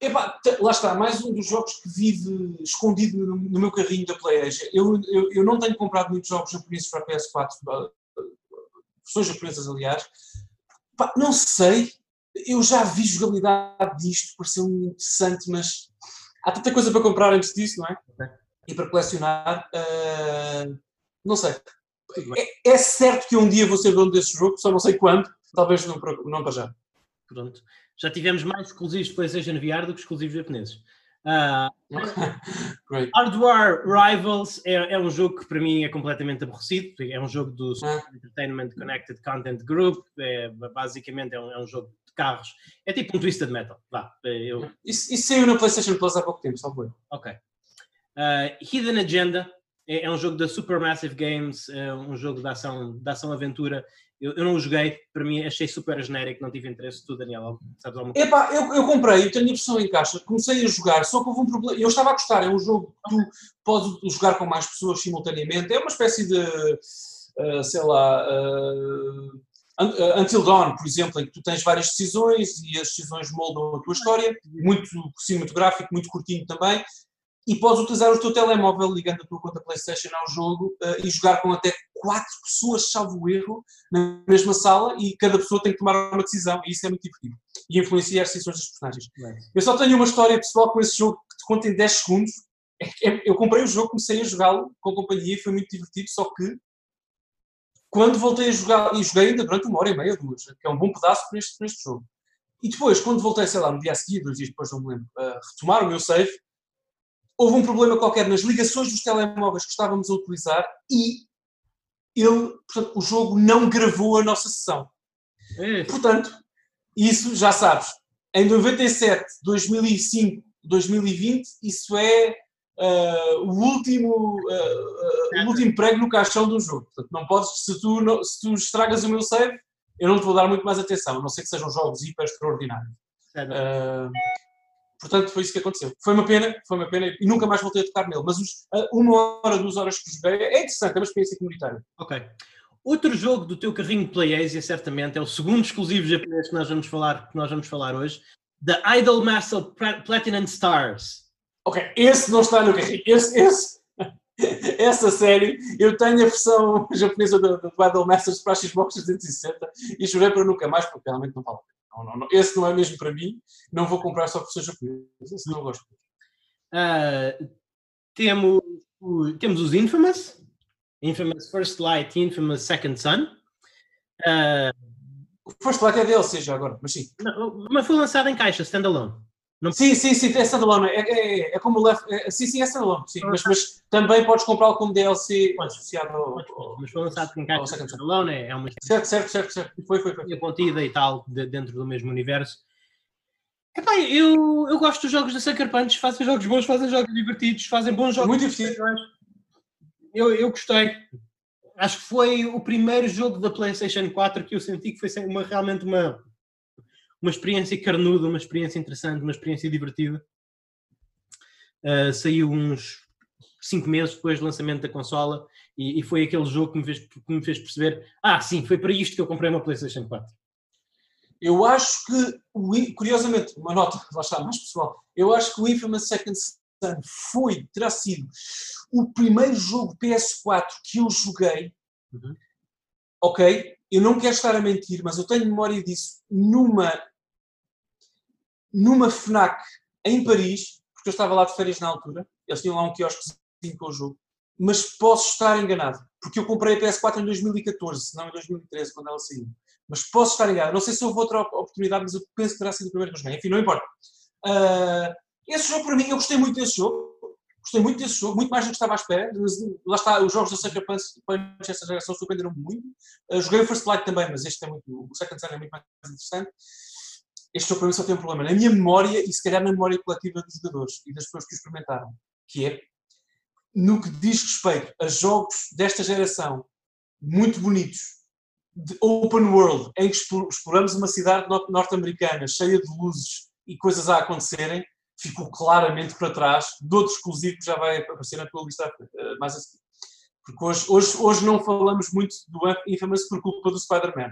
Epá, lá está, mais um dos jogos que vive escondido no, no meu carrinho da PlayStation. Eu, eu, eu, não tenho comprado muitos jogos japoneses para a PS4, versões japonesas, aliás. Epá, não sei, eu já vi jogabilidade disto, pareceu-me interessante, mas há tanta coisa para comprar antes disso, não é? Okay. E para colecionar, uh, não sei. É, é, certo que um dia vou ser dono desse jogo, só não sei quando, talvez não, não para já. Pronto já tivemos mais exclusivos de PlayStation VR do que exclusivos japoneses. Uh, Hardware Rivals é, é, um jogo que para mim é completamente aborrecido. É um jogo do ah. Entertainment Connected Content Group. É, basicamente é um, é um, jogo de carros. É tipo um Twisted Metal. Vá, eu... isso, isso saiu no PlayStation Plus há pouco tempo, só foi. Ok. Uh, Hidden Agenda é, é, um jogo da Supermassive Games, é um jogo de ação, de ação aventura eu, eu não o joguei, para mim achei super genérico, não tive interesse. Tu, Daniel, sabes alguma coisa? Epá, eu, eu comprei, eu tenho a versão em caixa, comecei a jogar, só que houve um problema. Eu estava a gostar, é um jogo que tu podes jogar com mais pessoas simultaneamente, é uma espécie de, uh, sei lá. Uh, Until Dawn, por exemplo, em que tu tens várias decisões e as decisões moldam a tua história, muito cinematográfico, muito curtinho também, e podes utilizar o teu telemóvel ligando a tua conta PlayStation ao jogo uh, e jogar com até quatro pessoas, salvo erro, na mesma sala e cada pessoa tem que tomar uma decisão e isso é muito divertido. E influencia as decisões dos personagens. É. Eu só tenho uma história pessoal com esse jogo que te conta em 10 segundos. É, é, eu comprei o jogo, comecei a jogá-lo com companhia e foi muito divertido, só que quando voltei a jogar, e joguei ainda durante uma hora e meia, duas, que é um bom pedaço para este, para este jogo. E depois, quando voltei, sei lá, no dia a seguir, dois dias depois, não me lembro, a retomar o meu save, houve um problema qualquer nas ligações dos telemóveis que estávamos a utilizar e ele, portanto, o jogo não gravou a nossa sessão. É. Portanto, isso já sabes, em 97, 2005, 2020, isso é uh, o, último, uh, uh, o último prego no caixão do jogo. Portanto, não podes, se tu, não, se tu estragas o meu save, eu não te vou dar muito mais atenção, a não ser que sejam jogos hiper extraordinários. Uh, portanto, foi isso que aconteceu. Foi uma pena, foi uma pena e nunca mais voltei a tocar nele. Mas os, uma hora, duas horas que joguei é interessante, é uma experiência comunitária. Ok. Outro jogo do teu carrinho de PlayAsia, certamente, é o segundo exclusivo japonês que nós vamos falar, que nós vamos falar hoje, The Idol Master Platinum Stars. Ok, esse não está no carrinho. Esse, esse, essa série, eu tenho a versão japonesa do, do Idol Masters para a Xbox 360 e chorei para nunca mais, porque realmente não vale não, não, não, Esse não é mesmo para mim, não vou comprar só por ser japonês. Esse não gosto. Uh, temos, temos os Infamous, Infamous First Light e Infamous Second Son. Uh, o First Light é DLC já agora, mas sim. Não, mas foi lançado em caixa, standalone. Não... Sim, sim, sim, é standalone. É, é, é como o Left. É, sim, sim, é standalone. Sim, mas, mas também podes comprá-lo como DLC podes, associado ao, Mas foi lançado em caixa standalone, é uma Certo, certo, certo, certo. Foi, foi, foi. contida e tal, de, dentro do mesmo universo. Epá, eu, eu gosto dos jogos da Sucker Punch, fazem jogos bons, fazem jogos divertidos, fazem bons jogos. Muito divertidos eu, eu gostei. Acho que foi o primeiro jogo da PlayStation 4 que eu senti que foi uma, realmente uma, uma experiência carnuda, uma experiência interessante, uma experiência divertida. Uh, saiu uns 5 meses depois do lançamento da consola e, e, foi aquele jogo que me, fez, que me fez perceber: ah, sim, foi para isto que eu comprei uma PlayStation 4. Eu acho que, curiosamente, uma nota, lá está, mais pessoal, eu acho que o Infamous Second foi, terá sido o primeiro jogo PS4 que eu joguei. Uhum. Ok? Eu não quero estar a mentir, mas eu tenho memória disso numa, numa FNAC em Paris, porque eu estava lá de férias na altura. Eles tinham lá um quiosquezinho com o jogo. Mas posso estar enganado, porque eu comprei a PS4 em 2014, não em 2013, quando ela saiu. Mas posso estar enganado. Não sei se houve outra oportunidade, mas eu penso que terá sido o primeiro que eu joguei. Enfim, não importa. Uh, esse jogo, para mim, eu gostei muito desse jogo. Gostei muito desse jogo, muito mais do que estava à espera. Lá está, os jogos da Sucker Punch esta geração surpreenderam muito. Uh, joguei o First Light também, mas este é muito, o Second Son é muito mais interessante. Este jogo para mim só tem um problema na minha memória e se calhar na memória coletiva dos jogadores e das pessoas que o experimentaram, que é no que diz respeito a jogos desta geração muito bonitos, de open world, em que exploramos uma cidade norte-americana cheia de luzes e coisas a acontecerem, ficou claramente para trás de outro exclusivo que já vai aparecer na tua lista uh, mais a seguir. Porque hoje, hoje, hoje não falamos muito do Infamous por culpa do Spider-Man.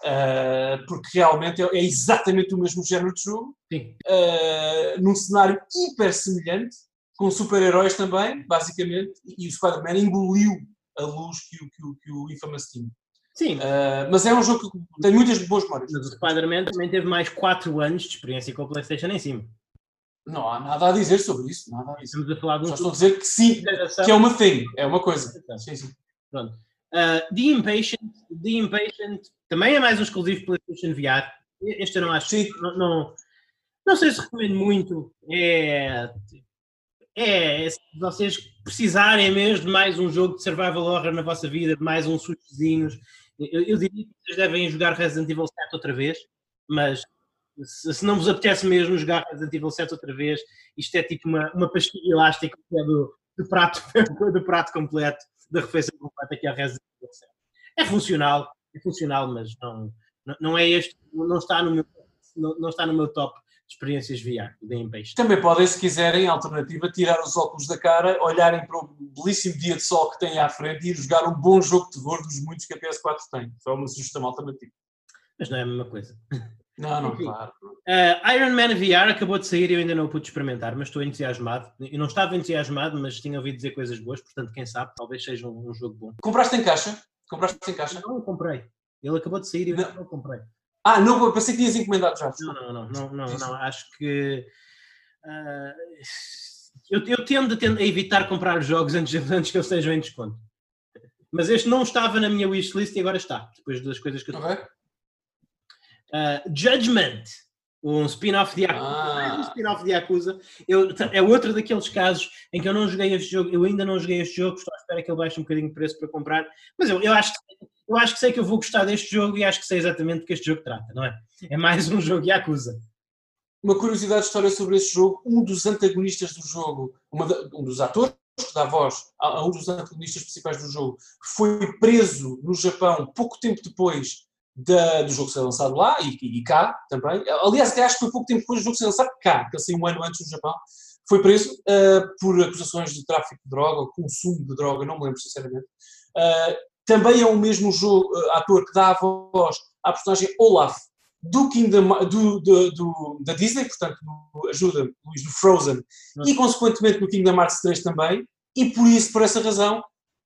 Uh, porque realmente é, é, exatamente o mesmo género de jogo, uh, num cenário hiper semelhante, com super-heróis também, basicamente, e o Spider-Man engoliu a luz que o, que o, que o Infamous tinha. Sim. Uh, mas é um jogo que tem muitas boas memórias. Mas o Spider-Man também teve mais 4 anos de experiência com a PlayStation em cima. Não há nada a dizer sobre isso. Nada a dizer. Estamos a falar de um Só estou a dizer que sim, que é uma thing, é uma coisa. Sim, sim. Pronto. Uh, The Impatient, The Impatient também é mais um exclusivo PlayStation VR. Este eu não acho. Sim. Não, não, não sei se recomendo muito. É, é, se vocês precisarem mesmo de mais um jogo de survival horror na vossa vida, de mais uns sustozinhos, eu, eu diria que vocês devem jogar Resident Evil 7 outra vez, mas se, se, não vos apetece mesmo jogar Resident Evil 7 outra vez, isto é tipo uma, uma pastilha elástica que é do, do, prato, do prato completo, da refeição completa que é a 7. É funcional, é funcional, mas não, não, é este, não está no meu, não, não está no meu top de experiências VR, da. Também podem, se quiserem, alternativa, tirar os óculos da cara, olharem para o belíssimo dia de sol que têm à frente e ir jogar um bom jogo de terror dos muitos que a PS4 tem. Só uma sugestão alternativa. Mas não é a mesma coisa. Não, não, Enfim, claro. Uh, Iron Man VR acabou de sair e eu ainda não pude experimentar, mas estou entusiasmado. Eu não estava entusiasmado, mas tinha ouvido dizer coisas boas, portanto, quem sabe, talvez seja um, um jogo bom. Compraste em caixa? Compraste em caixa? Não, eu comprei. Ele acabou de sair e eu não, não comprei. Ah, não, pensei que tinhas encomendado já. Não, não, não, não, não, não acho que. Uh, eu, eu tendo a, tendo a, evitar comprar jogos antes, antes que eles estejam em desconto. Mas este não estava na minha wishlist e agora está, depois das coisas que eu okay. Uh, Judgment, um spin-off de Yakuza. Ah. Um spin-off de Yakuza. Eu, é outro daqueles casos em que eu não joguei este jogo, eu ainda não joguei este jogo, estou à espera que ele baixe um bocadinho de preço para comprar, mas eu, eu, acho, eu acho que sei que eu vou gostar deste jogo e acho que sei exatamente do que este jogo trata, não é? É mais um jogo Yakuza. Uma curiosidade de história sobre esse jogo, um dos antagonistas do jogo, um dos atores que dá voz a, a um dos antagonistas principais do jogo, foi preso no Japão pouco tempo depois da, do jogo ser lançado lá e, e, cá também. Aliás, acho que foi pouco tempo depois do jogo ser lançado cá, que saiu um ano antes no Japão. Foi preso uh, por acusações de tráfico de droga ou consumo de droga, não me lembro sinceramente. Uh, também é o mesmo jogo, uh, ator que dá a voz à personagem Olaf do Kingdom, do, do, do da Disney, portanto, ajuda Luís do Frozen, e consequentemente no Kingdom Hearts 3 também, e por isso, por essa razão,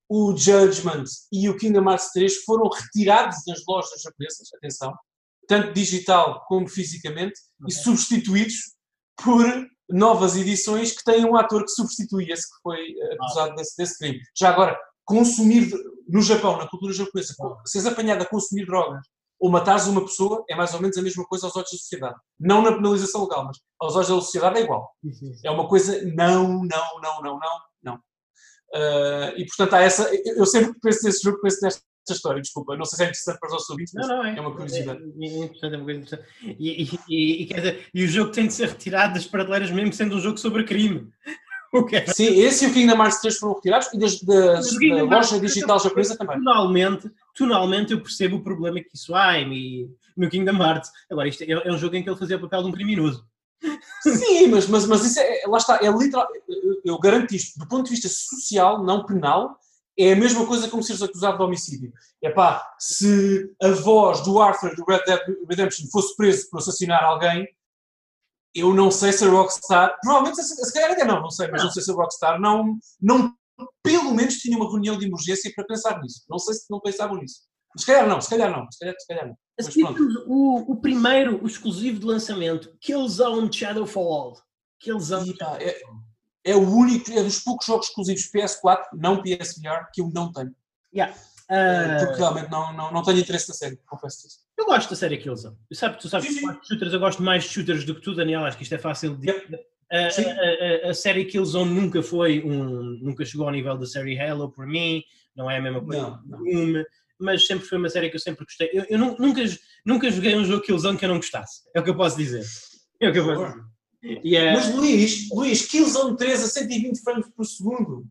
o Judgment e o Kingdom Hearts 3 foram retirados das lojas japonesas, atenção, tanto digital como fisicamente, okay. e substituídos por novas edições que têm um ator que substitui esse que foi eh, acusado ah. desse, desse, crime. Já agora, consumir no Japão, na cultura japonesa, ah. seres apanhado a consumir drogas ou matares uma pessoa é mais ou menos a mesma coisa aos olhos da sociedade. Não na penalização legal, mas aos olhos da sociedade é igual. É uma coisa não, não, não, não, não, não. Uh, e portanto há essa. Eu sempre penso nesse jogo, penso nesta história, desculpa. Não sei se é interessante para os nossos ouvintes, mas não, não, é, é, uma curiosidade. É, é, interessante, é uma coisa interessante. E, e, e, dizer, e o jogo tem de ser retirado das prateleiras, mesmo sendo um jogo sobre crime. Sim, esse e o Kingdom Hearts 3 foram retirados e das, das, da loja digital japonesa também. Tonalmente, tonalmente eu percebo o problema que isso há em, no Kingdom Hearts. Agora, isto é, é um jogo em que ele fazia o papel de um criminoso. Sim, mas, mas, mas isso é, lá está, é literal, eu garanto isto, do ponto de vista social, não penal, é a mesma coisa como seres acusado de homicídio. É pá, se a voz do Arthur do Red Dead Redemption fosse preso por assassinar alguém, eu não sei se a Rockstar, provavelmente se calhar ainda não, não sei, mas não, não sei se a Rockstar não, não pelo menos tinha uma reunião de emergência para pensar nisso. Não sei se não pensavam nisso. Se calhar não, se calhar não, se calhar, se calhar não. O, o primeiro, o exclusivo de lançamento, Killzone Shadowfall. Killzone. é, é, o único, é dos poucos jogos exclusivos PS4, não PSVR, que eu não tenho. Yeah. Uh... Porque realmente não, não, não tenho interesse na série, confesso isso. Eu gosto da série Killzone. Eu sabe, tu sabes que shooters, eu gosto mais de shooters do que tu, Daniel. Acho que isto é fácil de. A, a, a, a, série Killzone nunca foi um. nunca chegou ao nível da série Halo por mim, não é a mesma coisa. Não, não mas sempre foi uma série que eu sempre gostei. Eu, eu nunca, nunca joguei um jogo Killzone que eu não gostasse. É o que eu posso dizer. É o que eu posso dizer. Yeah. Mas Luís, Luís, Killzone 3 a 120 frames por segundo,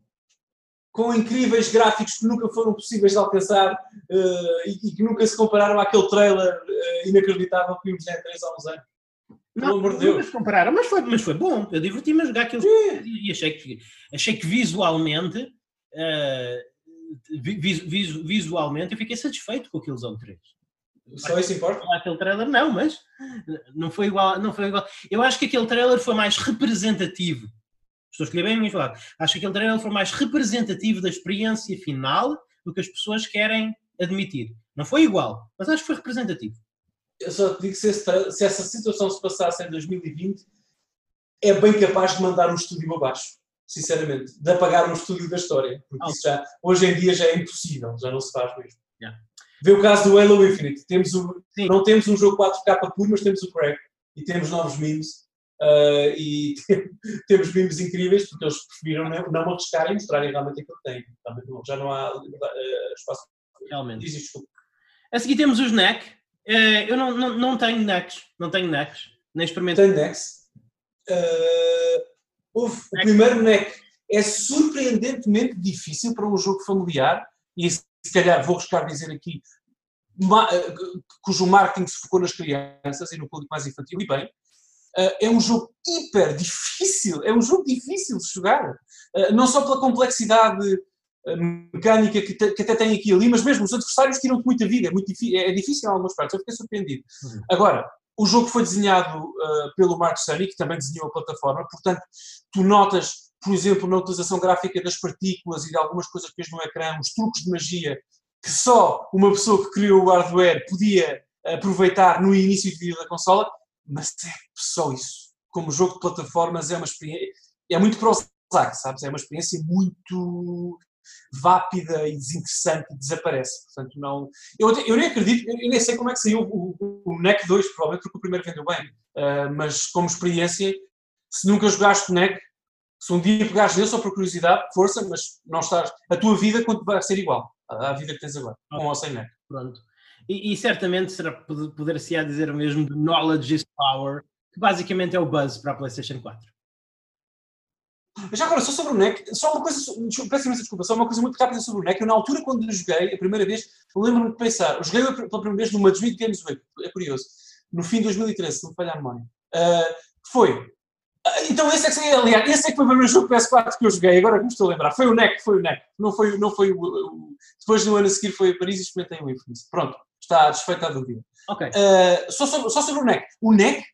com incríveis gráficos que nunca foram possíveis de alcançar uh, e, e, que nunca se compararam àquele trailer uh, inacreditável que vimos na 3 há uns anos. Não, amor de Deus. compararam, mas foi, mas foi bom. Eu diverti-me a jogar aquilo e achei que, achei que visualmente uh, visualmente eu fiquei satisfeito com aquele Zone 3. Só isso importa? Aquele trailer não, mas não foi igual, não foi igual. Eu acho que aquele trailer foi mais representativo. Estou a escolher bem a minha palavra. Acho que aquele trailer foi mais representativo da experiência final do que as pessoas querem admitir. Não foi igual, mas acho que foi representativo. Eu só te digo que se, se essa situação se passasse em 2020, é bem capaz de mandar um estúdio abaixo sinceramente, de apagar um estúdio da história. Porque isso já, hoje em dia já é impossível, já não se faz mesmo. Yeah. Vê o caso do Halo Infinite. Temos o, não temos um jogo 4K puro, mas temos o crack e temos novos memes. Uh, e temos memes incríveis porque eles preferiram não, não arriscar e mostrarem realmente aquilo que têm. Já não há uh, espaço. Realmente. Diz A seguir temos os NEC. Uh, eu não, não, não tenho NECs. Não tenho NECs. Nem experimentei. Tenho NECs. Uh, Houve, o primeiro NEC é surpreendentemente difícil para um jogo familiar, e se calhar vou arriscar dizer aqui, eh, cujo marketing se focou nas crianças e no público mais infantil, e bem, eh, é um jogo hiper difícil, é um jogo difícil de jogar, eh, não só pela complexidade mecânica que, te, que até tem aqui e ali, mas mesmo os adversários tiram-te muita vida, é, muito difícil, é difícil em algumas partes, eu fiquei surpreendido. Uhum. Agora, o jogo foi desenhado uh, pelo Mark Cerny, que também desenhou a plataforma, portanto, tu notas, por exemplo, na utilização gráfica das partículas e de algumas coisas que vês no ecrã, os truques de magia que só uma pessoa que criou o hardware podia aproveitar no início de vida da consola, mas é só isso. Como jogo de plataformas é uma experiência, é muito Prozac, sabes? É uma experiência muito vápida e desinteressante e desaparece. Portanto, não. Eu, eu nem acredito, eu nem sei como é que saiu o, o, o NEC 2, provavelmente porque o primeiro vendeu bem, uh, mas como experiência, se nunca jogaste NEC, se um dia pegares nele só por curiosidade, força, mas não estás. A tua vida vai ser igual à vida que tens agora, com ou sem NEC. Pronto. E, e certamente será poder-se-á dizer o mesmo de Knowledge is Power, que basicamente é o buzz para a PlayStation 4. Já agora, só sobre o NEC, só uma coisa, peço imensa desculpa, só uma coisa muito rápida sobre o NEC. Eu, na altura, quando joguei, a primeira vez, lembro-me de pensar, eu joguei pela primeira vez numa Madrid Games Week, é curioso, no fim de 2013, se não me falhar a memória. Uh, foi. Ah, então, esse é que aliás, esse é que foi o primeiro jogo PS4 que eu joguei, agora que me estou a lembrar. Foi o NEC, foi o NEC. Não foi, não foi o, o depois no ano a seguir foi a Paris e experimentei o Infamous. Pronto, está desfeita a dúvida. Ok. Uh, só, sobre, só sobre o NEC. O NEC,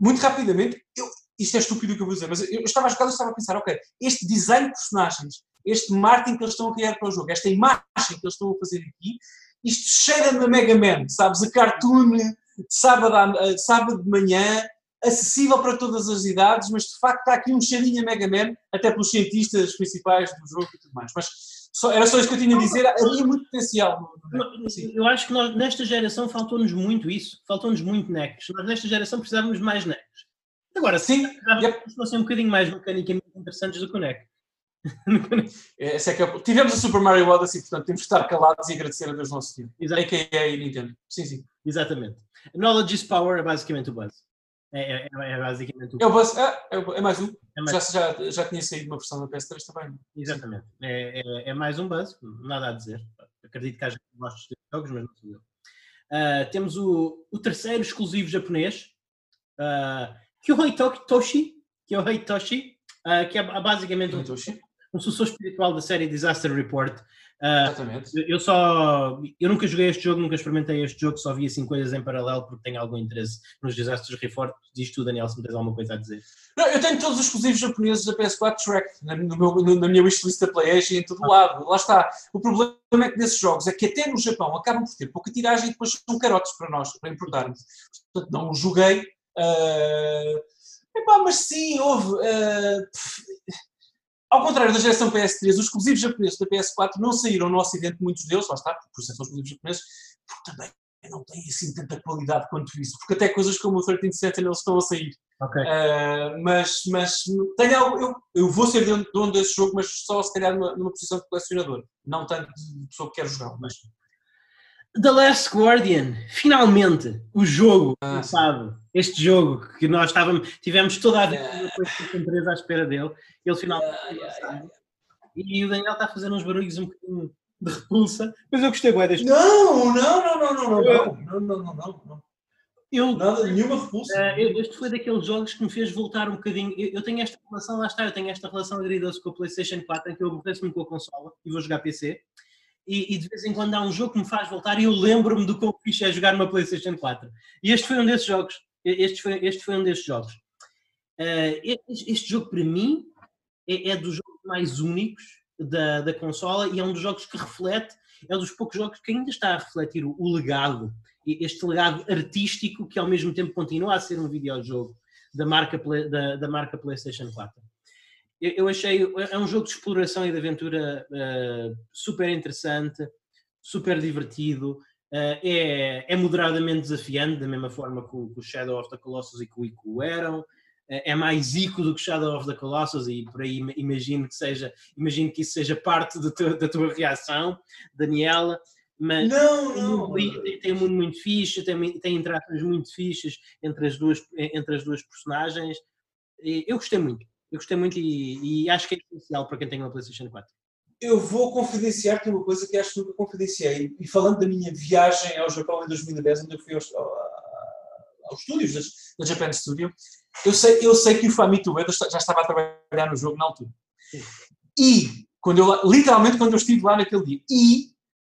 muito rapidamente, eu, isto é estúpido o que eu vou dizer, mas eu estava a jogar e estava a pensar, ok, este design de personagens, este marketing que eles estão a criar para o jogo, esta imagem que eles estão a fazer aqui, isto cheira-me a Mega Man, sabes? A cartoon de sábado, de sábado de manhã, acessível para todas as idades, mas de facto está aqui um cheirinho a Mega Man, até pelos cientistas principais do jogo e tudo mais. Mas só, era só isso que eu tinha a dizer, havia muito potencial. Eu acho que nós, nesta geração faltou-nos muito isso, faltou-nos muito necks. Nós nesta geração precisávamos mais necks. Agora, sim, yep. fossem um bocadinho mais mecanicamente interessantes do que o NEC. é, é que é, tivemos a Super Mario Odyssey, portanto temos que estar calados e agradecer a Deus nosso time. A.K.A. Nintendo. Sim, sim. Exatamente. Knowledge is power é basicamente o buzz. É, é, é basicamente o É o buzz, é, é, é mais um. É mais... Já, já, já tinha saído uma versão da PS3 também. Exatamente. É, é, é, mais um buzz, nada a dizer. Acredito que haja gostos de jogos, mas não sou eu. Uh, temos o, o terceiro exclusivo japonês. Uh, Kyohei Toshi, Kyohei Toshi, uh, que é basicamente um, um sucessor espiritual da série Disaster Report. Uh, Exatamente. Eu só. Eu nunca joguei este jogo, nunca experimentei este jogo, só vi assim coisas em paralelo porque tenho algum interesse nos Disasters Report. Diz tu, Daniel, se me tens alguma coisa a dizer. Não, eu tenho todos os exclusivos japoneses da PS4 Track no meu, no, na minha wishlist da PlayStation e em todo ah. lado. Lá está. O problema é que nesses jogos é que até no Japão acabam por ter pouca tiragem e depois são carotes para nós, para importarmos. Portanto, não os joguei Uh, epá, mas sim, houve. Uh, ao contrário da geração PS3, os exclusivos japoneses da PS4 não saíram no Ocidente, muitos deles, lá está, por isso são exclusivos japoneses, porque também não têm assim tanta qualidade quanto isso, porque até coisas como o 13 Sentinel estão a sair. Okay. Uh, mas mas tenho algo, eu, eu vou ser dono desse jogo, mas só se calhar numa, numa posição de colecionador, não tanto de pessoa que quer jogar. Mas... The Last Guardian, finalmente, o jogo ah. sabe? este jogo que nós estávamos, tivemos toda a vida yeah. à espera dele, ele finalmente yeah, yeah, E o Daniel está a fazer uns barulhos um bocadinho de repulsa, mas eu gostei bem deste Não, não, não, não, não, não, não, não, não, não, não. Eu, Nada, nenhuma repulsa. Uh, este foi daqueles jogos que me fez voltar um bocadinho. Eu, eu, tenho esta relação, lá está, eu tenho esta relação agridoce com a PlayStation 4, em que eu aborreço-me com a consola e vou jogar PC e, e, de vez em quando há um jogo que me faz voltar e eu lembro-me do quão fixe é jogar numa PlayStation 4. E este foi um desses jogos. Este foi, este foi um desses jogos. Uh, este, este, jogo, para mim, é, é, dos jogos mais únicos da, da consola e é um dos jogos que reflete, é um dos poucos jogos que ainda está a refletir o, o legado, este legado artístico que ao mesmo tempo continua a ser um videojogo da marca, da, da marca PlayStation 4 eu achei é um jogo de exploração e de aventura uh, super interessante, super divertido, uh, é, é moderadamente desafiante, da mesma forma que o, que o, Shadow of the Colossus e que o Ico eram. Uh, é mais Ico do que Shadow of the Colossus e por aí imagino que seja, imagino que isso seja parte tu, da tua reação, Daniela. Mas não, não. Tem, tem um mundo muito fixe, tem, tem interações muito fixas entre as duas, entre as duas personagens. Eu gostei muito. Eu gostei muito e, e, acho que é essencial para quem tem uma PlayStation 4. Eu vou confidenciar-te uma coisa que acho que nunca confidenciei. E falando da minha viagem ao Japão em 2010, onde eu fui aos, aos estúdios da Japan Studio, eu sei, eu sei que o Famitsu Ueda já estava a trabalhar no jogo na altura. Sim. E, quando eu, literalmente, quando eu estive lá naquele dia, e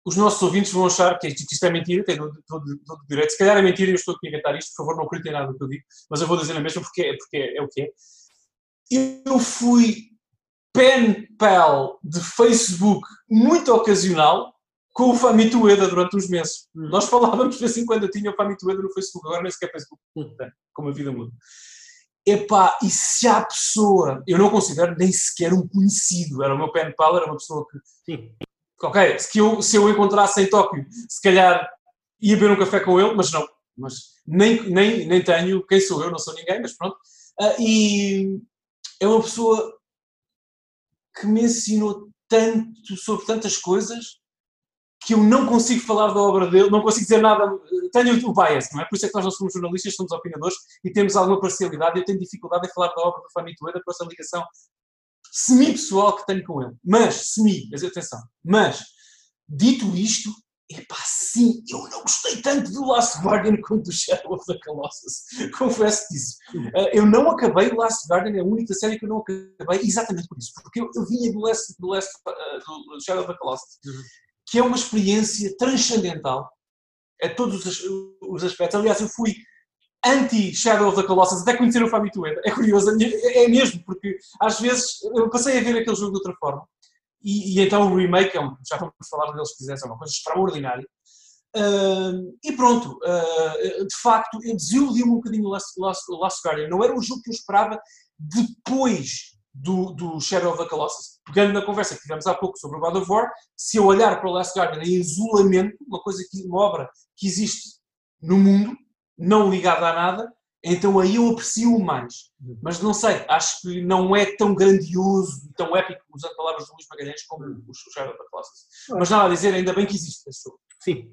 os nossos ouvintes vão achar que isto é mentira, tem todo, todo, todo direito. Se calhar é mentira e eu estou aqui a inventar isto, por favor, não acreditem nada do que eu digo, mas eu vou dizer a mesma porque, é, porque é, é o que é eu fui pen pal de Facebook muito ocasional com o Famitueda durante uns meses. Hum. Nós falávamos de vez em quando, eu tinha o Famitueda no Facebook, agora nem sequer Facebook, hum. como a vida muda. Epá, e se há pessoa, eu não considero nem sequer um conhecido, era o meu pen pal, era uma pessoa que, Sim. ok, se eu, se eu encontrasse em Tóquio, se calhar ia beber um café com ele, mas não, mas nem, nem, nem tenho, quem sou eu, não sou ninguém, mas pronto. Uh, e, é uma pessoa que me ensinou tanto sobre tantas coisas que eu não consigo falar da obra dele, não consigo dizer nada. Tenho o bias, não é? Por isso é que nós não somos jornalistas, somos opinadores e temos alguma parcialidade. Eu tenho dificuldade em falar da obra do Fami Toeda por essa ligação semi-pessoal que tenho com ele. Mas, semi, mas atenção, mas, dito isto, Epá, sim, eu não gostei tanto do Last Guardian quanto do Shadow of the Colossus. Confesso disso. Uh, eu não acabei o Last Guardian, é a única série que eu não acabei, exatamente por isso. Porque eu, eu vinha do, Last, do, Last, uh, do Shadow of the Colossus, uhum. que é uma experiência transcendental a todos os, os aspectos. Aliás, eu fui anti-Shadow of the Colossus até conhecer o Famitsu É curioso, é mesmo, porque às vezes eu passei a ver aquele jogo de outra forma e, e, então o remake, é um, já vamos falar deles se quiseres, é uma coisa extraordinária. Uh, e pronto, uh, de facto, eu desiludiu-me um bocadinho o Last, Last, Last Guardian. Não era um jogo que eu esperava depois do, do Shadow of the Colossus. Pegando na conversa que tivemos há pouco sobre o God of War, se eu olhar para o Last Guardian em isolamento, uma coisa que, uma obra que existe no mundo, não ligada a nada, então aí eu aprecio mais. Uhum. Mas não sei, acho que não é tão grandioso, tão épico, usando palavras do Luís Magalhães, como uhum. o Shadow of the Colossus. Mas nada a dizer, ainda bem que existe esse jogo. Sim.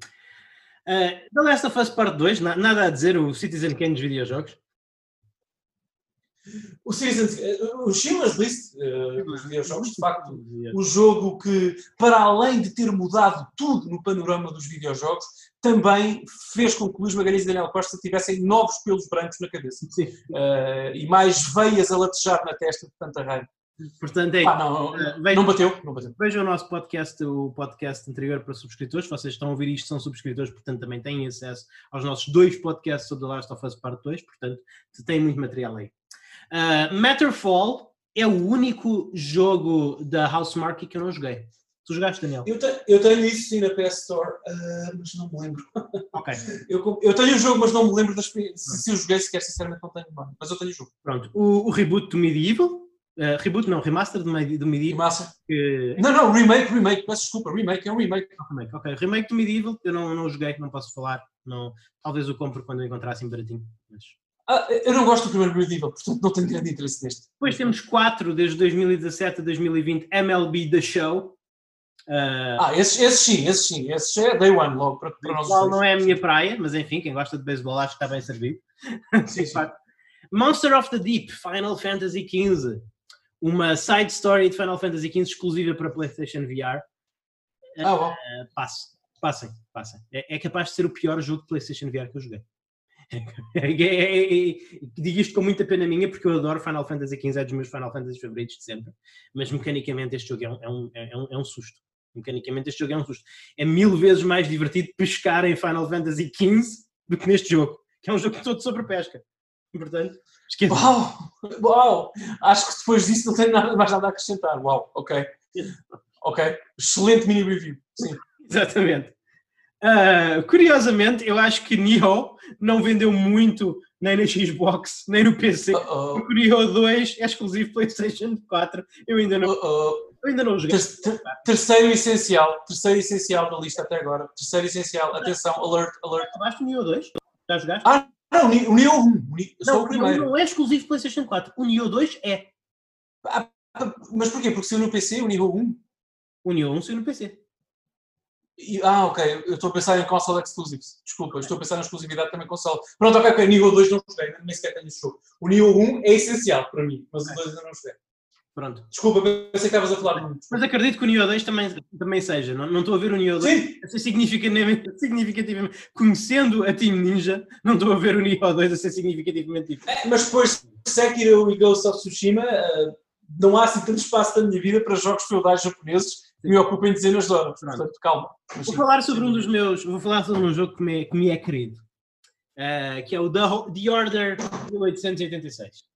Uh, The Last of Us Part 2, nada a dizer, o Citizen Kane dos videojogos? O Citizens, eh, o Schindler's List, uh, os videojogos, de facto, o jogo que, para além de ter mudado tudo no panorama dos videojogos, também fez com que Luís Magalhães e Daniel Costa tivessem novos pelos brancos na cabeça. Uh, e mais veias a latejar na testa de tanta raiva. Portanto, é, não, uh, vejam, não, bateu, não bateu. Vejam o nosso podcast, o podcast anterior para subscritores. Vocês estão a ouvir isto, são subscritores, portanto também têm acesso aos nossos dois podcasts sobre The Last of Us Part 2, portanto tem muito material aí. Uh, Matterfall é o único jogo da Housemarque que eu não joguei. Tu jogaste, Daniel? Eu, te, eu tenho isso sim na PS Store, uh, mas não me lembro. Ok. eu, eu tenho o jogo, mas não me lembro das, se, se eu joguei sequer, sinceramente não tenho memória. Mas eu tenho o jogo. Pronto. O, o reboot do Medieval. Uh, reboot não, remaster do, do Medieval. Remaster? Que... Não, não, remake, remake, peço desculpa, remake, é um remake. remake. Ok, remake do Medieval, eu não, não joguei, não posso falar. Não, talvez o compre quando eu encontrar assim baratinho. Mas... Ah, eu não gosto do primeiro Medieval, portanto não tenho grande interesse neste. Depois temos quatro, desde 2017 a 2020, MLB The Show. Uh, ah, esses, esses sim, esses sim, esses é Day One logo para, para nós. não é a minha praia, mas enfim, quem gosta de beisebol acho que está bem servido. Sim, sim. Monster of the Deep, Final Fantasy XV. Uma side story de Final Fantasy XV exclusiva para PlayStation VR. Ah, bom. Uh, passem, passem, passem. É, é capaz de ser o pior jogo de PlayStation VR que eu joguei. É, é, é, digo isto com muita pena minha porque eu adoro Final Fantasy XV, é dos meus Final Fantasy favoritos de sempre, mas mecanicamente este jogo é um, é um, é um, é um susto. Mecanicamente este jogo é um susto. É mil vezes mais divertido pescar em Final Fantasy XV do que neste jogo, que é um jogo todo sobre pesca. Portanto, esquece. Uau! Uau! Acho que depois disso não tenho nada, mais nada a acrescentar. Uau, ok. Ok. Excelente mini review. Sim. Exatamente. Uh, curiosamente, eu acho que Nioh não vendeu muito nem na Xbox, nem no PC. Uh -oh. O Nioh 2 é exclusivo PlayStation 4. Eu ainda não, uh -oh. eu ainda não joguei. Ter terceiro essencial, terceiro essencial da lista até agora. Terceiro essencial, atenção, alert, alert. Acabaste o Nioh 2? Já jogaste? Ah, não, o Nioh 1. Não, o primeiro. não é exclusivo PlayStation 4. O Nioh 2 é. Ah, mas porquê? Porque saiu no PC, o Nioh 1? O Nioh 1 saiu no PC. Ah, ok, eu estou a pensar em console exclusives. Desculpa, estou a pensar na exclusividade também console. Pronto, ok, ok, nível 2 não gostei, nem sequer tenho esse jogo. O nível 1 é essencial para mim, mas o 2 ainda não gostei. Pronto. Desculpa, pensei que estavas a falar muito. Mas acredito que o Neo 2 também, também seja. Não, não estou a ver o Neo 2 Sim. a ser significativamente, significativamente. Conhecendo a Team Ninja, não estou a ver o Neo 2 a ser significativamente diferente. É, mas depois Sekiro e Ghost of Tsushima, uh, não há assim tanto espaço na minha vida para jogos feudais japoneses me ocupem dezenas de horas. Portanto, calma. Vou falar sobre um dos meus, vou falar sobre um jogo que me, que me é querido, uh, que é o The, The Order 1886.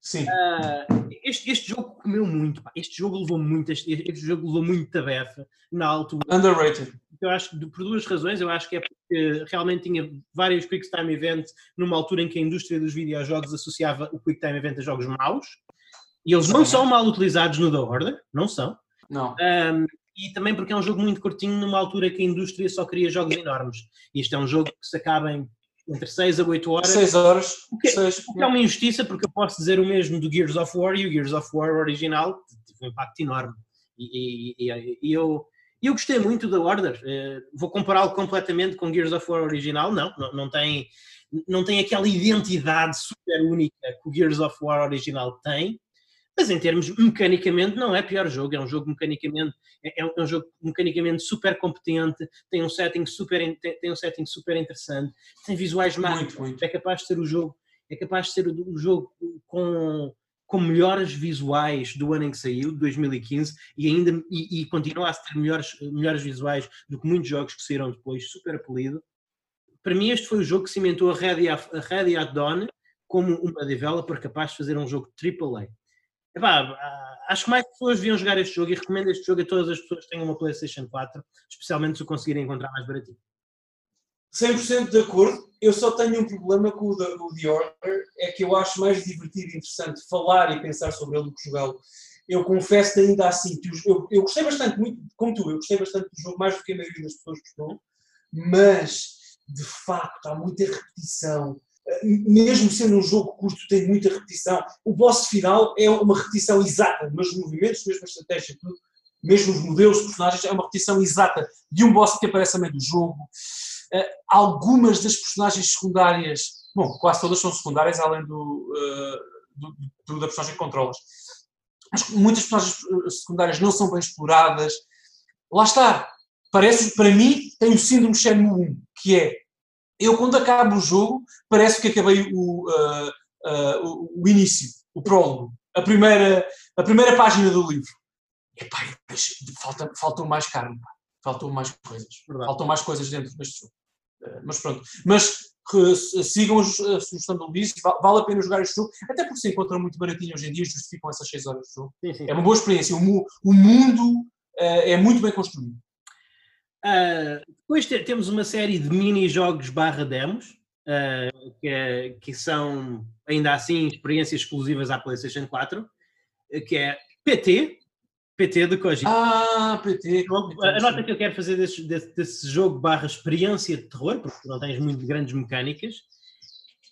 Sim. Uh, este, este jogo comeu muito, pá. este jogo levou muito, este, este jogo levou muito tabefa na altura. Underrated. Eu acho que por duas razões, eu acho que é porque realmente tinha vários Quick Time Events numa altura em que a indústria dos videojogos associava o Quick Time Event a jogos maus. E eles não são mal utilizados no The Order, não são. Não. Um, e também porque é um jogo muito curtinho numa altura que a indústria só queria jogos enormes. E isto é um jogo que se acaba em entre 6 a 8 horas. 6 horas. O que, seis, o que é uma injustiça, porque eu posso dizer o mesmo do Gears of War e o Gears of War original teve um impacto enorme. E, e, e, e eu, eu gostei muito da Order. Uh, vou compará-lo completamente com Gears of War original? Não, não, não, tem, não tem aquela identidade super única que o Gears of War original tem mas em termos mecanicamente não é pior jogo, é um jogo mecanicamente é, é um jogo mecanicamente super competente, tem um setting super tem um setting super interessante, tem visuais mágicos, é capaz de ser o jogo, é capaz de ser o, jogo com com melhores visuais do ano em que saiu, de 2015, e ainda e, e continua a ter melhores, melhores visuais do que muitos jogos que saíram depois, super polido. Para mim, este foi o jogo que cimentou a Ready, a at Dawn como uma developer capaz de fazer um jogo AAA. Epá, ah, acho que mais pessoas deviam jogar este jogo e recomendo este jogo a todas as pessoas que tenham uma PlayStation 4, especialmente se o conseguirem encontrar mais baratinho. 100% de acordo. Eu só tenho um problema com o, The, o The Order, é que eu acho mais divertido e interessante falar e pensar sobre ele do que jogá-lo. Eu confesso que ainda assim, eu, eu gostei bastante, muito, como tu, eu gostei bastante do jogo, mais do que a maioria das pessoas gostou, mas de facto há muita repetição, mesmo sendo um jogo curto, tem muita repetição. O boss final é uma repetição exata, mas os movimentos, mesmo a estratégia, tudo, mesmo os modelos de personagens, é uma repetição exata de um boss que aparece a meio do jogo. Uh, algumas das personagens secundárias, bom, quase todas são secundárias, além do, uh, do, do da personagem que controlas. Mas muitas personagens eh, secundárias não são bem exploradas. Lá está. Parece, para mim, tem o síndrome Shenmue 1, que é eu quando acabo o jogo parece que acabei o, uh, uh, o, início, o prólogo, a primeira, a primeira página do livro. Epá, falta, faltou mais carne, faltou mais coisas, Verdade. faltam mais coisas dentro deste jogo. Uh, mas pronto, mas sigam a sugestão do Luís, vale a pena jogar este jogo, até porque se encontra muito baratinho hoje em dia, justificam essas 6 horas de jogo. Sim, sim. É uma boa experiência, o, o mundo é muito bem construído. Uh, depois te, temos uma série de mini-jogos barra demos, uh, que, que, são, ainda assim, experiências exclusivas à PlayStation 4, que é PT, PT de Kojima. Ah, PT. A nota que eu quero fazer desse, desse, desse, jogo barra experiência de terror, porque não tens muito grandes mecânicas,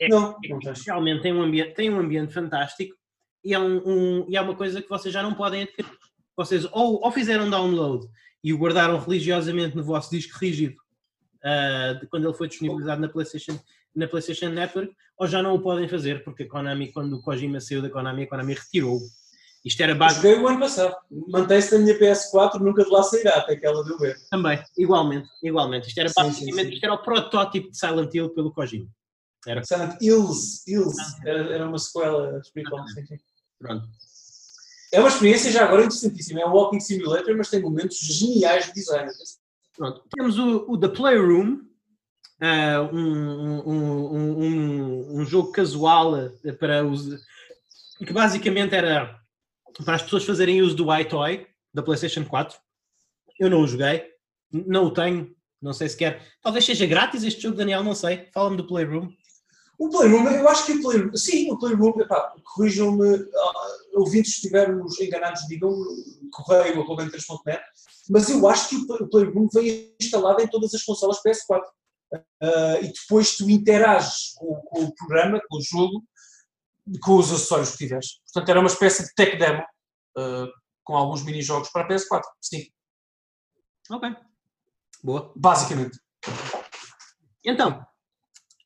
é, não, é que realmente tem um, ambiente, tem um ambiente fantástico e é, um, um, e é uma coisa que vocês já não podem adquirir. Vocês ou, ou fizeram download e o guardaram religiosamente no vosso disco rígido uh, quando ele foi disponibilizado na PlayStation, na PlayStation Network, ou já não o podem fazer, porque a Konami, quando o Kojima saiu da Konami, a Konami retirou. Isto era base. Joguei o ano passado. Mantém-se na minha PS4, nunca de lá sairá, até que ela deu ver. Também, igualmente, igualmente. Isto era basicamente, isto era o protótipo de Silent Hill pelo Kojima. Era. Silent Hills, Hills. Era, era uma sequela espiritual. Pronto. É uma experiência já agora interessantíssima. É um walking simulator, mas tem momentos geniais de design. Pronto. Temos o, o The Playroom, uh, um, um, um, um, jogo casual para os. que basicamente era para as pessoas fazerem uso do iToy da PlayStation 4. Eu não o joguei, não o tenho, não sei se quer. Talvez seja grátis este jogo, Daniel, não sei. Fala-me do Playroom. O Playroom, eu acho que o Playroom, sim, o Playroom, corrijam-me, uh, ouvintes se estivermos enganados, digam correio ou 3.net, mas eu acho que o Playroom vem instalado em todas as consolas PS4. Uh, e depois tu interages com, com, o programa, com o jogo, com os acessórios que tiveres. Portanto, era uma espécie de tech demo uh, com alguns mini-jogos para a PS4. Sim. Ok. Boa. Basicamente. Então,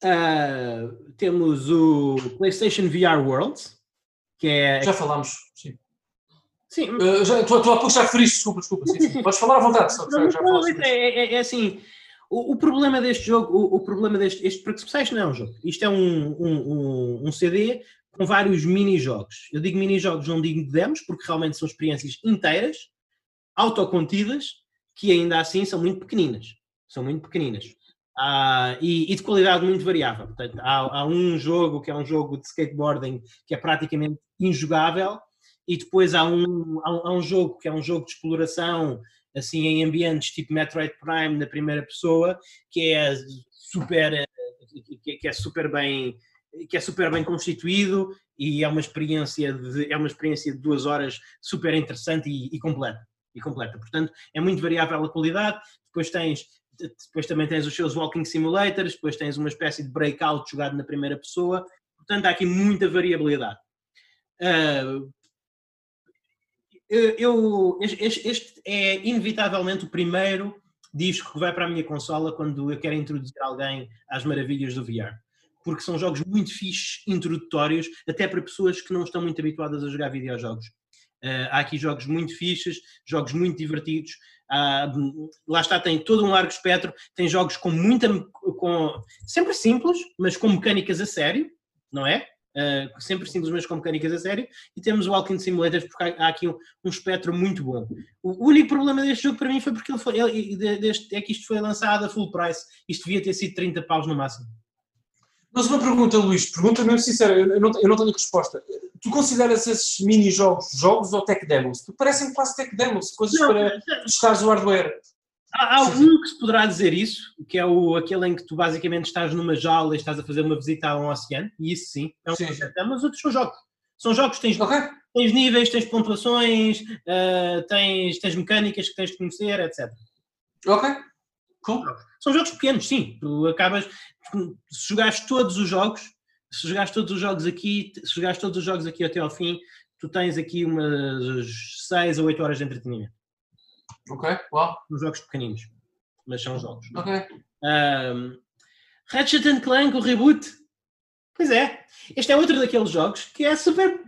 Uh, temos o PlayStation VR World, que é. Já falámos, sim. Sim. Uh, já, tu, tu há pouco já referiste, desculpa, desculpa. Sim, sim. Podes falar à vontade. Só, já, não, é, é, é, assim. O, o, problema deste jogo, o, o, problema deste. Este, porque PlayStation não é um jogo. Isto é um, um, um, um CD com vários mini-jogos. Eu digo mini-jogos, não digo demos, porque realmente são experiências inteiras, autocontidas, que ainda assim são muito pequeninas. São muito pequeninas. Uh, e, e, de qualidade muito variável. Portanto, há, há, um jogo que é um jogo de skateboarding que é praticamente injogável, e depois há um, há um, há um jogo que é um jogo de exploração assim em ambientes tipo Metroid Prime na primeira pessoa, que é super que é super bem que é super bem constituído e é uma experiência de, é uma experiência de duas horas super interessante e, e completa e completa. Portanto, é muito variável a qualidade. Depois tens depois também tens os seus walking simulators, depois tens uma espécie de breakout jogado na primeira pessoa, portanto há aqui muita variabilidade. Uh, eu, este, este, é inevitavelmente o primeiro disco que vai para a minha consola quando eu quero introduzir alguém às maravilhas do VR. porque são jogos muito fixes, introdutórios, até para pessoas que não estão muito habituadas a jogar videojogos. Uh, há aqui jogos muito fixes, jogos muito divertidos. Uh, lá está, tem todo um largo espectro. Tem jogos com muita. Com, sempre simples, mas com mecânicas a sério, não é? Uh, sempre simples, mas com mecânicas a sério. E temos o Walking Simulator, porque há, aqui um, um, espectro muito bom. O, único problema deste jogo para mim foi porque ele foi, ele, deste, é que isto foi lançado a full price. Isto devia ter sido 30 paus no máximo. Mas uma pergunta, Luís, pergunta mesmo sincera, eu não, eu não tenho resposta. Tu consideras esses mini-jogos jogos ou tech demos? Tu parecem quase tech demos, coisas não, para testares o hardware. Há, há um que se poderá dizer isso, que é o, aquele em que tu basicamente estás numa jaula e estás a fazer uma visita a um oceano, e isso sim, é um sim, mas outros são jogos. São jogos, tens, okay. tens níveis, tens pontuações, uh, tens, tens mecânicas que tens de conhecer, etc. Ok, cool. São jogos pequenos, sim. Tu acabas, se jogares todos os jogos, se jogares todos os jogos aqui, se jogares todos os jogos aqui até ao fim, tu tens aqui umas 6 ou 8 horas de entretenimento. Ok, uau. Wow. jogos pequeninos, mas são jogos. Ok. Um, Ratchet Clank, o reboot. Pois é, este é outro daqueles jogos que é super.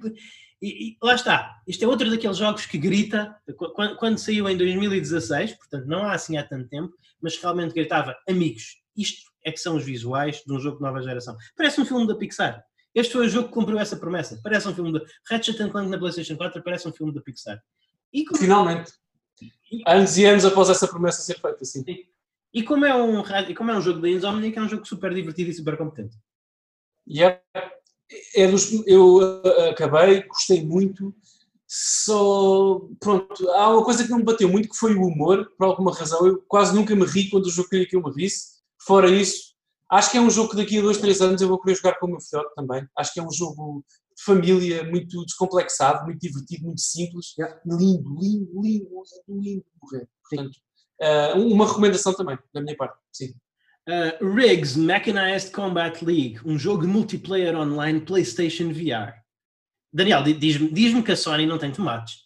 E, e, lá está, este é outro daqueles jogos que grita, quando, quando, saiu em 2016, portanto não há assim há tanto tempo, mas realmente gritava: amigos, isto é que são os visuais de um jogo de nova geração. Parece um filme da Pixar. Este foi o jogo que cumpriu essa promessa. Parece um filme de Ratchet Clank na PlayStation 4, parece um filme da Pixar. E como... Finalmente. Anos e anos após essa promessa ser feita, sim. E como é um, e como é um jogo da Insomniac, é um jogo super divertido e super competente. Yeah. É dos, eu uh, acabei, gostei muito. Só, pronto, há uma coisa que não me bateu muito que foi o humor, por alguma razão. Eu quase nunca me ri quando o jogo queria que eu me risse. Fora isso, acho que é um jogo que daqui a dois, três anos eu vou querer jogar com o meu filhote também. Acho que é um jogo de família muito descomplexado, muito divertido, muito simples. Lindo, lindo, lindo, lindo de morrer. Portanto, uh, uma recomendação também, da minha parte. Sim. Uh, Riggs Mechanized Combat League, um jogo de multiplayer online PlayStation VR. Daniel, diz-me diz que a Sony não tem tomates.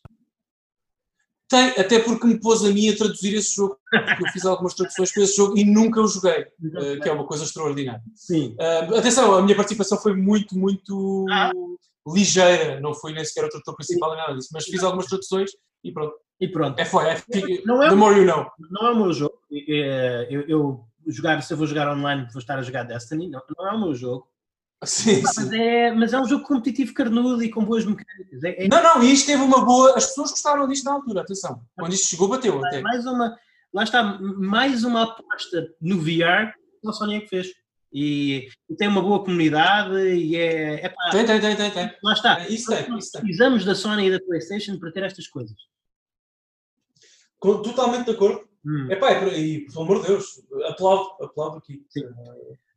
Tem, até porque me pôs a mim a traduzir esse jogo, porque eu fiz algumas traduções para esse jogo e nunca o joguei, uh, que é uma coisa extraordinária. Sim. Uh, atenção, a minha participação foi muito, muito ah. ligeira, não fui nem sequer o tradutor principal nem nada disso, mas fiz algumas traduções e pronto. E pronto. É foi, é, não é, the more you know. Não é o meu jogo. Eu, eu, jogar, se eu vou jogar online, vou estar a jogar Destiny, não, não é o meu jogo. Sim, mas, sim. É, mas é um jogo competitivo carnudo e com boas mecânicas. É, é... Não, não, isto teve uma boa. As pessoas gostaram disto na altura, atenção. Quando isto chegou, bateu. Até. Mais uma, lá está, mais uma aposta no VR que a Sony é que fez. E, e, tem uma boa comunidade e é. é pá, tem, tem, tem, tem, tem. Lá está. É, isso tem, isso precisamos da Sony e da PlayStation para ter estas coisas. Totalmente de acordo. Hum. Epá, por aí, pelo amor de Deus, aplaudo, aplaudo aqui. Sim.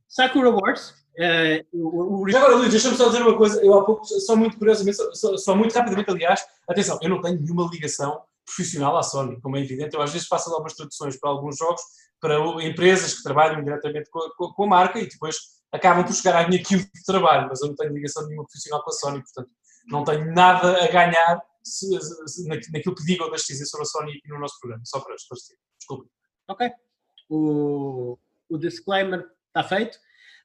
Sakura Wars Uh, o, o... Já agora, Luís, deixa-me só dizer uma coisa. Eu há pouco, só muito curiosamente, só, só, muito rapidamente, aliás, atenção, eu não tenho nenhuma ligação profissional à Sony, como é evidente. Eu às vezes faço algumas traduções para alguns jogos, para empresas que trabalham diretamente com a, com a marca e depois acabam por chegar à minha quilo de trabalho, mas eu não tenho ligação nenhuma profissional com a Sony, portanto, não tenho nada a ganhar se, se, naquilo que digo ou deixo dizer sobre a Sony aqui no nosso programa, só para esclarecer. Desculpe. Ok. O, o disclaimer está feito.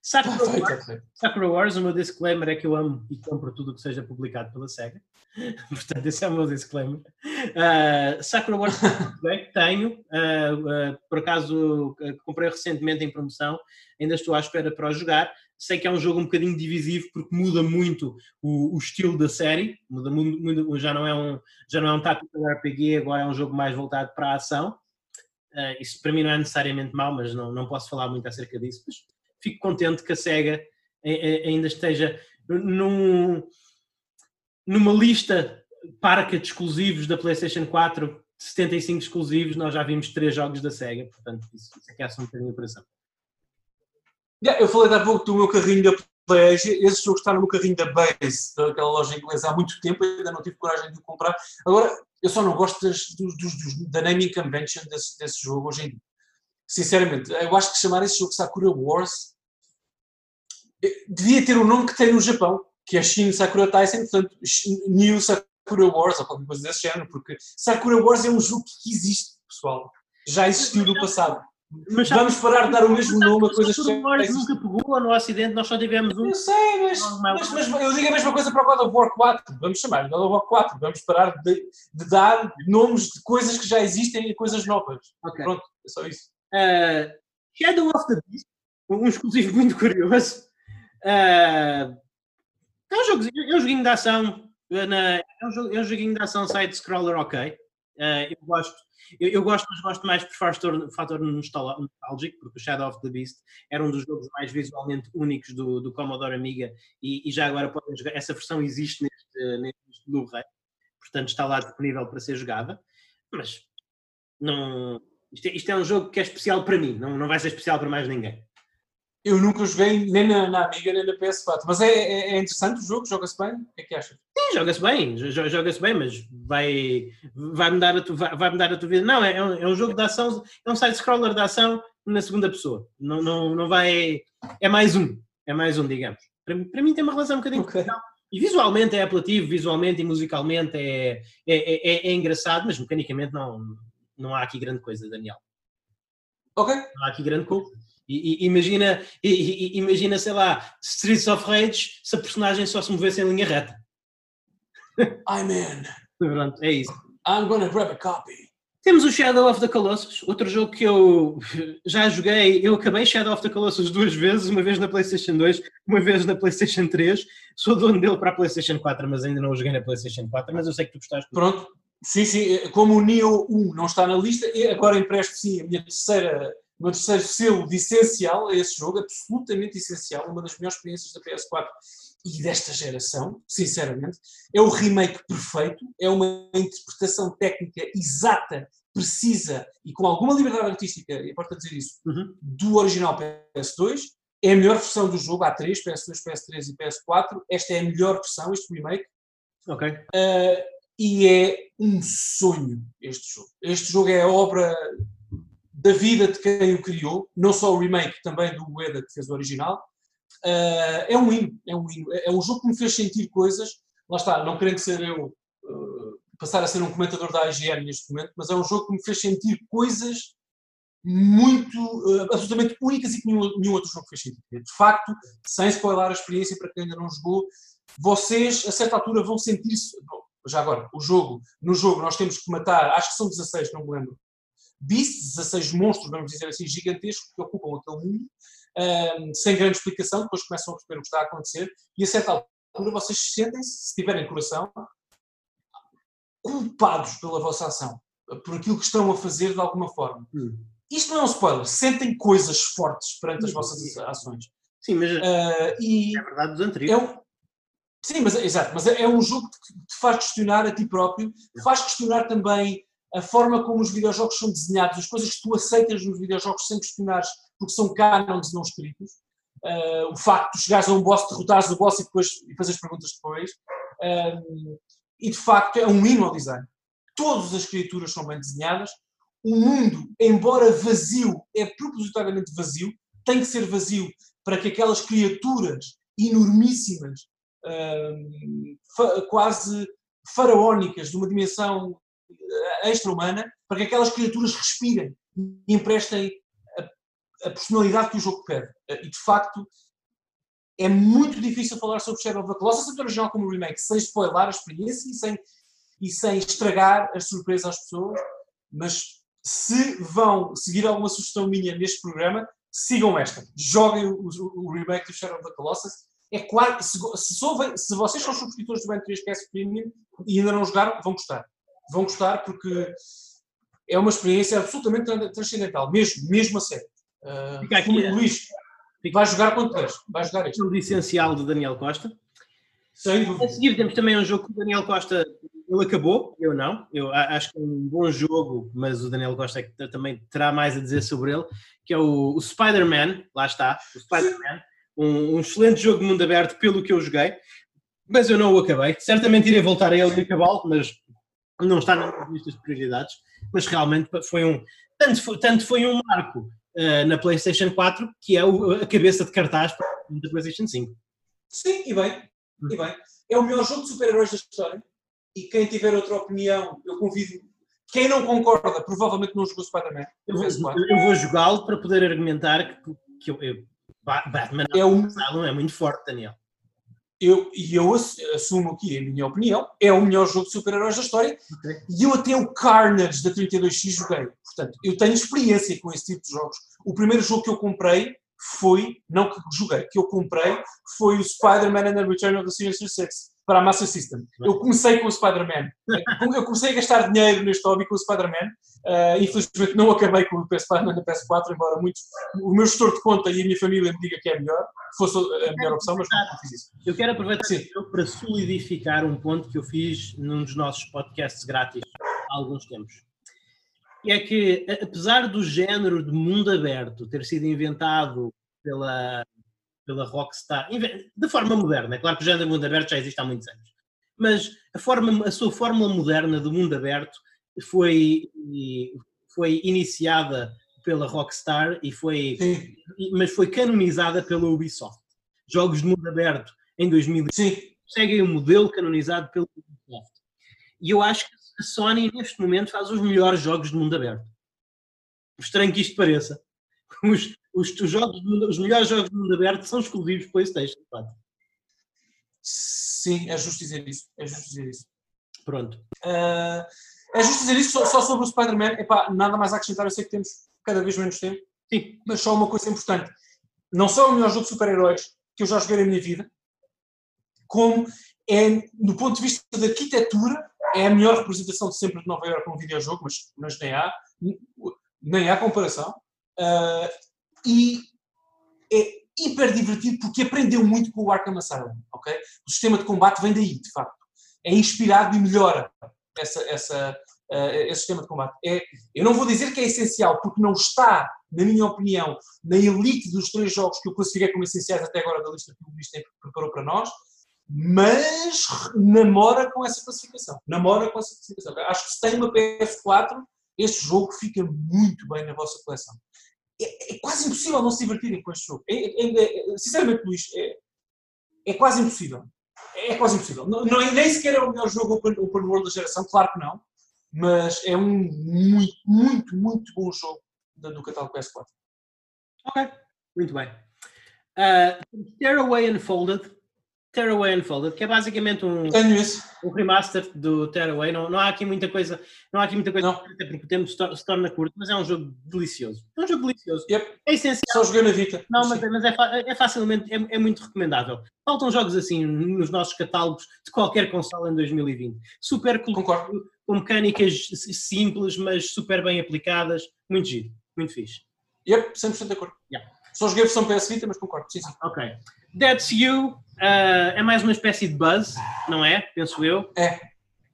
Sakura, tá Wars, tá Sakura Wars, o meu disclaimer é que eu amo e compro tudo que seja publicado pela SEGA. Portanto, esse é o meu disclaimer. Uh, Sakura Wars tenho, uh, uh, por acaso comprei recentemente em promoção, ainda estou à espera para o jogar. Sei que é um jogo um bocadinho divisivo porque muda muito o, o estilo da série, muda muito, já não é um já não é um tactical RPG, agora é um jogo mais voltado para a ação. isso para mim não é necessariamente mau, mas não, não posso falar muito acerca disso. Mas fico contente que a SEGA ainda esteja num, numa lista parca de exclusivos da PlayStation 4, 75 exclusivos, nós já vimos três jogos da SEGA, portanto, isso, isso é que é um bocadinho de operação. Yeah, eu falei há pouco do meu carrinho da Play, esse jogo está no meu carrinho da Base, daquela loja inglesa, há muito tempo, ainda não tive coragem de o comprar. Agora, eu só não gosto das, dos, dos, da naming convention desse, desse jogo hoje em dia. Sinceramente, eu acho que chamar esse jogo Sakura Wars devia ter o nome que tem no Japão, que é Shin Sakura Tyson, portanto, New Sakura Wars, ou qualquer coisa desse género, porque Sakura Wars é um jogo que existe, pessoal. Já existiu no passado. Mas, vamos parar de dar o mesmo nome a coisas que já nunca pegou no Ocidente, nós só tivemos um. Eu sei, mas, mas, mas, eu digo a mesma coisa para o God of War 4. Vamos chamar God of War 4. Vamos parar de, de dar nomes de coisas que já existem e coisas novas. Okay. Pronto, é só isso. Uh, Shadow of the Beast, um exclusivo muito curioso. Uh, é, um é um joguinho de ação. Na, é, um é um joguinho de ação side-scroller ok. Uh, eu gosto eu, eu, gosto, mas gosto mais por fator, fator nostálgico, porque o Shadow of the Beast era um dos jogos mais visualmente únicos do, do Commodore Amiga e, e já agora podem jogar. Essa versão existe neste, neste Blu-ray, portanto está lá disponível para ser jogada. Mas não, isto, é, isto é um jogo que é especial para mim, não, não vai ser especial para mais ninguém. Eu nunca joguei nem na, na Amiga nem na PS4, mas é, é, é interessante o jogo, joga-se bem? O que é que achas? Joga-se bem, joga-se bem, mas vai, vai, mudar a tu, vai, vai mudar a tua vida. Não, é, é, um, é um jogo de ação, é um side-scroller de ação na segunda pessoa. Não, não, não vai. É mais um, é mais um, digamos. Para, para mim tem uma relação um bocadinho okay. E visualmente é apelativo, visualmente e musicalmente é, é, é, é, engraçado, mas mecanicamente não, não há aqui grande coisa, Daniel. Ok. Não há aqui grande coisa. E, e, imagina, e, imagina, sei lá, Streets of Rage se a personagem só se movesse em linha reta. I'm in. Pronto, é isso. I'm gonna grab a copy. Temos o Shadow of the Colossus, outro jogo que eu já joguei. Eu acabei Shadow of the Colossus duas vezes, uma vez na PlayStation 2, uma vez na PlayStation 3. Sou dono dele para a PlayStation 4, mas ainda não o joguei na PlayStation 4. Mas eu sei que tu gostaste. Pronto, sim, sim. Como o Neo 1 não está na lista, agora empresto sim a minha terceira o meu terceiro selo de essencial a esse jogo, absolutamente essencial, uma das melhores experiências da PS4 e desta geração, sinceramente. É o remake perfeito, é uma interpretação técnica exata, precisa e com alguma liberdade artística, e importa dizer isso, uhum. do original PS2. É a melhor versão do jogo, há três, PS2, PS3 e PS4. Esta é a melhor versão, este remake. Ok. Uh, e é um sonho este jogo. Este jogo é a obra da vida de quem o criou, não só o remake, também do Ueda que fez o original. Uh, é um hino, é um hino. É, é um jogo que me fez sentir coisas. Lá está, não querendo ser eu uh, passar a ser um comentador da IGN neste momento, mas é um jogo que me fez sentir coisas muito, uh, absolutamente únicas e que nenhum, nenhum outro jogo fez sentir. De facto, sem spoiler a experiência para quem ainda não jogou, vocês a certa altura vão sentir-se. Já agora, o jogo, no jogo nós temos que matar, acho que são 16, não me lembro, beasts, 16 monstros, vamos dizer assim, gigantescos, que ocupam aquele mundo, um, sem grande explicação, depois começam a perceber o que está a acontecer, e a certa altura vocês sentem-se, se tiverem coração, culpados pela vossa ação, por aquilo que estão a fazer de alguma forma. Hum. Isto não é um spoiler, sentem coisas fortes perante as vossas ações. Sim, mas uh, e é verdade dos anteriores. É um, sim, mas, exato, mas é, é um jogo que te faz questionar a ti próprio, faz questionar também a forma como os videojogos são desenhados, as coisas que tu aceitas nos videojogos sem questionares, porque são cânones não escritos, uh, o facto de chegares a um boss, derrotares o boss e depois e fazeres perguntas depois, uh, e de facto é um hino ao design. Todas as criaturas são bem desenhadas, o mundo, embora vazio, é propositadamente vazio, tem que ser vazio para que aquelas criaturas enormíssimas, uh, quase faraónicas, de uma dimensão extra-humana para que aquelas criaturas respirem e emprestem a, a, personalidade que o jogo pede. E de facto é muito difícil falar sobre Shadow of the Colossus, tanto original como o remake, sem spoiler a experiência e sem, e sem estragar as surpresas às pessoas, mas se vão seguir alguma sugestão minha neste programa, sigam esta. Joguem o, o, remake do Shadow of the Colossus. É claro, se, se, se vocês são subscritores do Ben3 PS Premium e ainda não jogaram, vão gostar vão gostar porque é uma experiência absolutamente transcendental, mesmo, mesmo a sério. Uh, Fica aqui, Luís, vai jogar quanto queres? Vai jogar este. O licencial de Daniel Costa. Sem dúvida. A seguir temos também um jogo que o Daniel Costa ele acabou, eu não. Eu acho que é um bom jogo, mas o Daniel Costa é que também terá mais a dizer sobre ele, que é o, o Spider-Man, lá está, o Spider-Man, um, um, excelente jogo de mundo aberto pelo que eu joguei, mas eu não o acabei. Certamente irei voltar a ele e acabá-lo, mas não está nas listas de prioridades, mas realmente foi um. Tanto foi, tanto foi um marco uh, na PlayStation 4 que é o, a cabeça de cartaz da PlayStation 5. Sim, e bem, e bem. É o melhor jogo de super-heróis da história. E quem tiver outra opinião, eu convido Quem não concorda, provavelmente não jogou Spider-Man. Eu vou, vou jogá-lo para poder argumentar que, que eu, eu, Batman é, é muito forte, Daniel. Eu, e eu assumo aqui a minha opinião, é o melhor jogo de super-heróis da história okay. e eu até o Carnage da 32X joguei. Portanto, eu tenho experiência com esse tipo de jogos. O primeiro jogo que eu comprei foi, não que joguei, que eu comprei, foi o Spider-Man and the Return of the Sinister Six para a Master System. Eu comecei com o Spider-Man. Eu comecei a gastar dinheiro neste hobby com o Spider-Man. Uh, infelizmente não acabei com o Spider-Man da PS4, embora muitos, o meu gestor de conta e a minha família me diga que é melhor. Fosse a melhor opção, mas não fiz isso. Eu quero aproveitar para solidificar um ponto que eu fiz num dos nossos podcasts grátis há alguns tempos. É que, apesar do género de mundo aberto ter sido inventado pela pela Rockstar, de forma moderna. É claro que o género mundo aberto já existe há muitos anos. Mas a, forma, a sua fórmula moderna do mundo aberto foi, foi iniciada pela Rockstar e foi, mas foi canonizada pela Ubisoft. Jogos de mundo aberto em 2005 seguem o modelo canonizado pela Ubisoft. E eu acho que a Sony neste momento faz os melhores jogos de mundo aberto. Estranho que isto pareça. Os, os, os, jogos, os melhores jogos do mundo aberto são exclusivos PlayStation 4. Sim, é justo dizer isso. É justo dizer isso. Pronto. Uh, é justo dizer isso só, só sobre o Spider-Man. Nada mais a acrescentar, eu sei que temos cada vez menos tempo. Sim. Mas só uma coisa importante. Não só é o melhor jogo de super-heróis que eu já joguei na minha vida, como é, do ponto de vista da arquitetura, é a melhor representação de sempre de Nova Iorque num videojogo, mas, mas nem há, nem há comparação. Uh, e é hiper divertido porque aprendeu muito com o Arkham Asylum, ok? O sistema de combate vem daí, de facto. É inspirado e melhora essa, essa, uh, esse sistema de combate. É, eu não vou dizer que é essencial, porque não está, na minha opinião, na elite dos três jogos que eu classifiquei como essenciais até agora da lista que o Luís preparou para nós, mas namora com essa classificação. Namora com essa classificação. Acho que se tem uma PS4, este jogo fica muito bem na vossa coleção é, é, quase impossível não se divertirem com este jogo. É, é, é sinceramente, Luís, é, quase impossível. É quase impossível. Não, não, nem sequer é o melhor jogo open, open world da geração, claro que não, mas é um muito, muito, muito bom jogo do catálogo PS4. Ok, muito bem. Uh, Tearaway Unfolded Tearaway Unfolded, que é basicamente um, um remaster do Tearaway. Não, não há aqui muita coisa, não há aqui muita coisa, até porque o tempo se, torna curto, mas é um jogo delicioso. É um jogo delicioso. Yep. É essencial. Só joguei na Vita. Não, mas, mas é, é, facilmente, é, é, muito recomendável. Faltam jogos assim nos nossos catálogos de qualquer console em 2020. Super Concordo. com mecânicas simples, mas super bem aplicadas. Muito giro, muito fixe. Yep, 100% de acordo. Yeah. Só joguei a versão PS Vita, mas concordo. Sim, sim. Ok. That's You uh, é mais uma espécie de buzz, não é? Penso eu. É.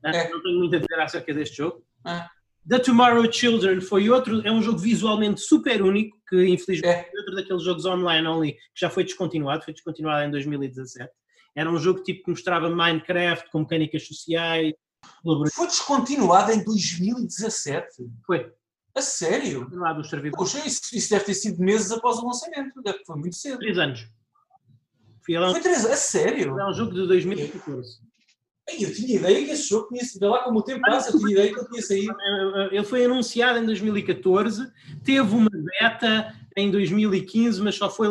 Uh, é. Não tenho muito a dizer acerca deste jogo. É. The Tomorrow Children foi outro, é um jogo visualmente super único, que infelizmente é, é outro daqueles jogos online only que já foi descontinuado, foi descontinuado em 2017. Era um jogo tipo que mostrava Minecraft com mecânicas sociais. Foi descontinuado em 2017? Foi. A sério? Lá dos servidores. Poxa, isso, isso, deve ter sido meses após o lançamento, foi muito cedo. Três anos. Foi, um... foi três? A sério? É um jogo de 2014. Eu tinha ideia que esse jogo tinha sido lá como o tempo passa, eu tinha ideia que ele tinha saído. Ele foi anunciado em 2014, teve uma beta em 2015, mas só foi,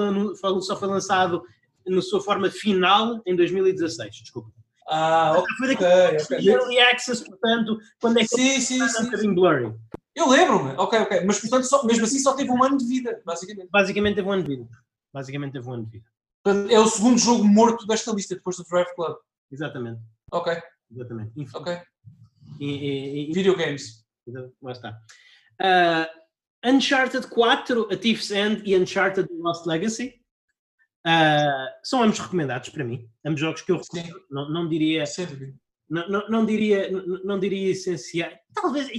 só foi lançado na sua forma final em 2016. Desculpa. Ah, ok. Foi daqui okay. Early Access, portanto, quando é que sim, sim, sim, um bocadinho blurry. Eu lembro-me, ok, ok. Mas portanto, só, mesmo assim só teve um ano de vida, basicamente. Basicamente teve um ano de vida. Basicamente teve um ano de vida. É o segundo jogo morto desta lista, depois do Drive Club. Exatamente. Ok. Exatamente. Ok. E, e, e, Videogames. Lá está. Uh, Uncharted 4, A Thief's End e Uncharted Lost Legacy. Uh, são ambos recomendados para mim. Ambos jogos que eu recomendo. Não, não diria. Não, não, não, diria, não, não diria essencial. Talvez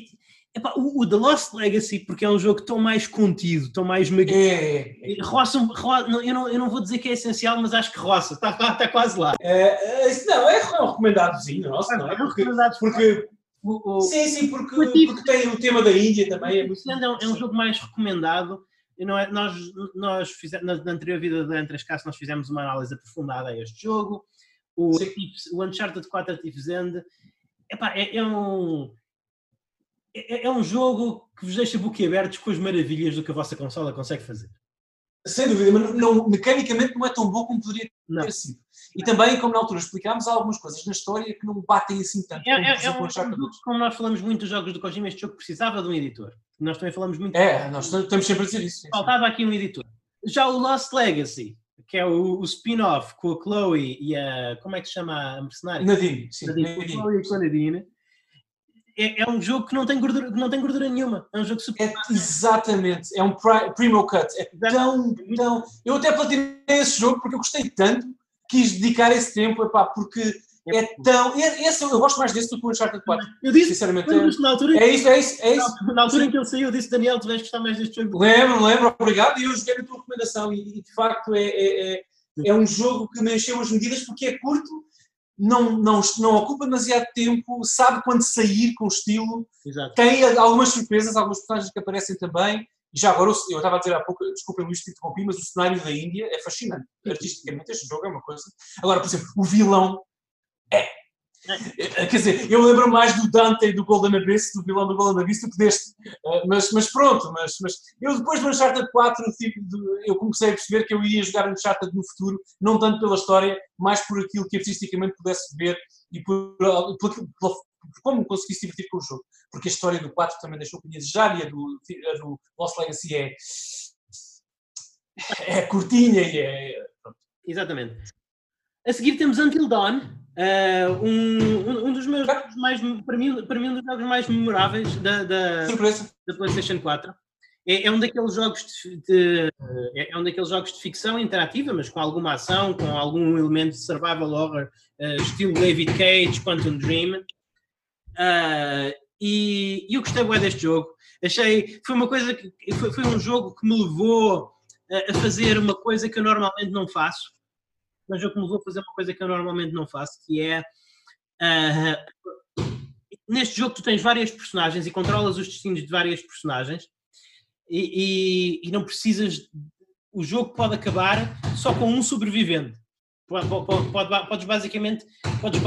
Epá, o, o, The Lost Legacy, porque é um jogo tão mais contido, tão mais magnífico. É, é. Roça, roça, não, eu, não, eu não vou dizer que é essencial, mas acho que roça, está, está quase lá. É, é, não, é um recomendadozinho, nossa, não é? Porque, porque, o, o, sim, sim, porque, porque tem o tema da Índia também. É, muito, é, um, é jogo mais recomendado. Não é, nós, nós fizemos, na, na anterior vida da Entre as Casas, nós fizemos uma análise aprofundada a este jogo. O, o Uncharted 4 Tiff's End epá, é, é um é, é um jogo que vos deixa boquiabertos com as maravilhas do que a vossa consola consegue fazer. Sem dúvida, mas não, mecanicamente não é tão bom como poderia não. ter sido. E também, como na altura explicámos, há algumas coisas na história que não batem assim tanto. É, é, é um, como nós falamos muito dos jogos do Kojima, este jogo precisava de um editor. Nós também falamos muito. É, nós estamos sempre a dizer isso. Faltava aqui um editor. Já o Lost Legacy, que é o, o spin-off com a Chloe e a. Como é que se chama a mercenária? Nadine, sim. Nadine, Nadine. Com a Chloe e com a Nadine é, é, um jogo que não tem gordura, não tem gordura nenhuma. É um jogo super. É, exatamente, é um primo cut. É tão, tão. Eu até platinei esse jogo porque eu gostei tanto, quis dedicar esse tempo, epá, porque é, é tão. Esse, eu gosto mais desse do que o Uncharted 4. Eu disse, sinceramente. É, na altura é isso, é isso, é isso. Na altura em que ele saiu, eu disse, Daniel, tu vais gostar mais deste jogo. Lembro, lembro, obrigado. E eu joguei a tua recomendação. E, de facto é, é, é, é um jogo que me encheu as medidas porque é curto não, não, não ocupa demasiado tempo, sabe quando sair com estilo, Exato. tem algumas surpresas, algumas personagens que aparecem também. E já agora, eu estava a dizer há pouco, desculpa Luís, te interrompi, mas o cenário da Índia é fascinante. Artisticamente, este jogo é uma coisa. Agora, por exemplo, o vilão é, quer dizer, eu lembro mais do Dante e do Golden Abyss, do vilão do Golden Abyss, do que deste. Eh, mas, mas pronto, mas, mas eu depois do Uncharted 4 tipo, eu comecei a perceber que eu iria jogar Uncharted no futuro, não tanto pela história, mais por aquilo que artisticamente pudesse ver e por, por, por, por como consegui se divertir com o jogo. Porque a história do 4 também deixou que desejar e a do, a do Lost Legacy é, é curtinha e é. Exatamente. A seguir temos Until Dawn, Uh, um, um dos meus jogos mais, para mim, para mim, um dos jogos mais memoráveis da, da, da PlayStation 4. É, é, um daqueles jogos de, de é, é um daqueles jogos de ficção interativa, mas com alguma ação, com algum elemento de survival horror, uh, estilo David Cage, Quantum Dream. Uh, e, e, eu gostei bem deste jogo. Achei, foi uma coisa que, foi, foi um jogo que me levou a, a fazer uma coisa que eu normalmente não faço mas eu vou fazer uma coisa que eu normalmente não faço, que é uh, neste jogo tu tens várias personagens e controlas os destinos de várias personagens e, e, e não precisas o jogo pode acabar só com um sobrevivente pode, pode, pode, podes basicamente podes,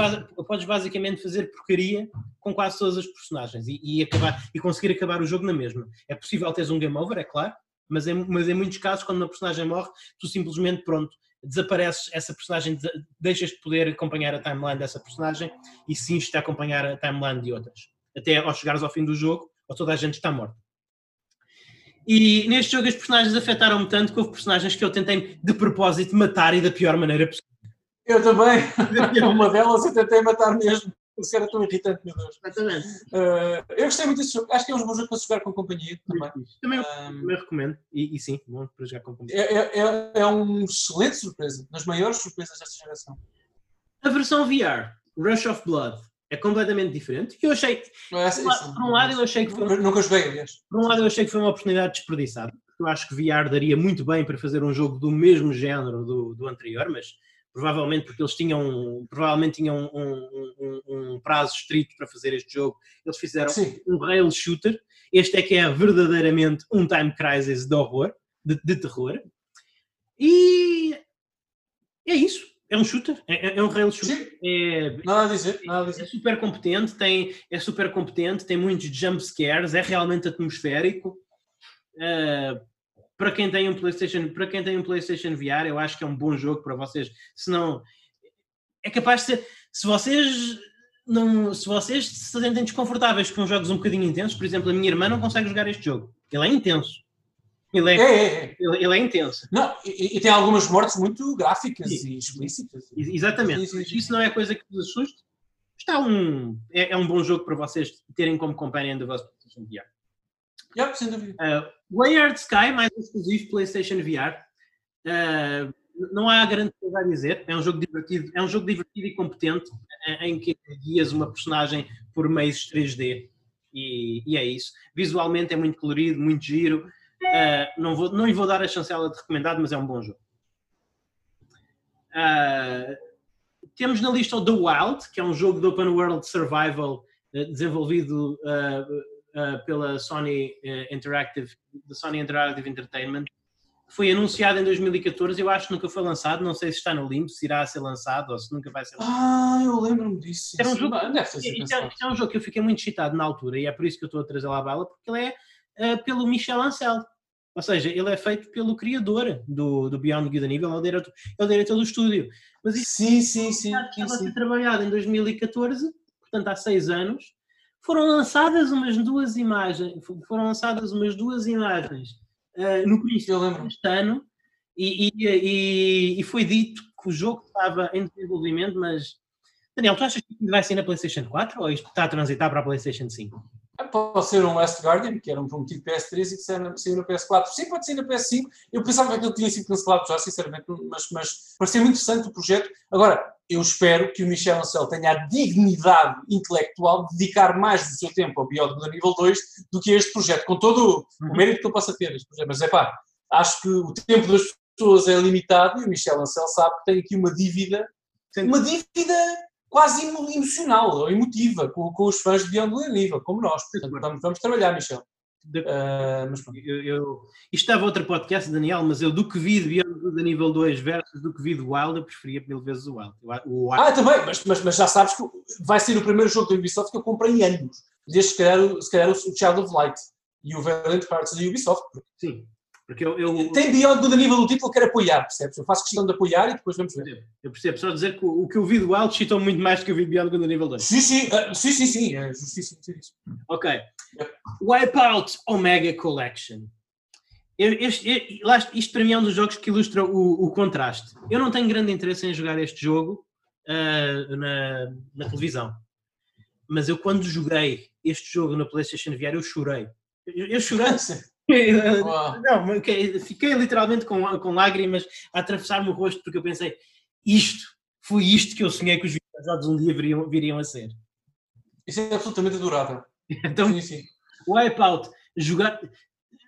podes basicamente fazer porcaria com quase todas as personagens e, e, acabar, e conseguir acabar o jogo na mesma. É possível teres um game over, é claro mas em, mas em muitos casos quando uma personagem morre tu simplesmente pronto desapareces, essa personagem, deixas de poder acompanhar a timeline dessa personagem e sim está a acompanhar a timeline de outras. Até ao chegares ao fim do jogo, ou toda a gente está morta. E neste jogo as personagens afetaram-me tanto que houve personagens que eu tentei de propósito matar e da pior maneira possível. Eu também. Uma delas eu tentei matar mesmo. Isso era tão irritante, meu Deus. Exatamente. Uh, eu gostei muito desse jogo. Acho que é um bom jogo para jogar com companhia também. Também, eu, também recomendo. E, e, sim, bom para jogar com companhia. É, é, é, é uma excelente surpresa. Das maiores surpresas desta geração. A versão VR, Rush of Blood, é completamente diferente. Eu achei. É, por, um, por um lado, eu achei que foi. Nunca joguei, aliás. Por um lado, eu achei que foi uma oportunidade desperdiçada. Eu acho que VR daria muito bem para fazer um jogo do mesmo género do, do anterior, mas provavelmente porque eles tinham, provavelmente tinham um, um, um, prazo estrito para fazer este jogo, eles fizeram Sim. um rail shooter. Este é que é verdadeiramente um time crisis de horror, de, de terror. E é isso. É um shooter, é, é, é um rail shooter. É, nada a dizer, nada a dizer. É super competente, tem, é super competente, tem muitos jump scares, é realmente atmosférico. Uh, para quem tem um PlayStation, para quem tem um PlayStation VR, eu acho que é um bom jogo para vocês. Se não é capaz de ser, se vocês não, se vocês se sentem desconfortáveis com jogos um bocadinho intensos, por exemplo, a minha irmã não consegue jogar este jogo. Ele é intenso. Ele é, é, é, é. Ele, ele, é intenso. Não, e, e, tem algumas mortes muito gráficas sim. e explícitas. Exatamente. Sim, sim, Isso não é coisa que vos assuste. Está um, é, é, um bom jogo para vocês terem como companion do vosso PlayStation VR. Yeah, sem dúvida. Uh, Way Sky, mais exclusivo PlayStation VR. Uh, não há grande coisa a dizer. É um jogo divertido, é um jogo divertido e competente em que guias uma personagem por meios 3D. E, e é isso. Visualmente é muito colorido, muito giro. Uh, não, vou, não lhe vou dar a chancela de recomendado, mas é um bom jogo. Uh, temos na lista o The Wild, que é um jogo de open world survival uh, desenvolvido uh, pela Sony Interactive, da Sony Interactive Entertainment, foi anunciado em 2014, eu acho que nunca foi lançado, não sei se está no limbo, se irá ser lançado ou se nunca vai ser lançado. Ah, eu lembro-me disso. Era um jogo, deve ser isto, é, isto é um jogo que eu fiquei muito excitado na altura e é por isso que eu estou a trazer lá a bala, porque ele é uh, pelo Michel Ancel. Ou seja, ele é feito pelo criador do, do Beyond Good Nível, ele é o diretor, é o diretor do estúdio. Mas isto sim, sim, sim. Estava a ser trabalhado em 2014, portanto há seis anos. Foram lançadas umas duas imagens, foram lançadas umas duas imagens uh, no princípio deste ano e, e, e, e, foi dito que o jogo estava em desenvolvimento, mas Daniel, tu achas que vai ser na PlayStation 4 ou isto está a transitar para a PlayStation 5? Pode ser um Last Guardian, que era um prometido PS3 e que saiu no PS4. Sim, pode ser na PS5. Eu pensava que aquilo tinha sido cancelado já, sinceramente, mas, mas parecia muito interessante o projeto. Agora, eu espero que o Michel Ancel tenha a dignidade intelectual de dedicar mais do seu tempo ao Beyond do nível 2 do que a este projeto, com todo o uhum. mérito que eu possa ter este projeto. Mas é pá, acho que o tempo das pessoas é limitado e o Michel Ancel sabe que tem aqui uma dívida, uma dívida quase emocional ou emotiva com, com os fãs de Beyond the Nível, como nós. Portanto, vamos, vamos trabalhar, Michel. De... Uh, mas eu, eu, isto estava outro podcast, Daniel, mas eu do que vi de Beyond Nível 2 versus do que vi do Wild, eu preferia mil vezes o Wild. o Wild. Ah, também, mas, mas, mas, já sabes que vai ser o primeiro jogo da Ubisoft que eu comprei em anos, desde se calhar, se calhar o Child of Light e o Valiant Hearts da Ubisoft. Sim. Porque eu, eu... Tem Beyond do nível do título, quero apoiar, percebes? Eu faço questão de apoiar e depois vamos ver. Eu percebo, só dizer que o, que eu vi do Wild citou muito mais do que eu vi Beyond do nível 2. Sim, sim, uh, sim, sim, sim, é justíssimo dizer isso. Ok. Wipeout Omega Collection. Eu, este, isto para mim é um dos jogos que ilustra o, o contraste. Eu não tenho grande interesse em jogar este jogo uh, na, na televisão. Mas eu quando joguei este jogo na PlayStation VR, eu chorei. Eu, eu chorei. Não, fiquei literalmente com, com lágrimas a atravessar-me o rosto porque eu pensei, isto, foi isto que eu sonhei que os videojogos um dia viriam, viriam a ser. Isso é absolutamente adorável. Então, sim, sim. Wipeout, jogar.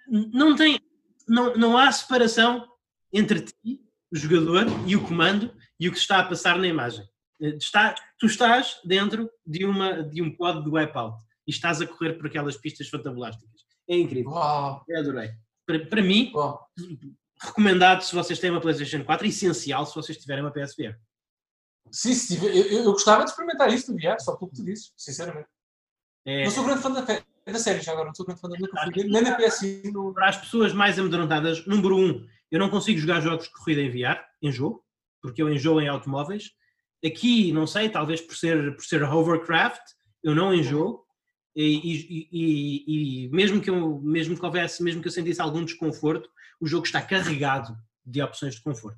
Não tem. Não, não há separação entre ti, o jogador, e o comando e o que está a passar na imagem. Está, tu estás dentro de, uma, de um pod do Wipeout e estás a correr por aquelas pistas fantabulásticas. É incrível. Uau. Eu adorei. Para, para mim, Uau. recomendado se vocês têm uma PlayStation 4, essencial se vocês tiverem uma PSVR. Sim, se tiver, eu, eu, gostava de experimentar isto no VR, só pelo que tu disse, sinceramente. É... Não sou grande fã da, da série já agora, não sou grande fã da nunca nem na PS5. No... Para as pessoas mais amedrontadas, número um, eu não consigo jogar jogos de corrida em VR, em jogo, porque eu enjoo em automóveis. Aqui, não sei, talvez por ser, por ser hovercraft, eu não enjoo. E, e, e, mesmo que eu mesmo que houvesse mesmo que eu sentisse algum desconforto o jogo está carregado de opções de conforto.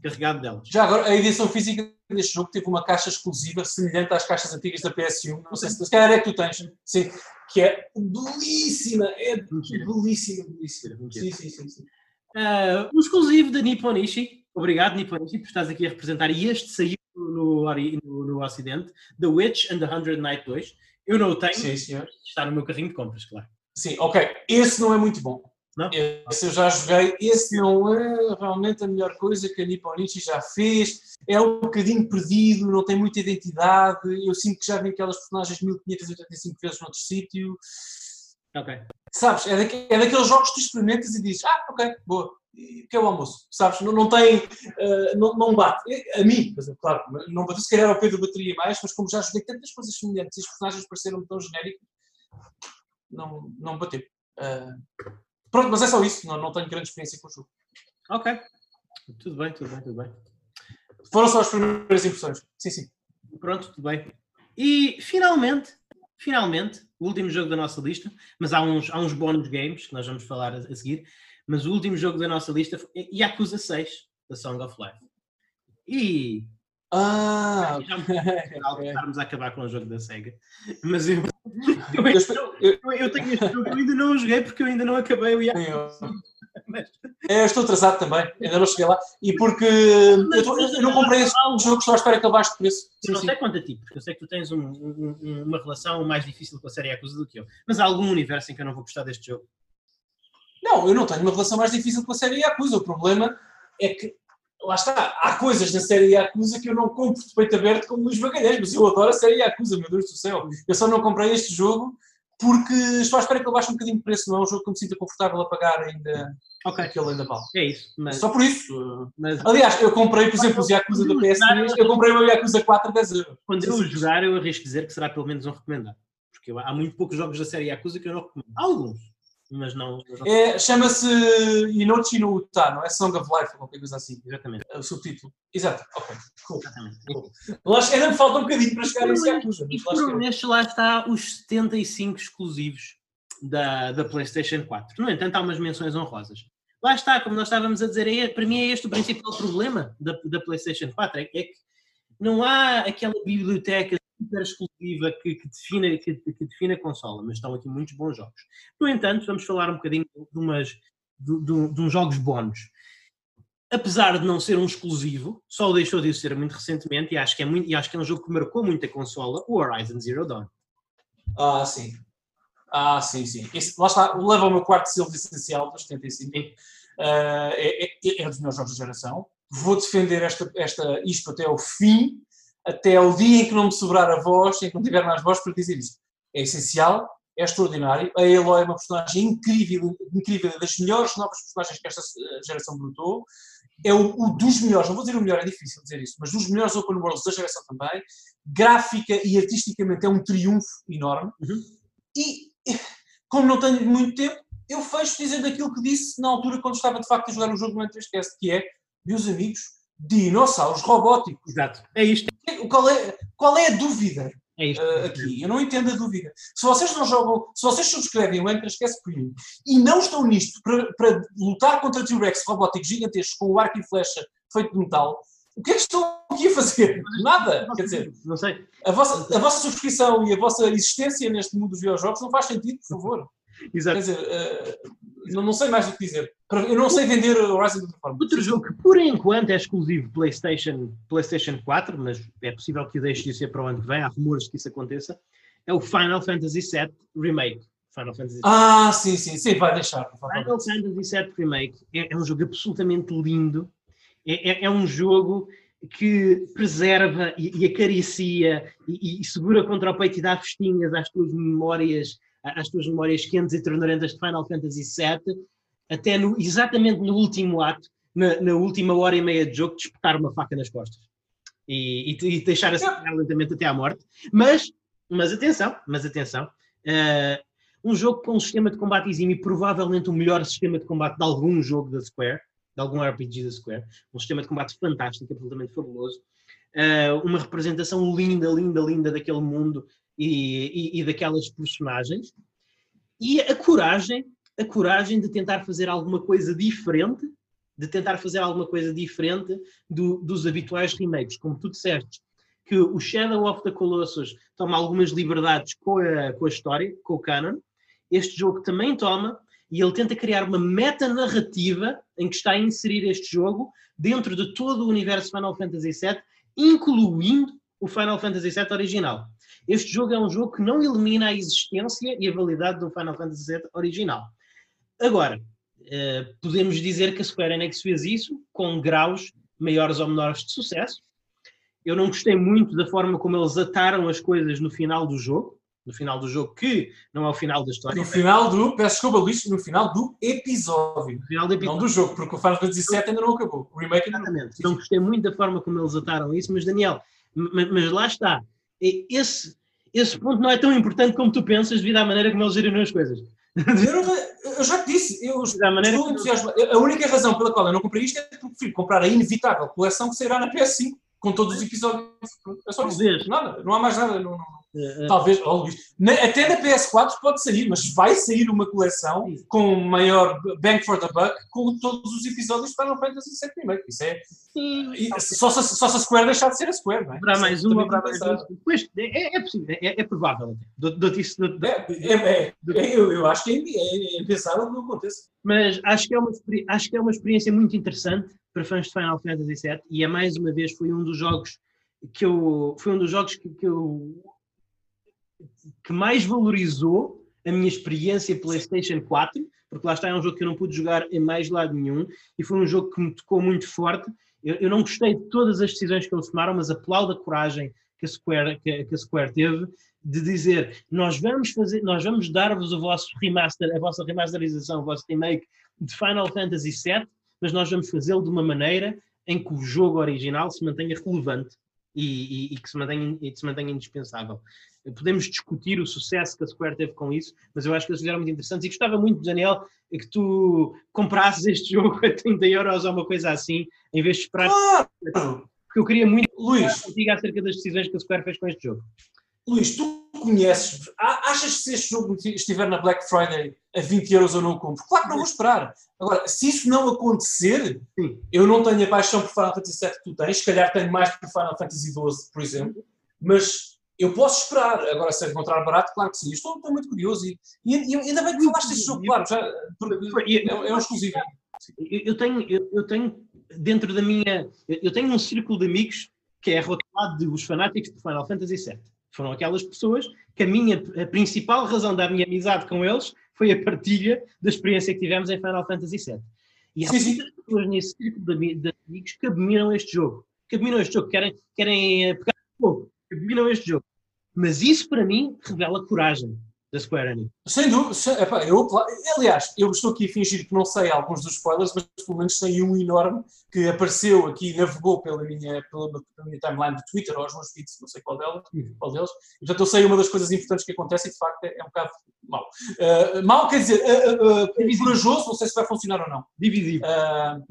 Carregado delas. Já agora a edição física deste jogo teve uma caixa exclusiva semelhante às caixas antigas da PS1 não sei se, se calhar é que tu tens sim que é belíssima é belíssima belíssima. Sim sim sim, sim. Uh, um exclusivo da Nipponishi obrigado Nipponishi por estás aqui a representar. E este saiu no, no, no Ocidente. The Witch and the Hundred Night 2 eu não o tenho, Sim, senhor. está no meu carrinho de compras, claro. Sim, ok. Esse não é muito bom. Não? Esse eu já joguei. Esse não é realmente a melhor coisa que a Nipponichi já fez. É um bocadinho perdido, não tem muita identidade. Eu sinto que já vi aquelas personagens 1585 vezes noutro sítio. Ok. Sabes, é, daque, é daqueles jogos que tu experimentas e dizes, ah, ok, boa que é o almoço, sabes? Não, não tem, uh, não, não bate. A mim, claro, não bateu se calhar ao Pedro bateria mais, mas como já joguei tantas coisas semelhantes e os personagens pareceram tão genéricos, não, não bateu. Uh, pronto, mas é só isso, não, não tenho grande experiência com o jogo. Ok, tudo bem, tudo bem, tudo bem. Foram só as primeiras impressões, sim, sim. Pronto, tudo bem. E finalmente, finalmente, o último jogo da nossa lista, mas há uns, há uns bónus games que nós vamos falar a, a seguir. Mas o último jogo da nossa lista foi Yakuza 6, da Song of Life. E. Ah! Já me estarmos a acabar com o jogo da SEGA. Mas eu. Eu, eu, eu, eu tenho este jogo, eu ainda não o joguei porque eu ainda não acabei o Yakuza. Mas... Eu estou atrasado também, ainda não cheguei lá. E porque eu, tô, eu não comprei esse jogo, estou à espera que ele baixe de preço. Eu não sei quanto a ti, porque eu sei que tu tens um, um, uma relação mais difícil com a série Yakuza do que eu. Mas há algum universo em que eu não vou gostar deste jogo? Não, eu não tenho uma relação mais difícil com a série Yakuza. O problema é que, lá está, há coisas na série Yakuza que eu não compro de peito aberto como Luís Magalhães, mas eu adoro a série Yakuza, meu Deus do céu. Eu só não comprei este jogo porque estou à espera que ele baixe um bocadinho de preço, não é um jogo que me sinta confortável a pagar ainda okay. aquele ainda vale. É isso. Mas... Só por isso. Mas... Aliás, eu comprei, por exemplo, os Yakuza do PS3, eu comprei o meu Yakuza 4 a 10 euros. Quando eu jogar, eu arrisco dizer que será pelo menos um recomendado. Porque há muito poucos jogos da série Yakuza que eu não recomendo. Alguns mas não. não... É, Chama-se Inochi no Uta, não é Song of Life, ou qualquer coisa assim. Exatamente. É o subtítulo. Exato, ok. Cool. Exatamente. Cool. ainda me falta um bocadinho para chegar a esse Yakuza. E por neste lá está os 75 exclusivos da, da PlayStation 4. No entanto, há umas menções honrosas. Lá está, como nós estávamos a dizer, é, para mim é este o principal problema da, da PlayStation 4, é, é que não há aquela biblioteca super exclusiva que, que, define, que, que define a consola, mas estão aqui muitos bons jogos. No entanto, vamos falar um bocadinho de, umas, de, de, de uns jogos bónus. Apesar de não ser um exclusivo, só o deixou de ser muito recentemente e acho que é, muito, e acho que é um jogo que marcou muito a consola, o Horizon Zero Dawn. Ah, sim. Ah, sim, sim. Esse, lá está, leva ao meu quarto selo essencial dos 75. Uh, é, é, é dos meus jogos de geração. Vou defender esta, esta, isto até ao fim, até ao dia em que não me sobrar a voz, em que não tiver mais voz para dizer isto. É essencial, é extraordinário. A Eloy é uma personagem incrível, incrível, das melhores novas personagens que esta eh, geração brotou. É o, o, dos melhores, não vou dizer o melhor, é difícil dizer isso, mas dos melhores open worlds da geração também. Gráfica e artisticamente é um triunfo enorme. Uhum. E, como não tenho muito tempo, eu fecho dizendo aquilo que disse na altura quando estava de facto a jogar o jogo no N3Cast, que é, meus amigos, dinossauros robóticos. Exato. É isto. Qual é, qual é a dúvida é isto. Uh, aqui? Eu não entendo a dúvida. Se vocês não jogam, se vocês subscrevem o Enter Esquece Premium e não estão nisto para, para lutar contra T-Rex robóticos gigantescos com o arco e flecha feito de metal, o que é que estão aqui a fazer? Nada. Quer dizer, não sei. A vossa, a vossa subscrição e a vossa existência neste mundo dos videojogos não faz sentido, por favor. Exato. Quer dizer, uh, não, sei mais o que dizer. Eu não sei vender o Horizon de outra forma. Outro jogo que por enquanto é exclusivo PlayStation, PlayStation 4, mas é possível que deixe de ser para o ano que vem, há rumores que isso aconteça, é o Final Fantasy VII Remake. Final Fantasy VII. Ah, sim, sim, sim, vai deixar. Final Fantasy VII Remake é, é, um jogo absolutamente lindo. É, é, é um jogo que preserva e, e acaricia e, e, segura contra o peito e dá festinhas às tuas memórias às tuas memórias quentes e ternurentas de Final Fantasy VII, até no, exatamente no último ato, na, na, última hora e meia de jogo, disputar uma faca nas costas e, e, e deixar a seguir lentamente até à morte. Mas, mas atenção, mas atenção, uh, um jogo com um sistema de combate exímio, provavelmente o melhor sistema de combate de algum jogo da Square, de algum RPG da Square, um sistema de combate fantástico, absolutamente fabuloso, uh, uma representação linda, linda, linda daquele mundo e, e, e daquelas personagens, e a coragem, a coragem de tentar fazer alguma coisa diferente, de tentar fazer alguma coisa diferente do, dos habituais remakes, como tu disseste, que o Shadow of the Colossus toma algumas liberdades com a, com a história, com o canon, este jogo também toma, e ele tenta criar uma meta-narrativa em que está a inserir este jogo dentro de todo o universo Final Fantasy VII, incluindo o Final Fantasy VII original. Este jogo é um jogo que não elimina a existência e a validade do Final Fantasy VII original. Agora, eh, podemos dizer que a Square Enix fez isso com graus maiores ou menores de sucesso. Eu não gostei muito da forma como eles ataram as coisas no final do jogo, no final do jogo, que não é o final da história. No final do, peço desculpa, Luís, no final do episódio. No final do episódio. Não do jogo, porque o Final Fantasy VII ainda não acabou. O remake ainda Exatamente. Não gostei muito da forma como eles ataram isso, mas Daniel, mas, mas lá está esse, esse ponto não é tão importante como tu pensas devido à maneira como eles geram as coisas. Eu, eu, já te disse, eu estou entusiasmado. A única razão pela qual eu não comprei isto é porque prefiro comprar a inevitável coleção que sairá na PS5 com todos os episódios. É só isso. Nada, não há mais nada. Não, não. É, é. Talvez, oh, Luís, na, até na PS4 pode sair, mas vai sair uma coleção com maior bang for the buck com todos os episódios de Final Fantasy VII Remake. Isso é. E, só, se, só se a Square deixar de ser a Square, não é? Haverá mais uma, haverá mais uma. Pois, é, é possível, é, é provável. Do, do, do, do, é, é, é, eu, eu acho que é, é pensável que não aconteça. Mas acho que, é uma, acho que é uma experiência muito interessante para fãs de Final Fantasy VII e é mais uma vez foi um dos jogos que eu foi um dos jogos que, que eu que mais valorizou a minha experiência PlayStation 4, porque lá está, é um jogo que eu não pude jogar em mais lado nenhum, e foi um jogo que me tocou muito forte. Eu, eu não gostei de todas as decisões que eles tomaram, mas aplaudo a coragem que a Square, que, que a Square teve de dizer nós vamos fazer, nós vamos dar-vos o vosso remaster, a vossa remasterização, o vosso remake de Final Fantasy VII, mas nós vamos fazê-lo de uma maneira em que o jogo original se mantenha relevante e, e, e que se mantenha, e se mantenha indispensável. Podemos discutir o sucesso que a Square teve com isso, mas eu acho que eles fizeram muito interessantes e gostava muito, Daniel, que tu comprasses este jogo a 30 euros ou uma coisa assim, em vez de esperar. Claro. Porque eu queria muito Luís, contigo acerca das decisões que a Square fez com este jogo. Luís, tu conheces, achas que se este jogo estiver na Black Friday a 20 euros eu não o compro? Claro que não vou esperar. Agora, se isso não acontecer, Sim. eu não tenho a paixão por Final Fantasy VII que tu tens, se calhar tenho mais por Final Fantasy XII, por exemplo, mas eu posso esperar. Agora, se encontrar barato, claro que sim. estou, estou muito curioso e, e, e, ainda bem que falaste deste jogo, claro, já, é, é um exclusivo. Eu tenho, eu, eu tenho dentro da minha. Eu tenho um círculo de amigos que é rotulado de os fanáticos de Final Fantasy VII. Foram aquelas pessoas que a minha a principal razão da minha amizade com eles foi a partilha da experiência que tivemos em Final Fantasy VII. E há sim, muitas pessoas nesse círculo de, de, amigos que abominam este jogo. Que abominam este jogo, querem, querem pegar fogo, que abominam este jogo. Mas isso, para mim, revela coragem da Square Enix. Sem dúvida. epá, eu, aliás, eu estou aqui a fingir que não sei alguns dos spoilers, mas pelo menos sei um enorme que apareceu aqui, navegou pela minha, pela, pela minha timeline de Twitter ou aos meus feeds, não sei qual, delas, qual deles. E, portanto, eu sei uma das coisas importantes que acontece e de facto é, é um bocado mau. Uh, mau quer dizer, uh, uh, corajoso, não sei se vai funcionar ou não. Divisível. Uh,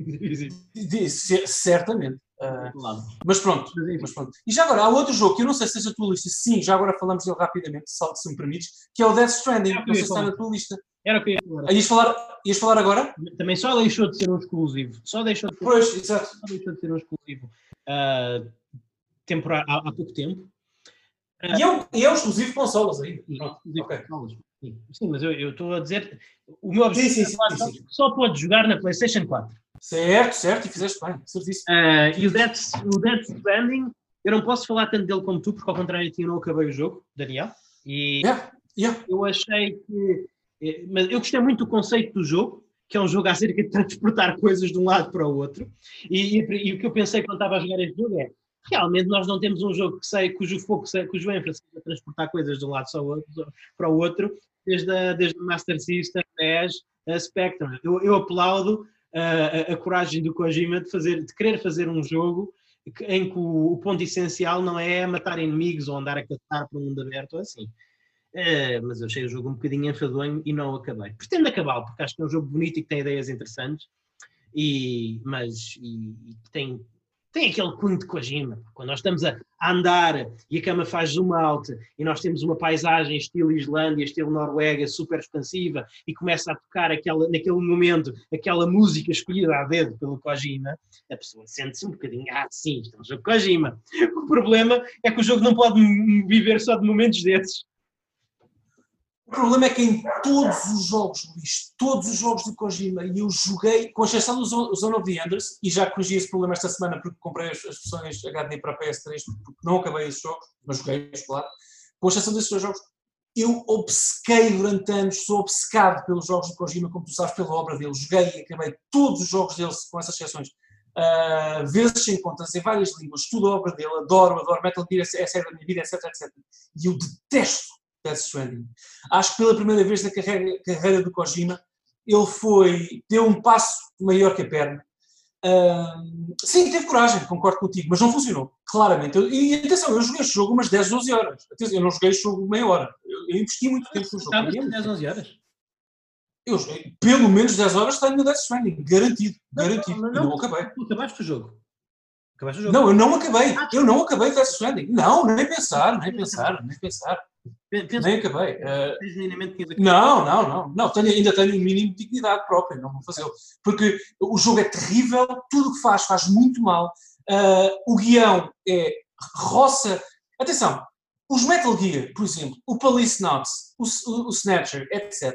certamente. Uh, mas, pronto, mas pronto. E já agora, há outro jogo que eu não sei se seja a tua lista. Sim, já agora falamos dele rapidamente, se me permites, que é o Death Stranding. Não sei se está na tua lista. Era o que eu ia falar. Ias falar, ias falar agora? Também só deixou de ser um exclusivo. Só deixou de ser, pois, exato. Só deixou de ser um exclusivo uh, temporário, há, há, pouco tempo. Uh, e, é um, e é um exclusivo de consolas aí. Okay. Sim, sim, mas eu estou a dizer. O meu objetivo sim, sim, sim, só pode jogar na PlayStation 4. Certo, certo, e fizeste bem, certíssimo. Uh, e o Death, o Death Stranding, eu não posso falar tanto dele como tu, porque ao contrário eu não acabei o jogo, Daniel. E yeah, yeah. eu achei que. Eh, mas eu gostei muito do conceito do jogo, que é um jogo acerca de transportar coisas de um lado para o outro. E, e, e o que eu pensei quando estava a jogar este jogo é realmente nós não temos um jogo que sei, cujo foco, cujo ênfase é transportar coisas de um lado para o outro, desde, a, desde Master System, NES, a Spectrum. Eu, eu aplaudo a, a, coragem do Kojima de, fazer, de querer fazer um jogo em que o, o, ponto essencial não é matar inimigos ou andar a caçar para um mundo aberto assim. É, mas eu achei o jogo um bocadinho enfadonho e não acabei. Pretendo acabá-lo, porque acho que é um jogo bonito e que tem ideias interessantes, e, mas e, e tem tem aquele cunho de Kojima. Quando nós estamos a andar e a cama faz zoom out e nós temos uma paisagem estilo Islândia, estilo Noruega, super expansiva e começa a tocar aquela, naquele momento aquela música escolhida a dedo pelo Kojima, a pessoa sente-se um bocadinho, ah, sim, isto é jogo Kojima. O problema é que o jogo não pode viver só de momentos desses. O problema é que em todos os jogos, Luís, todos os jogos do Kojima, e eu joguei, com exceção do Zone of the Enders, e já corrigi esse problema esta semana porque comprei as, versões HD para a PS3, porque não acabei esses jogos, mas joguei-os, claro. Com exceção desses dois jogos, eu obcequei durante anos, sou obcecado pelos jogos do Kojima, como tu sabes, pela obra dele. Joguei e acabei todos os jogos dele, com essas exceções, uh, vezes sem contas, em várias línguas, tudo a obra dele, adoro, adoro Metal Gear, é a série da minha vida, etc, etc. E eu detesto Death Stranding. Acho que pela primeira vez na carreira, carreira do Kojima, ele foi, deu um passo maior que a perna. Uh, sim, teve coragem, concordo contigo, mas não funcionou, claramente. Eu, e atenção, eu joguei este jogo umas 10, 12 horas. Atenção, eu não joguei este jogo meia hora. Eu, eu investi muito tempo no jogo. Estavas 10, 12 horas? Eu joguei pelo menos 10 horas tenho no Death Stranding, garantido, garantido. Não, não, não, não acabei. Tu acabaste o jogo. Acabaste o jogo. Não, eu não acabei. Ah, eu não acabei Death Stranding. Não, nem pensar, nem pensar, nem pensar. Nem acabei. Uh, não, não, não. não tenho, ainda tenho um mínimo de dignidade própria, não vou fazê-lo. Porque o jogo é terrível, tudo o que faz faz muito mal. Uh, o guião é roça. Atenção, os Metal Gear, por exemplo, o Police Notes, o, o, o Snatcher, etc.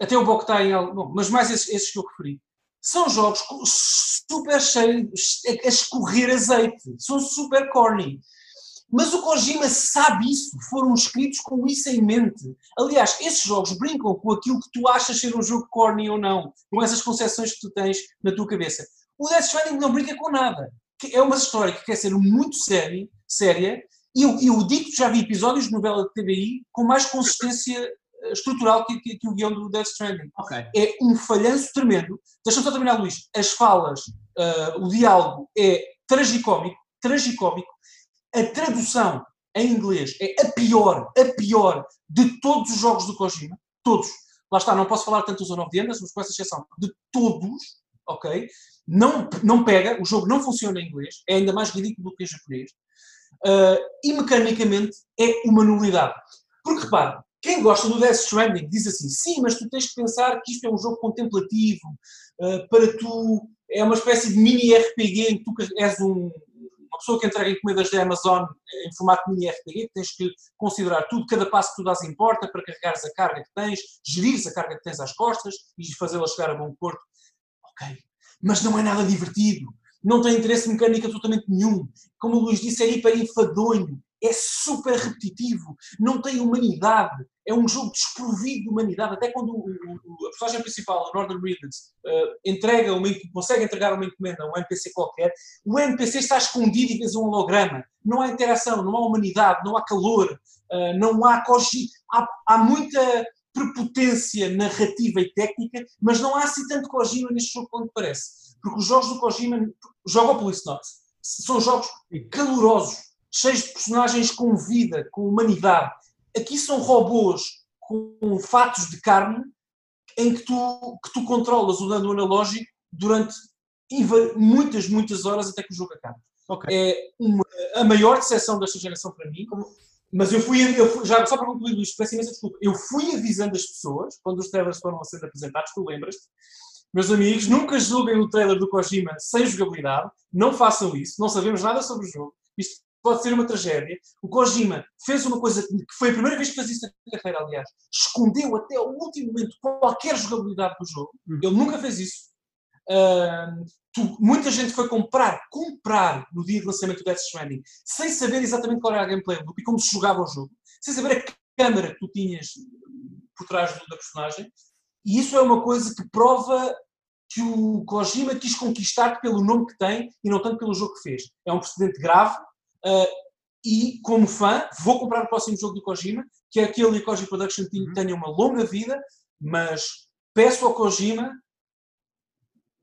Até o Boktai em algo. Mas mais esses, esses que eu referi. São jogos super cheios a escorrer azeite. São super corny. Mas o Kojima sabe isso, foram escritos com isso em mente. Aliás, esses jogos brincam com aquilo que tu achas ser um jogo corny ou não, com essas concepções que tu tens na tua cabeça. O Death Stranding não brinca com nada. É uma história que quer ser muito séria, séria eu, eu digo que já vi episódios de novela de TVI com mais consistência eh, estrutural que, que, que, o guião do Death Stranding. Okay. É um falhanço tremendo. Deixa-me só terminar, Luís. As falas, uh, o diálogo é tragicómico, tragicómico. A tradução em inglês é a pior, a pior de todos os jogos do Kojima. Todos. Lá está, não posso falar tanto dos Zone of the Enders, mas com essa exceção de todos, ok? Não, não pega, o jogo não funciona em inglês, é ainda mais ridículo do que em japonês. Uh, e mecanicamente é uma nulidade. Porque repara, quem gosta do Death Stranding diz assim: sim, mas tu tens que pensar que isto é um jogo contemplativo, uh, para tu. É uma espécie de mini RPG em que tu és um, pessoa que entrega encomendas da Amazon em formato mini RPG, tens que considerar tudo, cada passo que tu dás importa para carregares a carga que tens, gerir a carga que tens às costas e fazê-la chegar a bom porto. Ok. Mas não é nada divertido. Não tem interesse mecânico absolutamente nenhum. Como o Luís disse, é hiper enfadonho é super repetitivo, não tem humanidade, é um jogo desprovido de humanidade. Até quando o, o, a personagem principal, o Northern Reedens, uh, entrega uma, consegue entregar uma encomenda a um NPC qualquer, o NPC está escondido e vês um holograma. Não há interação, não há humanidade, não há calor, uh, não há cogi. Há, há muita prepotência narrativa e técnica, mas não há assim tanto Kojima neste jogo quanto parece. Porque os jogos do Kojima, Jogopolis Not, são jogos calorosos cheios de personagens com vida, com humanidade. Aqui são robôs com fatos de carne em que tu, que tu controlas o dano analógico durante muitas, muitas horas até que o jogo acabe. Okay. É uma, a maior decepção desta geração para mim. Mas eu fui, eu fui já só para concluir isto, peço imensa desculpa. Eu fui avisando as pessoas quando os trailers foram a ser apresentados, tu lembras-te? Meus amigos, nunca julguem o trailer do Kojima sem jogabilidade, não façam isso, não sabemos nada sobre o jogo. Isto pode ser uma tragédia. O Kojima fez uma coisa que foi a primeira vez que fez isso na carreira, aliás. Escondeu até o último momento qualquer jogabilidade do jogo. Uhum. Ele nunca fez isso. Uh, tu, muita gente foi comprar, comprar no dia de lançamento do Death Stranding, sem saber exatamente qual era a gameplay do e como se jogava o jogo, sem saber a câmera que tu tinhas por trás da personagem. E isso é uma coisa que prova que o Kojima quis conquistar pelo nome que tem e não tanto pelo jogo que fez. É um precedente grave Uh, e, como fã, vou comprar o próximo jogo do Kojima, que é aquele e Kojima Production Team uhum. tenha uma longa vida, mas peço ao Kojima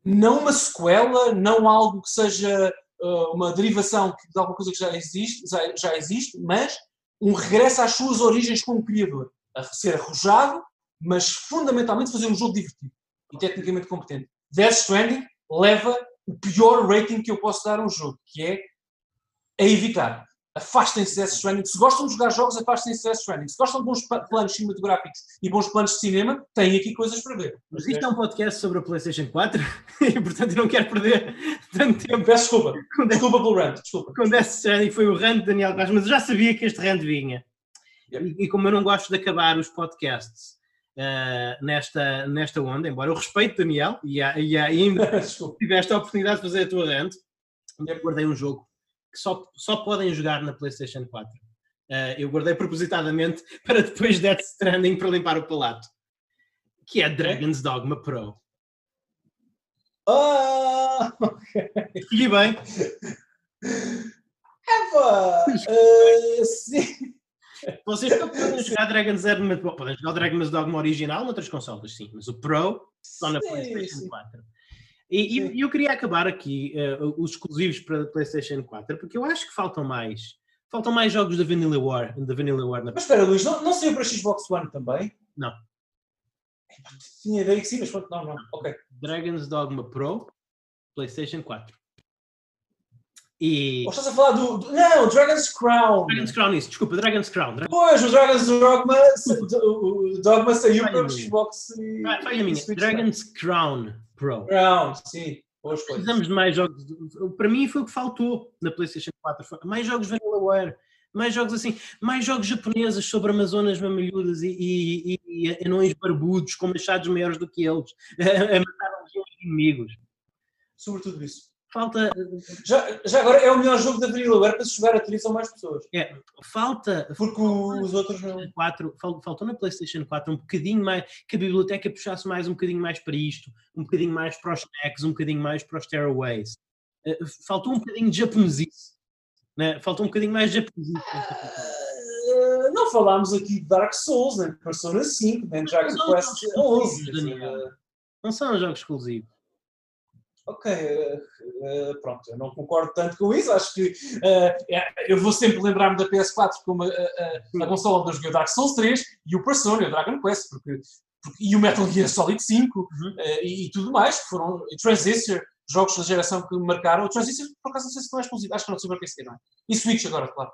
não uma sequela, não algo que seja uh, uma derivação de alguma coisa que já existe, já, já, existe, mas um regresso às suas origens como criador. A ser arrojado, mas fundamentalmente fazer um jogo divertido e tecnicamente competente. Death Stranding leva o pior rating que eu posso dar a um jogo, que é a evitar. Afastem-se de Death Stranding. Se gostam de jogar jogos, afastem-se de Death Stranding. Se gostam de bons planos cinematográficos e bons planos de cinema, têm aqui coisas para ver. Mas isto é um podcast sobre a PlayStation 4 e, portanto, eu não quero perder tanto tempo. Peço desculpa. Desculpa pelo rant. Desculpa. Com Death Stranding foi o rant de Daniel Vaz, mas eu já sabia que este rant vinha. E, e, como eu não gosto de acabar os podcasts uh, nesta, nesta onda, embora eu respeite Daniel e, e, ainda tiveste a oportunidade de fazer a tua rant, eu guardei um jogo que só, só podem jogar na PlayStation 4. Uh, eh, eu guardei propositadamente para depois Death Stranding para limpar o palato. Que é Dragon's Dogma Pro. Ah, ok. Escolhi bem. Eva! Uh, sim. Vocês podem jogar Dragon's Dogma, podem jogar o Dragon's Dogma original noutras consolas, sim, mas o Pro só na sim, PlayStation sim. 4. E, e, eu queria acabar aqui uh, os exclusivos para PlayStation 4, porque eu acho que faltam mais. Faltam mais jogos da Vanilla War. Da Vanilla War na... Mas espera, Luís, não, não saiu para Xbox One também? Não. Tinha ideia que sim, mas não, não. Ok. Dragon's Dogma Pro, PlayStation 4. E. Ou estás a falar do, do, Não, Dragon's Crown. Dragon's Crown, isso, desculpa, Dragon's Crown. Dragon... Pois, o Dragon's Dogma, o Dogma saiu para o Xbox e. Falha minha, Dragon's Crown Pro. Sim. Precisamos de mais jogos. Para mim foi o que faltou na PlayStation 4. Mais jogos Vanillaware, mais jogos assim, mais jogos japoneses sobre Amazonas mamalhudas e, e, e, anões barbudos com machados maiores do que eles, a matar os inimigos. Sobretudo isso. Falta. Já, já agora é o melhor jogo da Vanillaware para se jogar a três ou mais pessoas. É, falta. Porque os outros não. 4, faltou na PlayStation 4 um bocadinho mais. que a biblioteca puxasse mais um bocadinho mais para isto, um bocadinho mais para os snacks, um bocadinho mais para os Terraways. Eh, faltou um bocadinho de japonesice. Né? Falta um bocadinho mais de uh, Não falámos aqui de Dark Souls, nem de Persona 5, nem de Dragon Quest 11. Não são jogos exclusivos ok, uh, pronto, eu não concordo tanto com isso, acho que uh, eu vou sempre lembrar-me da PS4 como a, consola onde eu joguei o Dark Souls 3 e o Persona, o Dragon Quest, porque, porque, e o Metal Gear Solid 5 uhum. e, e, tudo mais, que foram Transistor, jogos da geração que me marcaram, o Transistor por acaso não sei se não é exclusivo, acho que não é sobre PC, não é? E Switch agora, claro.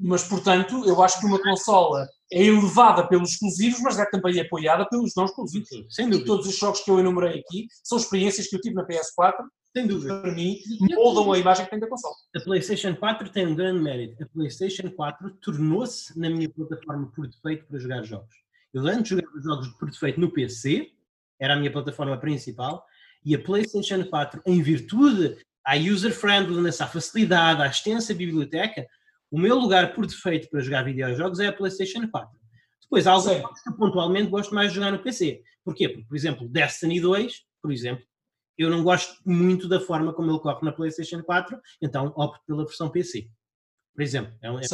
mas, portanto, eu acho que uma consola é elevada pelos exclusivos, mas é também apoiada pelos não exclusivos. Sim, sem dúvida. E todos os jogos que eu enumerei aqui são experiências que eu tive na PS4, sem dúvida. para mim, moldam a imagem que tem da console. A PlayStation 4 tem um grande mérito. A PlayStation 4 tornou-se na minha plataforma por defeito para jogar jogos. Eu antes jogava jogos por defeito no PC, era a minha plataforma principal, e a PlayStation 4, em virtude à user-friendliness, à facilidade, à extensa biblioteca, o meu lugar por defeito para jogar videojogos é a PlayStation 4. Depois, há alguns jogos que pontualmente gosto mais de jogar no PC. Porquê? Porque, por exemplo, Destiny 2, por exemplo, eu não gosto muito da forma como ele corre na PlayStation 4, então opto pela versão PC. Por exemplo, é um, é,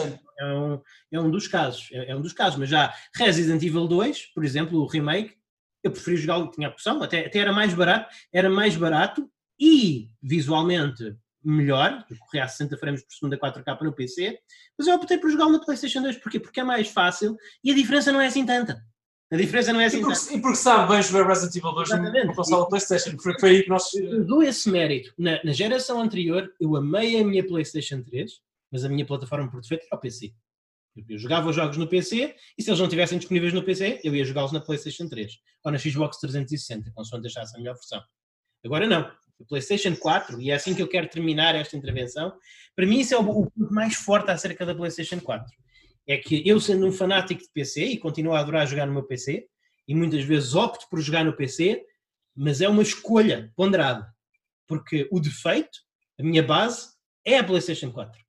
é um, é um dos casos, é, é, um dos casos, mas já Resident Evil 2, por exemplo, o remake, eu preferi jogar, tinha a opção, até, até era mais barato, era mais barato e visualmente melhor, correr a 60 frames por segundo a 4K no PC, mas eu optei por jogar na PlayStation 2. Porquê? Porque é mais fácil e a diferença não é assim tanta. A diferença não é assim e porque, tanta. E porque sabe bem jogar Resident Evil 2 no console PlayStation, foi, foi aí que nós... Eu dou esse mérito. Na, na, geração anterior, eu amei a minha PlayStation 3, mas a minha plataforma por defeito era o PC. Eu jogava os jogos no PC e se eles não estivessem disponíveis no PC, eu ia jogá-los na PlayStation 3 ou na Xbox 360, consoante deixasse a melhor versão. Agora não o PlayStation 4, e é assim que eu quero terminar esta intervenção, para mim isso é o, o ponto mais forte acerca da PlayStation 4. É que eu, sendo um fanático de PC e continuo a adorar jogar no meu PC, e muitas vezes opto por jogar no PC, mas é uma escolha ponderada. Porque o defeito, a minha base, é a PlayStation 4.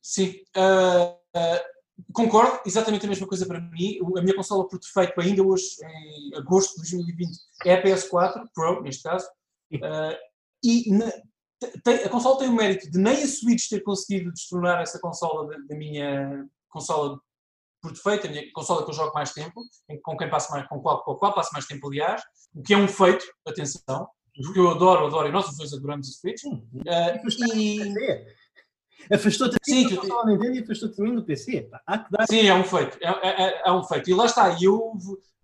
Sim. Uh, Concordo, exatamente a mesma coisa para mim. A minha consola por defeito, ainda hoje, em agosto de 2020, é a PS4 Pro, neste caso. Uh, e na, tem, a consola tem o mérito de nem a Switch ter conseguido destronar essa consola da, da, minha consola por defeito, a minha consola que eu jogo mais tempo, com quem passo mais, com qual, com a qual passo mais tempo, aliás, o que é um feito, atenção, porque eu adoro, adoro, e nós os dois adoramos a Switch. Uh, e, Afastou-te assim tu... Nintendo e afastou-te também do PC. Há que dar... Sim, é um feito. É, é, é, é um feito. E lá está. E eu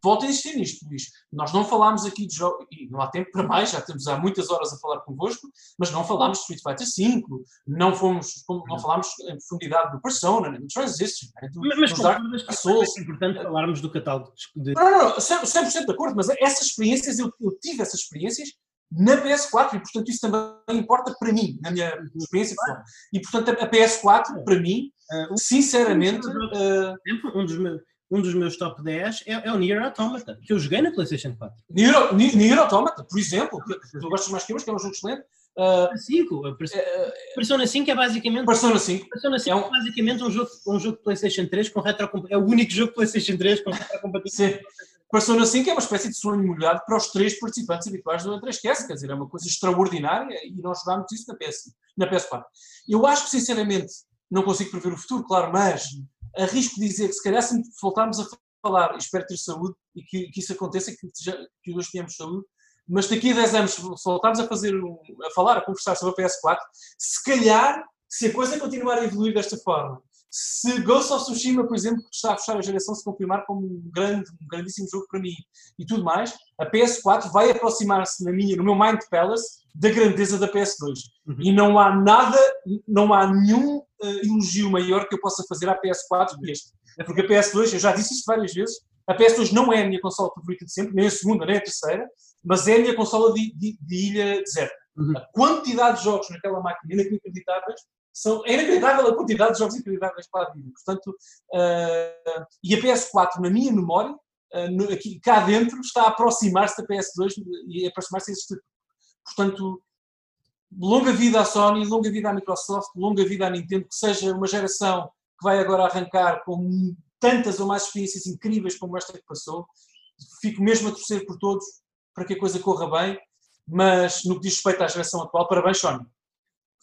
volto a insistir nisto, Luís. Nós não falámos aqui de jogos, e não há tempo para mais, já temos há muitas horas a falar convosco, mas não falámos de Street Fighter V, não, fomos, não falámos em profundidade do Persona, do Transistor, do, mas, mas Dark Souls. É importante falarmos do catálogo de... Não, não, não, 100%, 100 de acordo, mas essas experiências, eu, eu tive essas experiências na PS4 e, portanto, isso também importa para mim, na minha experiência pessoal. E, portanto, a PS4, para mim, sinceramente. Um dos meus, um dos meus top 10 é, é o Nier Automata, que eu joguei na PlayStation 4. Nier, Nier Automata, por exemplo, que tu gostas mais que eu, mas que é um jogo excelente. Uh, 5, Persona 5 é basicamente Persona 5, Persona 5 é, um... é basicamente um jogo, um jogo de PlayStation 3 com retrocompatibilidade. É o único jogo de PlayStation 3 com retrocompatibilidade. Pareceu assim que é uma espécie de sonho molhado para os três participantes habituais do E3QS, quer dizer, é uma coisa extraordinária e nós jogámos isso na, PS, na PS4. Eu acho que, sinceramente, não consigo prever o futuro, claro, mas arrisco dizer que se calhar se voltarmos a falar, espero ter saúde e que, que isso aconteça, que, já, que hoje tenhamos saúde, mas daqui a 10 anos voltarmos a fazer, a falar, a conversar sobre a PS4, se calhar, se a coisa continuar a evoluir desta forma, se Ghost of Tsushima, por exemplo, que está a fechar a geração, se confirmar como um, grande, um grandíssimo jogo para mim e tudo mais, a PS4 vai aproximar-se na minha, no meu Mind Palace da grandeza da PS2. Uhum. E não há nada, não há nenhum uh, elogio maior que eu possa fazer à PS4 que este. Porque a PS2, eu já disse isto várias vezes, a PS2 não é a minha consola favorita de sempre, nem a segunda, nem a terceira, mas é a minha consola de, de, de ilha deserta. Uhum. A quantidade de jogos naquela máquina inacreditáveis são, é inacreditável a quantidade de jogos inacreditáveis que lá vivem. Portanto, uh, e a PS4, na minha memória, uh, no, aqui, cá dentro, está a aproximar-se da PS2 e a aproximar-se desse Portanto, longa vida à Sony, longa vida à Microsoft, longa vida à Nintendo, que seja uma geração que vai agora arrancar com tantas ou mais experiências incríveis como esta que passou. Fico mesmo a torcer por todos para que a coisa corra bem, mas no que diz respeito à geração atual, parabéns, Sony.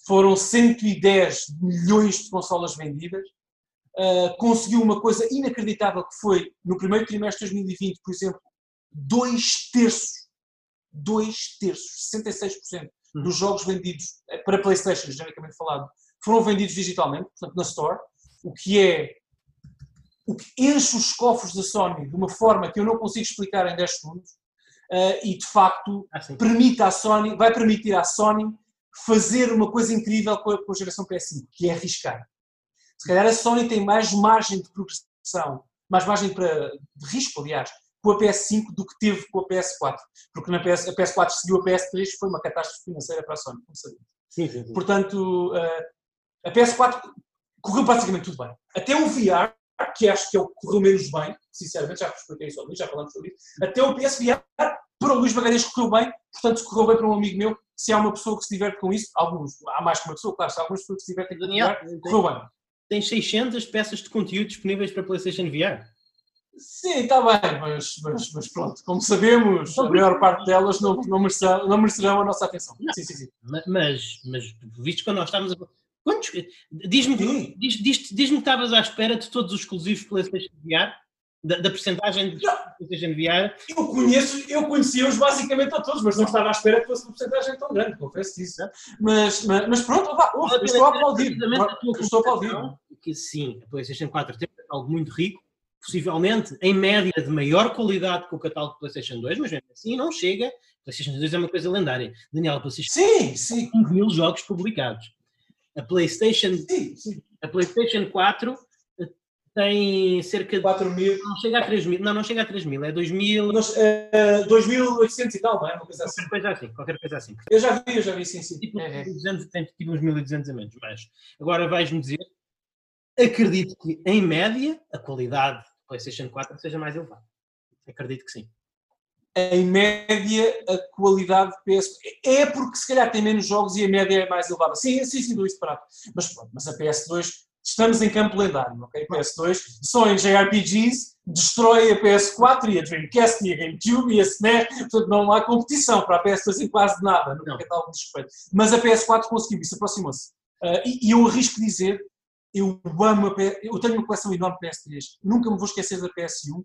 Foram 110 milhões de consolas vendidas, uh, conseguiu uma coisa inacreditável que foi, no primeiro trimestre de 2020, por exemplo, dois terços, dois terços, 66% uhum. dos jogos vendidos eh, para Playstation, genericamente falado, foram vendidos digitalmente, portanto na Store, o que é o que enche os cofres da Sony de uma forma que eu não consigo explicar em 10 segundos uh, e de facto ah, permite à Sony, vai permitir à Sony fazer uma coisa incrível com a, com a geração PS5, que é arriscar. Se calhar a Sony tem mais margem de progressão, mais margem para, de risco, aliás, com a PS5 do que teve com a PS4. Porque na PS, a PS4 seguiu a PS3 foi uma catástrofe financeira para a Sony, como sabemos. Sim, sim, sim. Portanto, uh, a PS4 correu basicamente tudo bem. Até o VR, que acho que é o que correu menos bem, sinceramente, já expliquei isso já falamos sobre isso, até o PSVR para o Luís Magalhães correu bem, portanto, se correu bem para um amigo meu, se há uma pessoa que se diverte com isso, alguns, há mais que uma pessoa, claro, se há algumas pessoas que se divertem com isso, correu bem. Tem 600 peças de conteúdo disponíveis para PlayStation VR. Sim, está bem, mas, mas, mas, pronto, como sabemos, a maior parte delas não, não, merecerão, não merecerão a nossa atenção. Não. Sim, sim, sim. Mas, mas visto que nós estamos a. Quantos? Diz-me diz, diz, diz que estavas à espera de todos os exclusivos PlayStation VR? Da, da porcentagem de PlayStation VR? Eu conheço, eu conhecia-os basicamente a todos, mas não estava à espera que fosse uma porcentagem tão grande, confesso isso. Mas, mas, mas pronto, vá, ouve, estou a aplaudir. Estou a aplaudir. Que sim, a PlayStation 4 tem algo muito rico, possivelmente em média de maior qualidade que o catálogo do PlayStation 2, mas mesmo assim não chega. PlayStation 2 é uma coisa lendária. Daniel, a PlayStation sim, sim. 5 mil jogos publicados. A PlayStation, sim, sim. A PlayStation 4 eh, tem cerca de. 4 mil. Não chega a 3 mil. Não, não chega a 3 mil. É 2 mil. Mas, uh, 2.800 e tal, não é? Uma coisa assim. Qualquer coisa assim. Qualquer coisa assim. Eu já vi, eu já vi, sim, sim. Tipo, é, é. 200, tem tipo uns 1.200 a menos. Mas agora vais-me dizer. Acredito que, em média, a qualidade PlayStation 4 seja mais elevado. Acredito que sim. Em média, a qualidade de PS é porque se calhar tem menos jogos e a média é mais elevada. Sim, sim, sim, Luís Prato. Mas pronto, mas a PS2, estamos em campo lendário, ok? A PS2 só em JRPGs destrói a PS4 e a Dreamcast e a GameCube e a SNES, portanto não há competição para a PS2 em quase nada, no catálogo de respeito. Mas a PS4 conseguiu isso, aproximou-se. Uh, e, e eu arrisco dizer eu amo a PS, eu tenho uma coleção enorme de PS3, nunca me vou esquecer da PS1,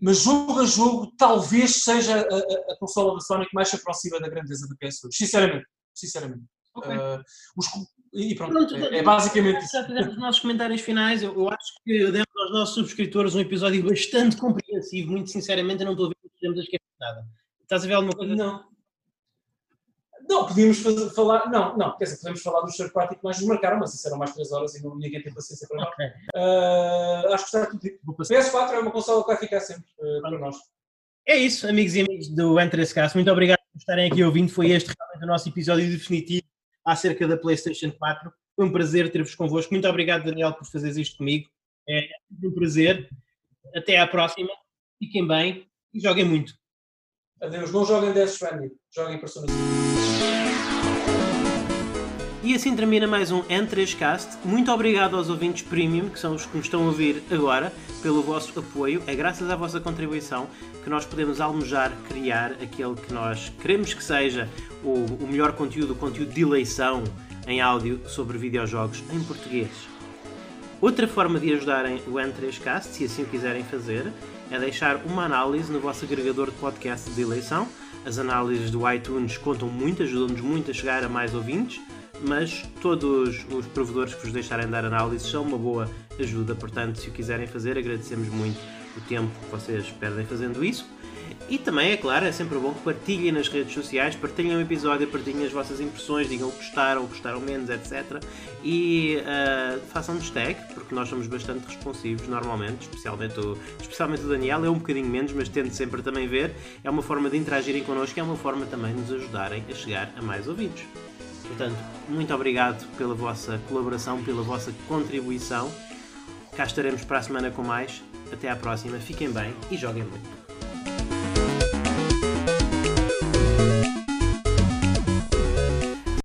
mas jogo a jogo talvez seja a, a, a consola da que mais se aproxima da grandeza da PS2, sinceramente, sinceramente. Okay. Uh, os, e pronto, pronto é, é, basicamente isso. Já fizemos os nossos comentários finais, eu, eu, acho que demos aos nossos subscritores um episódio bastante compreensivo, muito sinceramente eu não estou a ver que estamos a esquecer nada. Estás a ver alguma coisa? Não. Não, podíamos fazer, falar. Não, não, quer dizer, podemos falar dos third party que mais nos marcaram, mas isso eram mais 3 horas e não, ninguém tem paciência para nós. Okay. Uh, acho que está tudo dito. PS4 é uma consola que vai ficar sempre uh, para nós. É isso, amigos e amigos do Entre3Cast. Muito obrigado por estarem aqui ouvindo. Foi este realmente o nosso episódio definitivo acerca da PlayStation 4. Foi um prazer ter-vos convosco. Muito obrigado, Daniel, por fazeres isto comigo. É um prazer. Até à próxima. Fiquem bem e joguem muito. Adeus. Não joguem Death Stranding. Joguem Persona 5. E assim termina mais um N3Cast. Muito obrigado aos ouvintes premium, que são os que nos estão a ouvir agora, pelo vosso apoio. É graças à vossa contribuição que nós podemos almejar criar aquele que nós queremos que seja o, o melhor conteúdo, o conteúdo de eleição em áudio sobre videojogos em português. Outra forma de ajudarem o N3Cast, se assim o quiserem fazer, é deixar uma análise no vosso agregador de podcast de eleição. As análises do iTunes contam muito, ajudam-nos muito a chegar a mais ouvintes mas todos os provedores que vos deixarem dar análises são uma boa ajuda, portanto, se o quiserem fazer, agradecemos muito o tempo que vocês perdem fazendo isso. E também, é claro, é sempre bom que partilhem nas redes sociais, partilhem o episódio, partilhem as vossas impressões, digam o que gostaram, gostaram menos, etc. E uh, façam-nos tag, porque nós somos bastante responsivos normalmente, especialmente o, especialmente o Daniel, é um bocadinho menos, mas tento sempre também ver. É uma forma de interagirem connosco e é uma forma também de nos ajudarem a chegar a mais ouvidos. Portanto, muito obrigado pela vossa colaboração, pela vossa contribuição. Cá estaremos para a semana com mais. Até à próxima, fiquem bem e joguem muito.